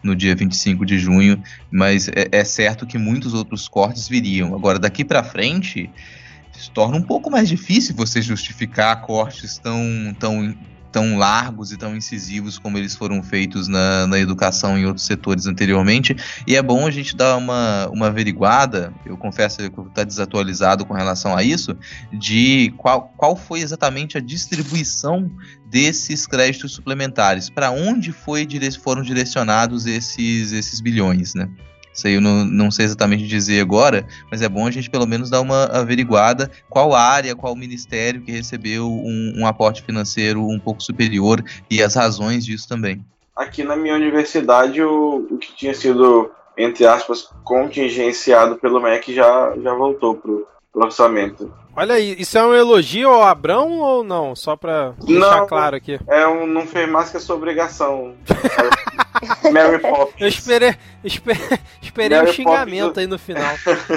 no dia 25 de junho, mas é, é certo que muitos outros cortes viriam. Agora, daqui para frente se torna um pouco mais difícil você justificar cortes tão, tão, tão largos e tão incisivos como eles foram feitos na, na educação em outros setores anteriormente. E é bom a gente dar uma, uma averiguada, eu confesso que está desatualizado com relação a isso, de qual, qual foi exatamente a distribuição desses créditos suplementares, para onde foi, foram direcionados esses, esses bilhões, né? Isso aí eu não, não sei exatamente dizer agora, mas é bom a gente pelo menos dar uma averiguada qual área, qual ministério que recebeu um, um aporte financeiro um pouco superior e as razões disso também. Aqui na minha universidade, o, o que tinha sido, entre aspas, contingenciado pelo MEC já, já voltou pro, pro orçamento. Olha aí, isso é um elogio ao Abrão ou não? Só pra deixar não, claro aqui. É um, não fez mais que a sua obrigação. Mary Poppins. Eu esperei, esperei, esperei um xingamento Poppins. aí no final.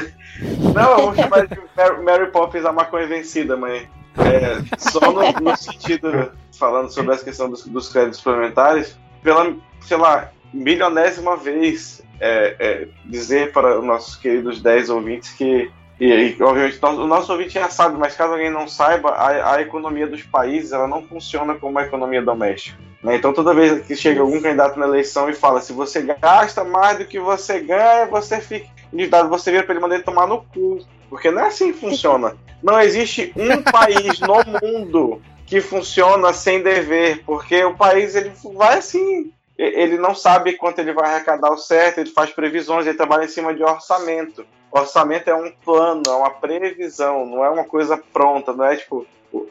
não, eu vou chamar de Mary, Mary Poppins a maconha vencida, mãe. É, só no, no, sentido, falando sobre essa questão dos, dos créditos suplementares, pela, sei lá, milionésima vez é, é, dizer para os nossos queridos 10 ouvintes que e, e, obviamente o nosso ouvinte já sabe, mas caso alguém não saiba, a, a economia dos países ela não funciona como a economia doméstica. Né? Então toda vez que chega algum candidato na eleição e fala se você gasta mais do que você ganha, você fica endividado, você vira para ele mandar ele tomar no cu. Porque não é assim que funciona. Não existe um país no mundo que funciona sem dever, porque o país ele vai assim. Ele não sabe quanto ele vai arrecadar o certo, ele faz previsões, ele trabalha em cima de orçamento. Orçamento é um plano, é uma previsão, não é uma coisa pronta, não é tipo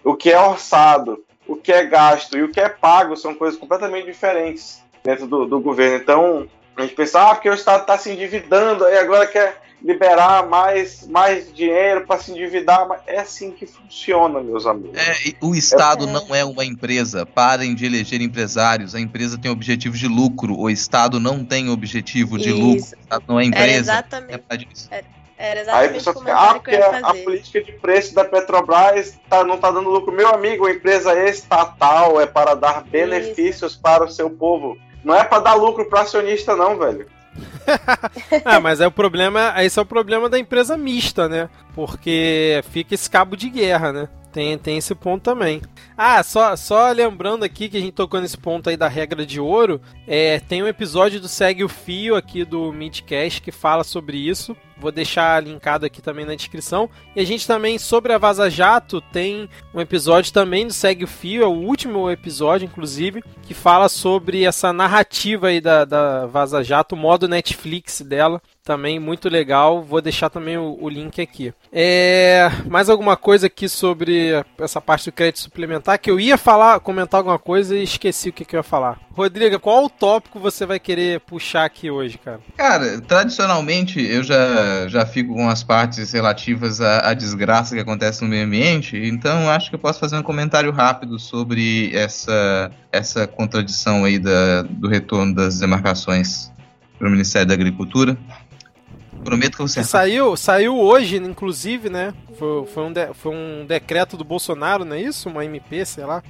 o que é orçado, o que é gasto e o que é pago são coisas completamente diferentes dentro do, do governo. Então, a gente pensa, ah, porque o Estado está se endividando, aí agora quer liberar mais, mais dinheiro para se endividar. É assim que funciona, meus amigos. É, o Estado é... não é uma empresa. Parem de eleger empresários. A empresa tem objetivos de lucro. O Estado não tem objetivo de Isso. lucro. O Estado não é empresa. Era exatamente. É, era exatamente Aí a pessoa fica, ah, porque a, a, política de preço da Petrobras tá, não está dando lucro. Meu amigo, a empresa estatal é para dar benefícios Isso. para o seu povo. Não é para dar lucro para acionista, não, velho. ah, mas é o problema, esse é o problema da empresa mista, né? Porque fica esse cabo de guerra, né? Tem, tem esse ponto também. Ah, só, só lembrando aqui que a gente tocou nesse ponto aí da regra de ouro, é, tem um episódio do Segue o Fio aqui do Midcast que fala sobre isso. Vou deixar linkado aqui também na descrição. E a gente também, sobre a Vaza Jato, tem um episódio também do Segue o Fio, é o último episódio, inclusive, que fala sobre essa narrativa aí da, da Vaza Jato, o modo Netflix dela. Também muito legal. Vou deixar também o, o link aqui. É, mais alguma coisa aqui sobre essa parte do crédito suplementar? Que eu ia falar, comentar alguma coisa e esqueci o que, que eu ia falar. Rodrigo, qual o tópico você vai querer puxar aqui hoje, cara? Cara, tradicionalmente eu já, já fico com as partes relativas à, à desgraça que acontece no meio ambiente, então acho que eu posso fazer um comentário rápido sobre essa, essa contradição aí da, do retorno das demarcações para o Ministério da Agricultura. Prometo que você. Saiu, saiu hoje, inclusive, né? Foi, foi, um de, foi um decreto do Bolsonaro, não é isso? Uma MP, sei lá.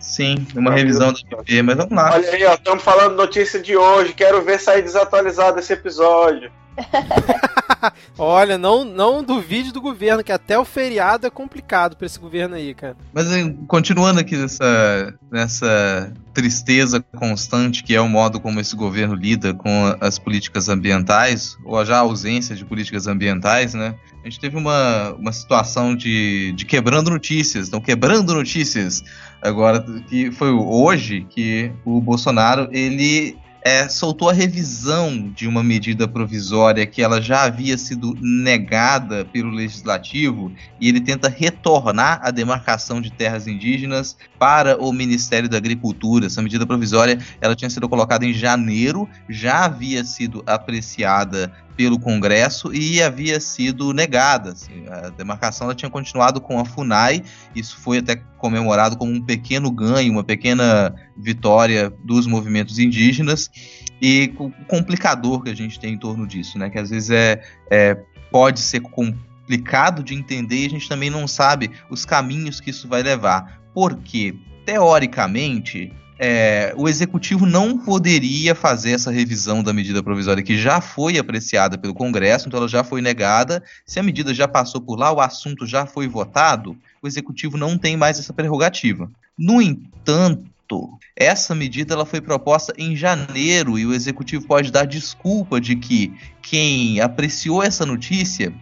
Sim, uma revisão do MP, mas vamos lá. Olha aí, ó, estamos falando notícia de hoje. Quero ver sair desatualizado esse episódio. Olha, não, não duvide do governo, que até o feriado é complicado para esse governo aí, cara. Mas continuando aqui nessa, nessa tristeza constante que é o modo como esse governo lida com as políticas ambientais, ou já a ausência de políticas ambientais, né? A gente teve uma, uma situação de, de quebrando notícias, então quebrando notícias agora, que foi hoje que o Bolsonaro, ele é, soltou a revisão de uma medida provisória que ela já havia sido negada pelo legislativo e ele tenta retornar a demarcação de terras indígenas para o Ministério da Agricultura. Essa medida provisória ela tinha sido colocada em janeiro, já havia sido apreciada pelo Congresso e havia sido negada. Assim, a demarcação ela tinha continuado com a FUNAI, isso foi até comemorado como um pequeno ganho, uma pequena vitória dos movimentos indígenas e o complicador que a gente tem em torno disso, né? Que às vezes é, é pode ser complicado de entender e a gente também não sabe os caminhos que isso vai levar. Porque, teoricamente, é, o executivo não poderia fazer essa revisão da medida provisória que já foi apreciada pelo Congresso, então ela já foi negada. Se a medida já passou por lá, o assunto já foi votado, o executivo não tem mais essa prerrogativa. No entanto, essa medida ela foi proposta em janeiro e o executivo pode dar desculpa de que quem apreciou essa notícia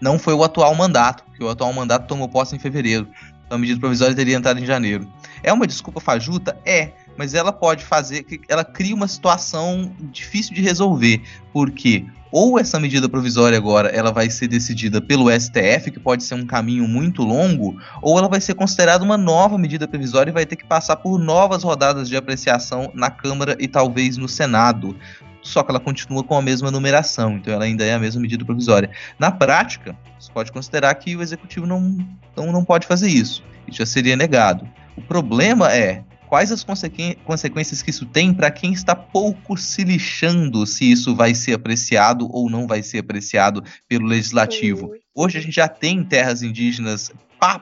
não foi o atual mandato, porque o atual mandato tomou posse em fevereiro. Então a medida provisória teria entrado em janeiro. É uma desculpa fajuta? É, mas ela pode fazer ela cria uma situação difícil de resolver, porque ou essa medida provisória agora ela vai ser decidida pelo STF, que pode ser um caminho muito longo, ou ela vai ser considerada uma nova medida provisória e vai ter que passar por novas rodadas de apreciação na Câmara e talvez no Senado. Só que ela continua com a mesma numeração, então ela ainda é a mesma medida provisória. Na prática, você pode considerar que o executivo não, não, não pode fazer isso. Isso já seria negado. O problema é quais as consequências que isso tem para quem está pouco se lixando se isso vai ser apreciado ou não vai ser apreciado pelo legislativo. Hoje a gente já tem terras indígenas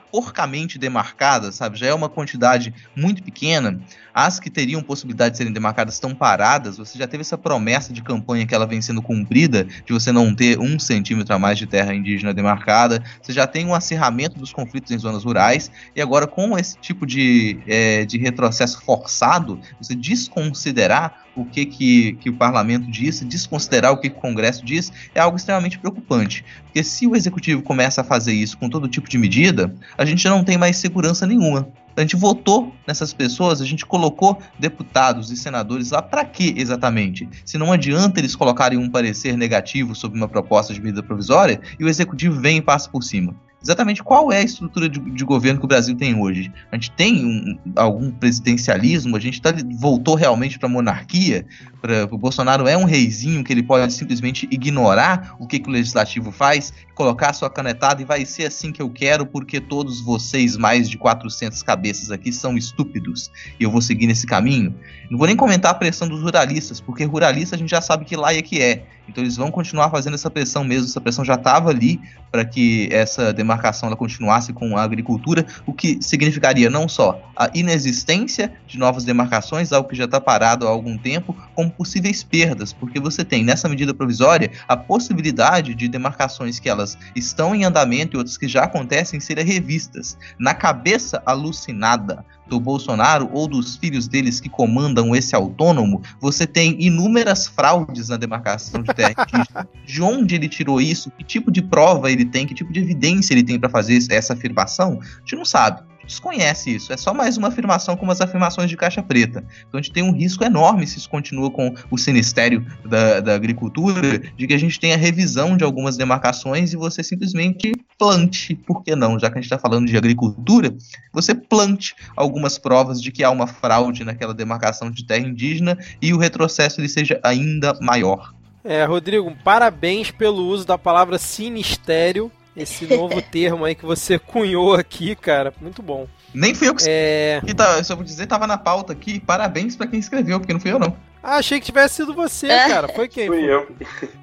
porcamente demarcadas, sabe? Já é uma quantidade muito pequena. As que teriam possibilidade de serem demarcadas estão paradas. Você já teve essa promessa de campanha que ela vem sendo cumprida, de você não ter um centímetro a mais de terra indígena demarcada. Você já tem um acirramento dos conflitos em zonas rurais. E agora, com esse tipo de, é, de retrocesso forçado, você desconsiderar o que, que, que o parlamento diz, desconsiderar o que, que o Congresso diz, é algo extremamente preocupante. Porque se o executivo começa a fazer isso com todo tipo de medida, a gente não tem mais segurança nenhuma. A gente votou nessas pessoas, a gente colocou deputados e senadores lá para quê exatamente? Se não adianta eles colocarem um parecer negativo sobre uma proposta de medida provisória e o executivo vem e passa por cima exatamente qual é a estrutura de, de, governo que o Brasil tem hoje. A gente tem um, algum presidencialismo, a gente tá, voltou realmente para a monarquia, Pra, o Bolsonaro é um reizinho que ele pode simplesmente ignorar o que, que o legislativo faz, colocar sua canetada e vai ser assim que eu quero, porque todos vocês, mais de 400 cabeças aqui, são estúpidos e eu vou seguir nesse caminho. Não vou nem comentar a pressão dos ruralistas, porque ruralista a gente já sabe que laia que é. Então eles vão continuar fazendo essa pressão mesmo, essa pressão já estava ali para que essa demarcação ela continuasse com a agricultura, o que significaria não só a inexistência de novas demarcações, algo que já está parado há algum tempo, como possíveis perdas, porque você tem nessa medida provisória a possibilidade de demarcações que elas estão em andamento e outras que já acontecem serem revistas. Na cabeça alucinada do Bolsonaro ou dos filhos deles que comandam esse autônomo, você tem inúmeras fraudes na demarcação de terra indígena. De onde ele tirou isso? Que tipo de prova ele tem? Que tipo de evidência ele tem para fazer essa afirmação? A gente não sabe desconhece isso. É só mais uma afirmação como as afirmações de caixa preta. Então a gente tem um risco enorme se isso continua com o Sinistério da, da Agricultura, de que a gente tenha revisão de algumas demarcações e você simplesmente plante, por que não? Já que a gente está falando de agricultura, você plante algumas provas de que há uma fraude naquela demarcação de terra indígena e o retrocesso ele seja ainda maior. É, Rodrigo, parabéns pelo uso da palavra sinistério esse novo termo aí que você cunhou aqui, cara. Muito bom. Nem fui eu que é... que tá, só vou dizer, tava na pauta aqui. Parabéns para quem escreveu, porque não fui eu não. Ah, achei que tivesse sido você, é. cara. Foi quem? Fui eu.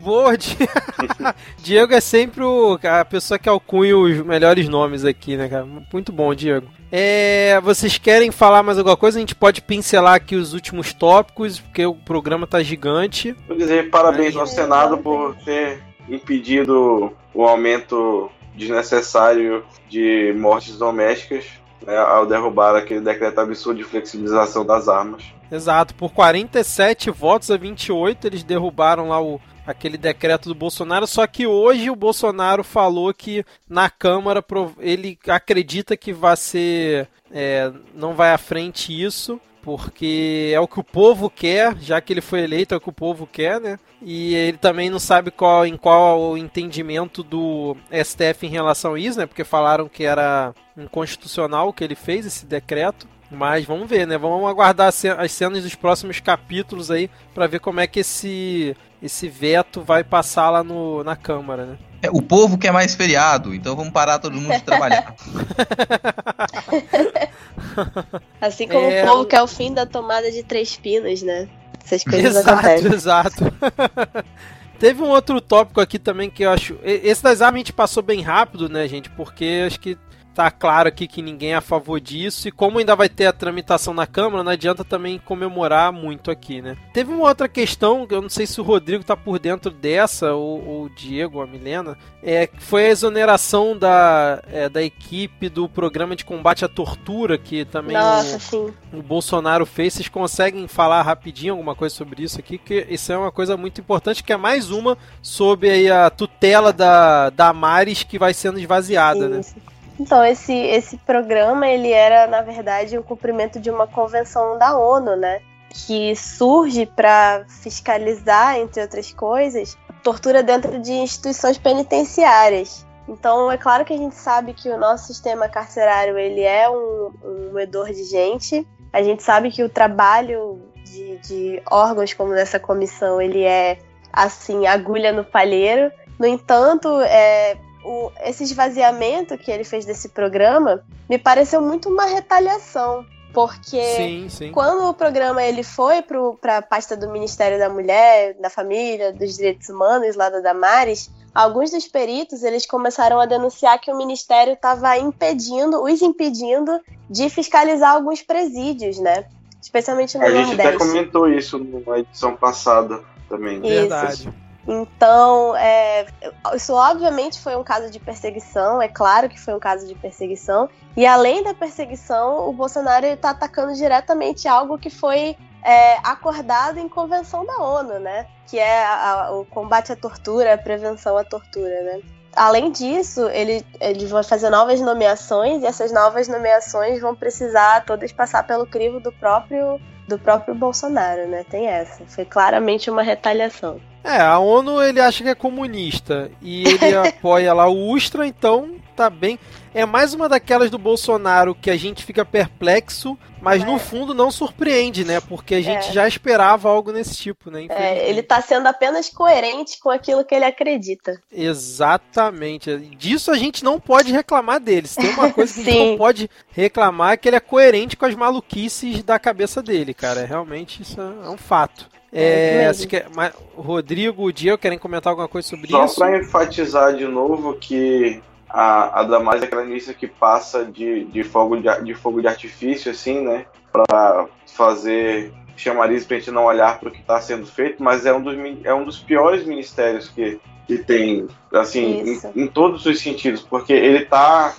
Word. Diego é sempre o, a pessoa que alcunha os melhores nomes aqui, né, cara? Muito bom, Diego. É, vocês querem falar mais alguma coisa? A gente pode pincelar aqui os últimos tópicos, porque o programa tá gigante. Vou dizer parabéns ao Senado por ter impedido o aumento desnecessário de mortes domésticas né, ao derrubar aquele decreto absurdo de flexibilização das armas. Exato, por 47 votos a 28 eles derrubaram lá o, aquele decreto do Bolsonaro, só que hoje o Bolsonaro falou que na Câmara ele acredita que vai ser. É, não vai à frente isso, porque é o que o povo quer, já que ele foi eleito, é o que o povo quer, né? E ele também não sabe qual, em qual o entendimento do STF em relação a isso, né? Porque falaram que era inconstitucional o que ele fez, esse decreto. Mas vamos ver, né? Vamos aguardar as cenas dos próximos capítulos aí para ver como é que esse esse veto vai passar lá no, na Câmara, né? É, o povo quer mais feriado, então vamos parar todo mundo de trabalhar. assim como é... o povo quer o fim da tomada de três pinos, né? Essas coisas exato, acontecem. Exato. Teve um outro tópico aqui também que eu acho. Esse das armas a gente passou bem rápido, né, gente? Porque acho que tá claro aqui que ninguém é a favor disso. E como ainda vai ter a tramitação na Câmara, não adianta também comemorar muito aqui, né? Teve uma outra questão, eu não sei se o Rodrigo tá por dentro dessa, ou, ou o Diego, a Milena, é, que foi a exoneração da, é, da equipe do programa de combate à tortura, que também Nossa, o, o, Bolsonaro fez. Vocês conseguem falar rapidinho alguma coisa sobre isso aqui? Que isso é uma coisa muito importante, que é mais uma sobre aí, a tutela da, da Maris que vai sendo esvaziada, né? Então, esse, esse programa, ele era, na verdade, o cumprimento de uma convenção da ONU, né? Que surge para fiscalizar, entre outras coisas, tortura dentro de instituições penitenciárias. Então, é claro que a gente sabe que o nosso sistema carcerário, ele é um, um moedor de gente. A gente sabe que o trabalho de, de órgãos como dessa comissão, ele é, assim, agulha no palheiro. No entanto, é, o, esse esvaziamento que ele fez desse programa me pareceu muito uma retaliação. Porque sim, sim. quando o programa ele foi para a pasta do Ministério da Mulher, da Família, dos Direitos Humanos, lá da Damares, alguns dos peritos eles começaram a denunciar que o Ministério estava impedindo, os impedindo de fiscalizar alguns presídios, né? Especialmente no a Nordeste. A gente até comentou isso na edição passada também. Verdade. Então, é, isso obviamente foi um caso de perseguição, é claro que foi um caso de perseguição. E além da perseguição, o Bolsonaro está atacando diretamente algo que foi é, acordado em convenção da ONU, né? Que é a, a, o combate à tortura, a prevenção à tortura, né? Além disso, ele, ele vai fazer novas nomeações e essas novas nomeações vão precisar todas passar pelo crivo do próprio do próprio Bolsonaro, né? Tem essa. Foi claramente uma retaliação. É, a ONU ele acha que é comunista e ele apoia lá o Ustra, então tá bem. É mais uma daquelas do Bolsonaro que a gente fica perplexo, mas é. no fundo não surpreende, né? Porque a gente é. já esperava algo nesse tipo, né? É, ele tá sendo apenas coerente com aquilo que ele acredita. Exatamente. Disso a gente não pode reclamar dele. Se tem uma coisa que a gente não pode reclamar é que ele é coerente com as maluquices da cabeça dele, cara. Realmente isso é um fato. É, é quer, Rodrigo, o Diego querem comentar alguma coisa sobre Só isso? Só para enfatizar de novo que a, a Damares é aquela ministra que passa de, de, fogo de, de fogo de artifício, assim, né? Para fazer chamariz para a gente não olhar para o que está sendo feito, mas é um dos, é um dos piores ministérios que, que tem, assim, em, em, todos os sentidos, porque ele tá.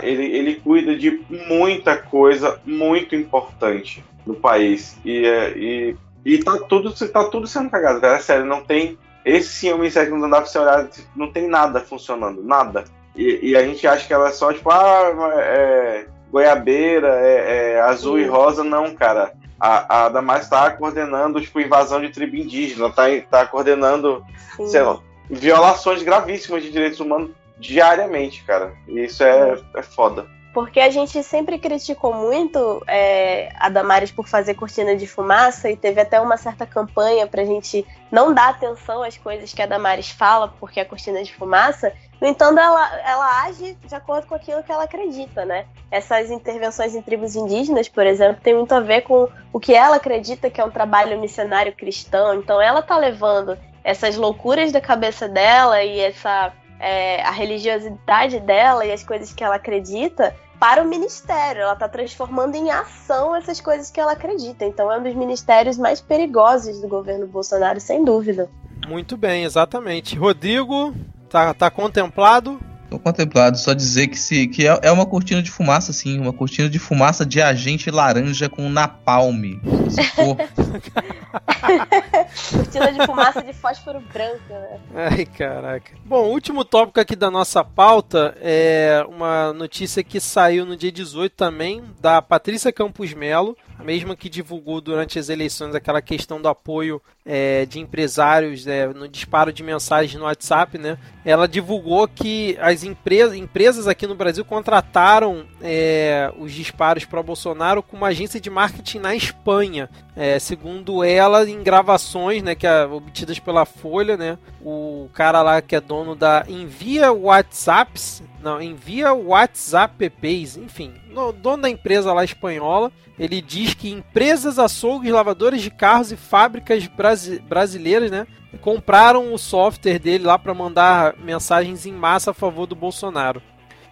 Ele, ele cuida de muita coisa muito importante no país. E, é, e, e tá, tudo, tá tudo sendo cagado, cara. Sério, não tem. Esse sim é um ministério que não dá pra você olhar, não tem nada funcionando, nada. E, e, a gente acha que ela é só, tipo, ah, é, goiabeira, é, é azul Sim. e rosa. Não, cara. A, a Damares está coordenando, tipo, invasão de tribo indígena, tá, tá coordenando, Sim. sei lá, violações gravíssimas de direitos humanos diariamente, cara. E isso é, é foda. Porque a gente sempre criticou muito é, a Damares por fazer cortina de fumaça e teve até uma certa campanha pra gente não dar atenção às coisas que a Damares fala porque é cortina de fumaça. No entanto, ela, ela age de acordo com aquilo que ela acredita, né? Essas intervenções em tribos indígenas, por exemplo, tem muito a ver com o que ela acredita que é um trabalho missionário cristão. Então, ela tá levando essas loucuras da cabeça dela e essa é, a religiosidade dela e as coisas que ela acredita para o ministério. Ela está transformando em ação essas coisas que ela acredita. Então é um dos ministérios mais perigosos do governo Bolsonaro, sem dúvida. Muito bem, exatamente. Rodrigo, tá, tá contemplado? Tô contemplado, só dizer que se que é, é uma cortina de fumaça, sim, uma cortina de fumaça de agente laranja com napalm. Se for. cortina de fumaça de fósforo branco, né? Ai, caraca. Bom, o último tópico aqui da nossa pauta é uma notícia que saiu no dia 18 também, da Patrícia Campos Melo, mesma que divulgou durante as eleições aquela questão do apoio é, de empresários é, no disparo de mensagens no WhatsApp, né? Ela divulgou que as empresas, empresas aqui no Brasil contrataram é, os disparos para Bolsonaro com uma agência de marketing na Espanha. É, segundo ela, em gravações, né, que é, obtidas pela Folha, né, o cara lá que é dono da Envia WhatsApps, não, Envia WhatsApp PPs, enfim, no, dono da empresa lá espanhola, ele diz que empresas, açougues, lavadores de carros e fábricas brasi brasileiras, né, compraram o software dele lá para mandar mensagens em massa a favor do Bolsonaro.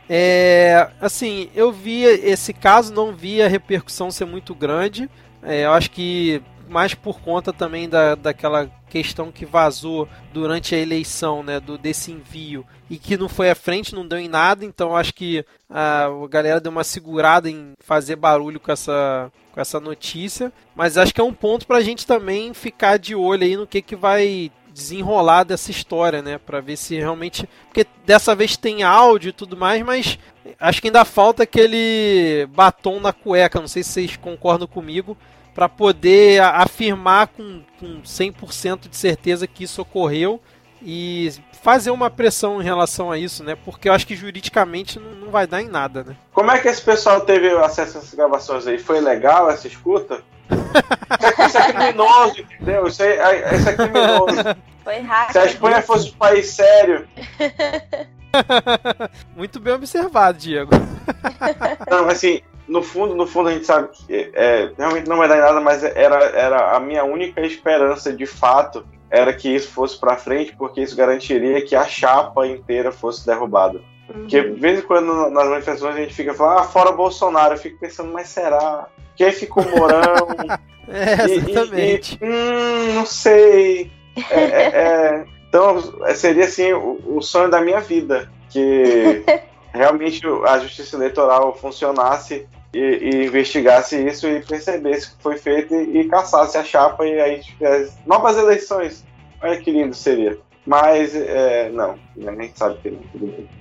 É, assim, eu vi esse caso, não vi a repercussão ser muito grande. É, eu acho que mais por conta também da, daquela questão que vazou durante a eleição, né, do desse envio e que não foi à frente, não deu em nada, então acho que a, a galera deu uma segurada em fazer barulho com essa com essa notícia, mas acho que é um ponto para a gente também ficar de olho aí no que que vai desenrolar dessa história, né, para ver se realmente, porque dessa vez tem áudio e tudo mais, mas acho que ainda falta aquele batom na cueca, não sei se vocês concordam comigo, para poder afirmar com, com 100% de certeza que isso ocorreu e fazer uma pressão em relação a isso, né? Porque eu acho que juridicamente não, não vai dar em nada, né? Como é que esse pessoal teve acesso a essas gravações aí? Foi legal essa escuta? isso é criminoso, entendeu? Isso é, isso é criminoso. Foi. Se a Espanha fosse um país sério. Muito bem observado, Diego. Não, assim, no fundo, no fundo a gente sabe que é, realmente não vai dar em nada, mas era, era a minha única esperança de fato era que isso fosse para frente, porque isso garantiria que a chapa inteira fosse derrubada. Uhum. Porque de vez em quando nas manifestações a gente fica falando, ah, fora Bolsonaro, eu fico pensando, mas será? Que aí fica o Morão. é, exatamente. E, e, hum, não sei. É, é, é, então seria assim o, o sonho da minha vida. Que realmente a justiça eleitoral funcionasse e, e, investigasse isso e percebesse que foi feito e, e caçasse a chapa e aí tivesse novas eleições. Olha que lindo seria. Mas, é, não, a gente sabe que não.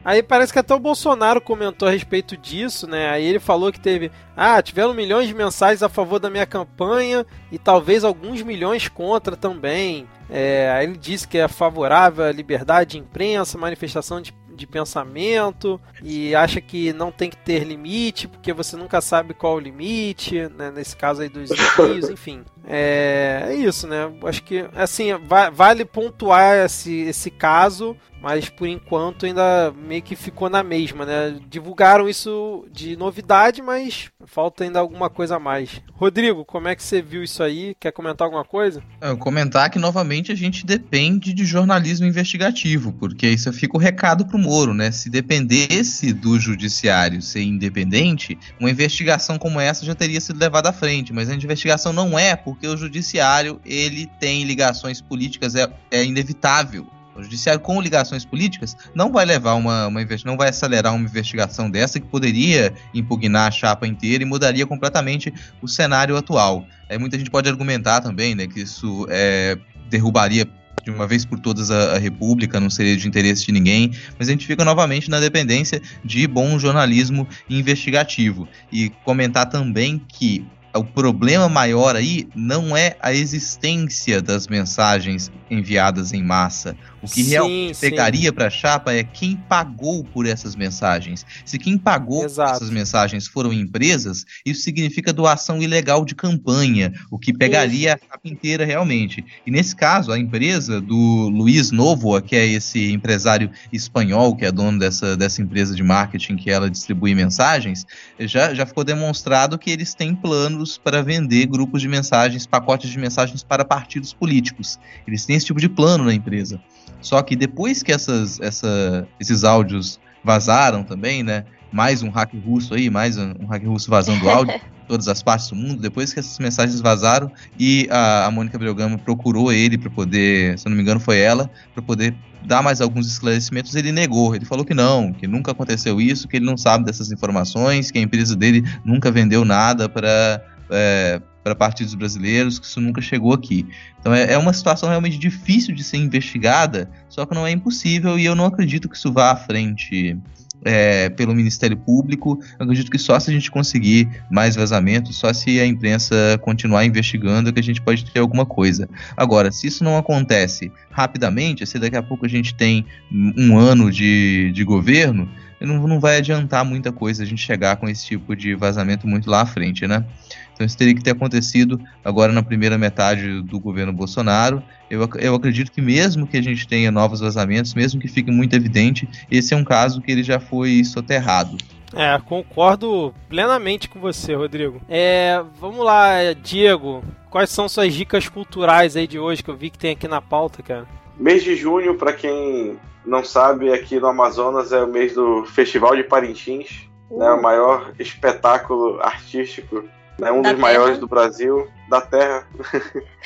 Aí parece que até o Bolsonaro comentou a respeito disso, né? Aí ele falou que teve. Ah, tiveram milhões de mensagens a favor da minha campanha e talvez alguns milhões contra também. É, aí ele disse que é favorável à liberdade de imprensa, manifestação de de pensamento e acha que não tem que ter limite, porque você nunca sabe qual o limite, né, nesse caso aí dos envios, enfim. É, é isso, né? Acho que, assim, vale pontuar esse, esse caso mas por enquanto ainda meio que ficou na mesma, né? Divulgaram isso de novidade, mas falta ainda alguma coisa a mais. Rodrigo, como é que você viu isso aí? Quer comentar alguma coisa? É, comentar que novamente a gente depende de jornalismo investigativo, porque isso fica o recado pro Moro, né? Se dependesse do judiciário ser independente, uma investigação como essa já teria sido levada à frente, mas a investigação não é, porque o judiciário ele tem ligações políticas, é, é inevitável o judiciário com ligações políticas não vai levar uma, uma não vai acelerar uma investigação dessa que poderia impugnar a chapa inteira e mudaria completamente o cenário atual. É, muita gente pode argumentar também né, que isso é, derrubaria de uma vez por todas a, a, República, não seria de interesse de ninguém, mas a gente fica novamente na dependência de bom jornalismo investigativo. E comentar também que o problema maior aí não é a existência das mensagens enviadas em massa. O que sim, realmente sim. pegaria para a chapa é quem pagou por essas mensagens. Se quem pagou Exato. essas mensagens foram empresas, isso significa doação ilegal de campanha, o que pegaria isso. a chapa inteira realmente. E nesse caso, a empresa do Luiz Novoa, que é esse empresário espanhol que é dono dessa, dessa empresa de marketing que ela distribui mensagens, já, já ficou demonstrado que eles têm planos para vender grupos de mensagens, pacotes de mensagens para partidos políticos. Eles têm esse tipo de plano na empresa. Só que depois que essas, essa, esses áudios vazaram também, né? Mais um hack russo aí, mais um, um hack russo vazando áudio todas as partes do mundo. Depois que essas mensagens vazaram e a, a Mônica Belgama procurou ele para poder, se eu não me engano, foi ela, para poder dar mais alguns esclarecimentos, ele negou. Ele falou que não, que nunca aconteceu isso, que ele não sabe dessas informações, que a empresa dele nunca vendeu nada para é, para partidos brasileiros, que isso nunca chegou aqui. Então é, é, uma situação realmente difícil de ser investigada, só que não é impossível e eu não acredito que isso vá à frente é, pelo Ministério Público. Eu acredito que só se a gente conseguir mais vazamentos, só se a imprensa continuar investigando, que a gente pode ter alguma coisa. Agora, se isso não acontece rapidamente, se daqui a pouco a gente tem um ano de, de governo, não, não vai adiantar muita coisa a gente chegar com esse tipo de vazamento muito lá à frente, né? Então isso teria que ter acontecido agora na primeira metade do governo Bolsonaro. Eu, eu acredito que mesmo que a gente tenha novos vazamentos, mesmo que fique muito evidente, esse é um caso que ele já foi soterrado. É, concordo plenamente com você, Rodrigo. É, vamos lá, Diego. Quais são suas dicas culturais aí de hoje que eu vi que tem aqui na pauta, cara? Mês de junho, para quem não sabe, aqui no Amazonas é o mês do Festival de Parintins, uh. né, o maior espetáculo artístico, né, um da dos terra. maiores do Brasil, da Terra.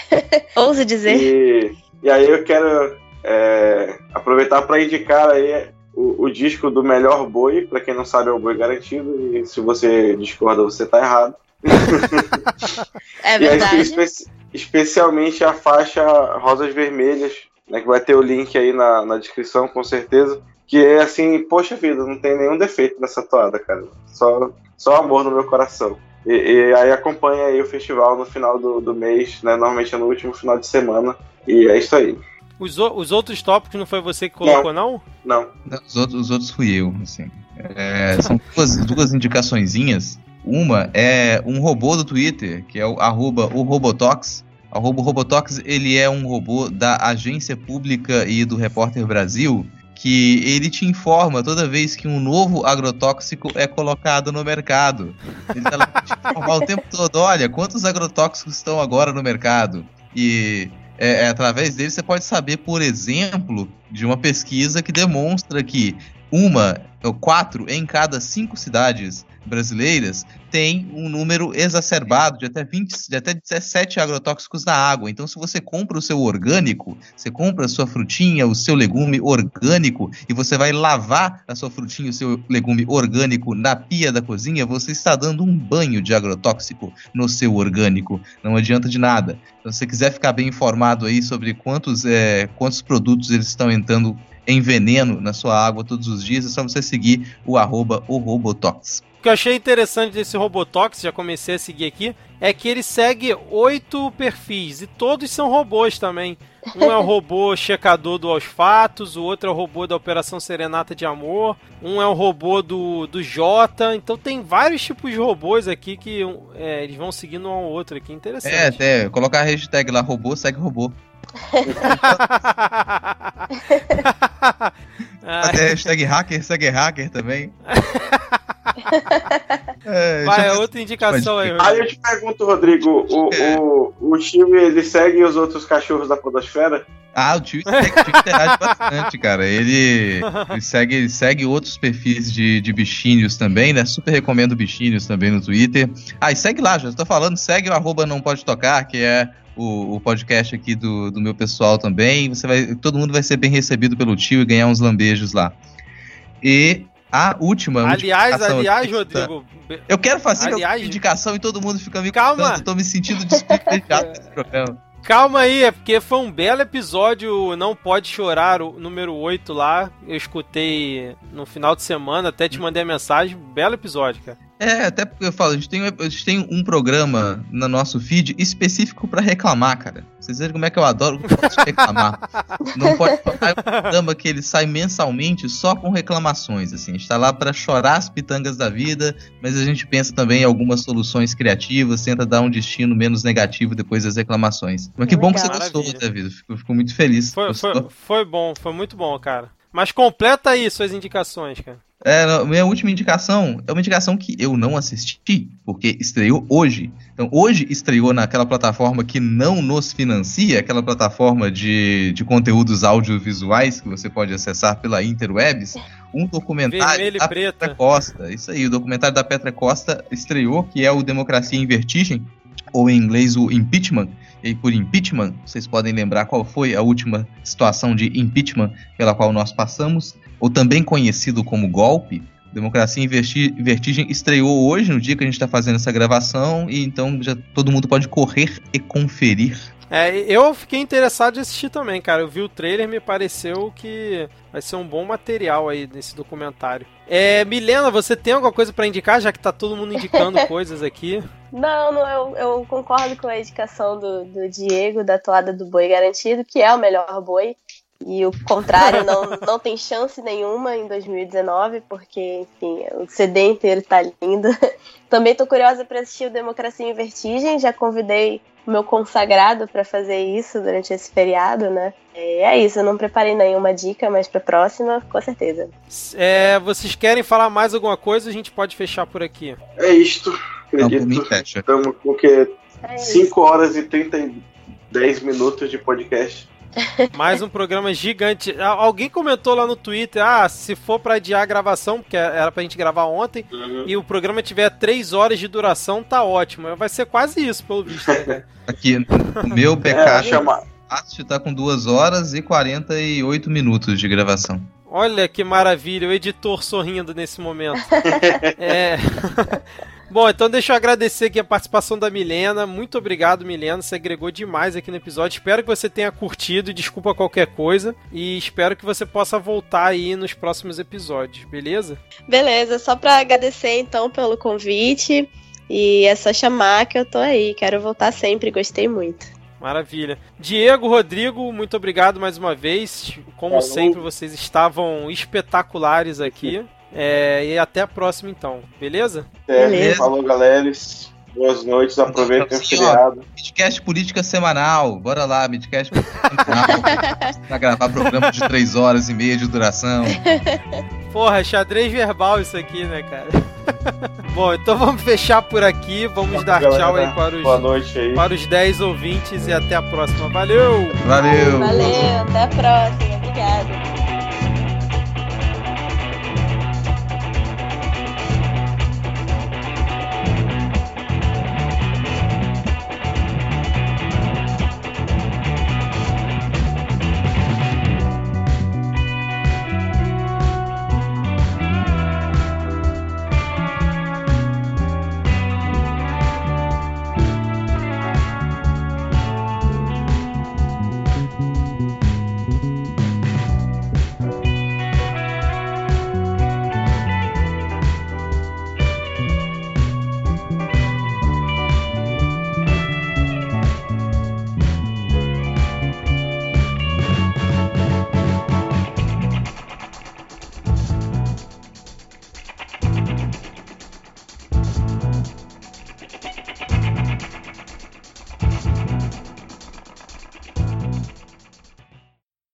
Ouso dizer. E, e aí eu quero é, aproveitar para indicar aí o, o, disco do melhor boi, para quem não sabe é o boi garantido, e se você discorda, você tá errado. é verdade. Aí, espe especialmente a faixa Rosas Vermelhas, né, que vai ter o link aí na, na descrição, com certeza. Que é assim, poxa vida, não tem nenhum defeito nessa toada, cara. Só, só amor no meu coração. E, e, aí acompanha aí o festival no final do, do mês, né? Normalmente é no último final de semana. E é isso aí. Os, os outros tópicos não foi você que colocou, não? Não. não. Os, outros, os outros fui eu, assim. É, são duas, duas indicaçõezinhas. Uma é um robô do Twitter, que é o arroba o Robotox, o Robotox ele é um robô da Agência Pública e do Repórter Brasil que ele te informa toda vez que um novo agrotóxico é colocado no mercado. Ele tá te informar o tempo todo, olha, quantos agrotóxicos estão agora no mercado. E é, é, através dele você pode saber, por exemplo, de uma pesquisa que demonstra que uma, quatro em cada cinco cidades brasileiras tem um número exacerbado de até 20, de até 17 agrotóxicos na água. Então, se você compra o seu orgânico, você compra a sua frutinha, o seu legume orgânico, e você vai lavar a sua frutinha, o seu legume orgânico na pia da cozinha, você está dando um banho de agrotóxico no seu orgânico. Não adianta de nada. Então, se você quiser ficar bem informado aí sobre quantos, é, quantos produtos eles estão entrando em veneno na sua água todos os dias, é só você seguir o arroba o que eu achei interessante desse Robotox, já comecei a seguir aqui, é que ele segue oito perfis e todos são robôs também. Um é o robô checador do Aos Fatos, o outro é o robô da Operação Serenata de Amor, um é o robô do, do Jota. Então tem vários tipos de robôs aqui que é, eles vão seguindo um ao outro aqui. Interessante. É, até colocar a hashtag lá, robô segue robô. Até hashtag hacker segue hacker também. É, Vai, é outra indicação aí. Aí eu te pergunto, Rodrigo, o, é. o, o time ele segue os outros cachorros da podosfera? Ah, o tio, segue, o tio interage bastante, cara. Ele, ele, segue, ele segue outros perfis de, de bichinhos também, né? Super recomendo bichinhos também no Twitter. Ah, e segue lá, já estou falando, segue o arroba não pode tocar, que é o, o, podcast aqui do, do meu pessoal também. Você vai, todo mundo vai ser bem recebido pelo tio e ganhar uns lambejos lá. E a última. Aliás, aliás, Rodrigo. Eu quero fazer aliás, indicação e todo mundo fica me Calma. Eu tô me sentindo desprestigiado nesse programa. Calma aí, é porque foi um belo episódio, Não Pode Chorar, o número 8 lá. Eu escutei no final de semana, até te mandei a mensagem. Belo episódio, cara. É, até porque eu falo, a gente tem, a gente tem um programa no nosso feed específico para reclamar, cara. Vocês veem como é que eu adoro reclamar. Não pode é um programa que ele sai mensalmente só com reclamações, assim. A gente tá lá para chorar as pitangas da vida, mas a gente pensa também em algumas soluções criativas, tenta dar um destino menos negativo depois das reclamações. Mas que bom que você gostou, David. Fico, fico muito feliz. Foi, foi, foi bom, foi muito bom, cara. Mas completa aí suas indicações, cara. É, minha última indicação é uma indicação que eu não assisti, porque estreou hoje. Então, hoje estreou naquela plataforma que não nos financia, aquela plataforma de, de conteúdos audiovisuais que você pode acessar pela interwebs, um documentário da preta. Petra Costa. Isso aí, o documentário da Petra Costa estreou, que é o Democracia em Vertigem, ou em inglês o Impeachment. E por impeachment, vocês podem lembrar qual foi a última situação de impeachment pela qual nós passamos ou também conhecido como golpe, Democracia em Vertigem estreou hoje, no dia que a gente está fazendo essa gravação, e então já todo mundo pode correr e conferir. É, eu fiquei interessado em assistir também, cara. Eu vi o trailer me pareceu que vai ser um bom material aí nesse documentário. É, Milena, você tem alguma coisa para indicar, já que tá todo mundo indicando coisas aqui? Não, não eu, eu, concordo com a indicação do, do Diego, da toada do boi garantido, que é o melhor boi. E o contrário não, não tem chance nenhuma em 2019, porque, enfim, o CD inteiro tá lindo. Também tô curiosa para assistir o Democracia em Vertigem, já convidei o meu consagrado para fazer isso durante esse feriado, né? É isso, eu não preparei nenhuma dica, mas pra próxima, com certeza. É, vocês querem falar mais alguma coisa? A gente pode fechar por aqui. É isto, acredito. Estamos com o quê? 5 é horas e 30 10 minutos de podcast. Mais um programa gigante. Alguém comentou lá no Twitter: ah, se for pra adiar a gravação, porque era pra gente gravar ontem, uhum. e o programa tiver 3 horas de duração, tá ótimo. Vai ser quase isso, pelo visto. Né? Aqui, o meu backup é, tá com 2 horas e 48 minutos de gravação. Olha que maravilha, o editor sorrindo nesse momento. é. Bom, então deixa eu agradecer aqui a participação da Milena. Muito obrigado, Milena. Você agregou demais aqui no episódio. Espero que você tenha curtido. Desculpa qualquer coisa. E espero que você possa voltar aí nos próximos episódios, beleza? Beleza, só para agradecer então pelo convite. E é só chamar que eu tô aí. Quero voltar sempre. Gostei muito. Maravilha. Diego, Rodrigo, muito obrigado mais uma vez. Como Falou. sempre, vocês estavam espetaculares aqui. É, e até a próxima, então. Beleza? É, Beleza. Falou, galera. Boas noites, aproveitem o feriado. Midcast Política Semanal, bora lá, Midcast Política Semanal. pra gravar programa de 3 horas e meia de duração. Porra, xadrez verbal isso aqui, né, cara? Bom, então vamos fechar por aqui. Vamos dar galera, tchau aí para os, boa noite aí. para os 10 ouvintes e até a próxima. Valeu! Valeu! Valeu, até a próxima.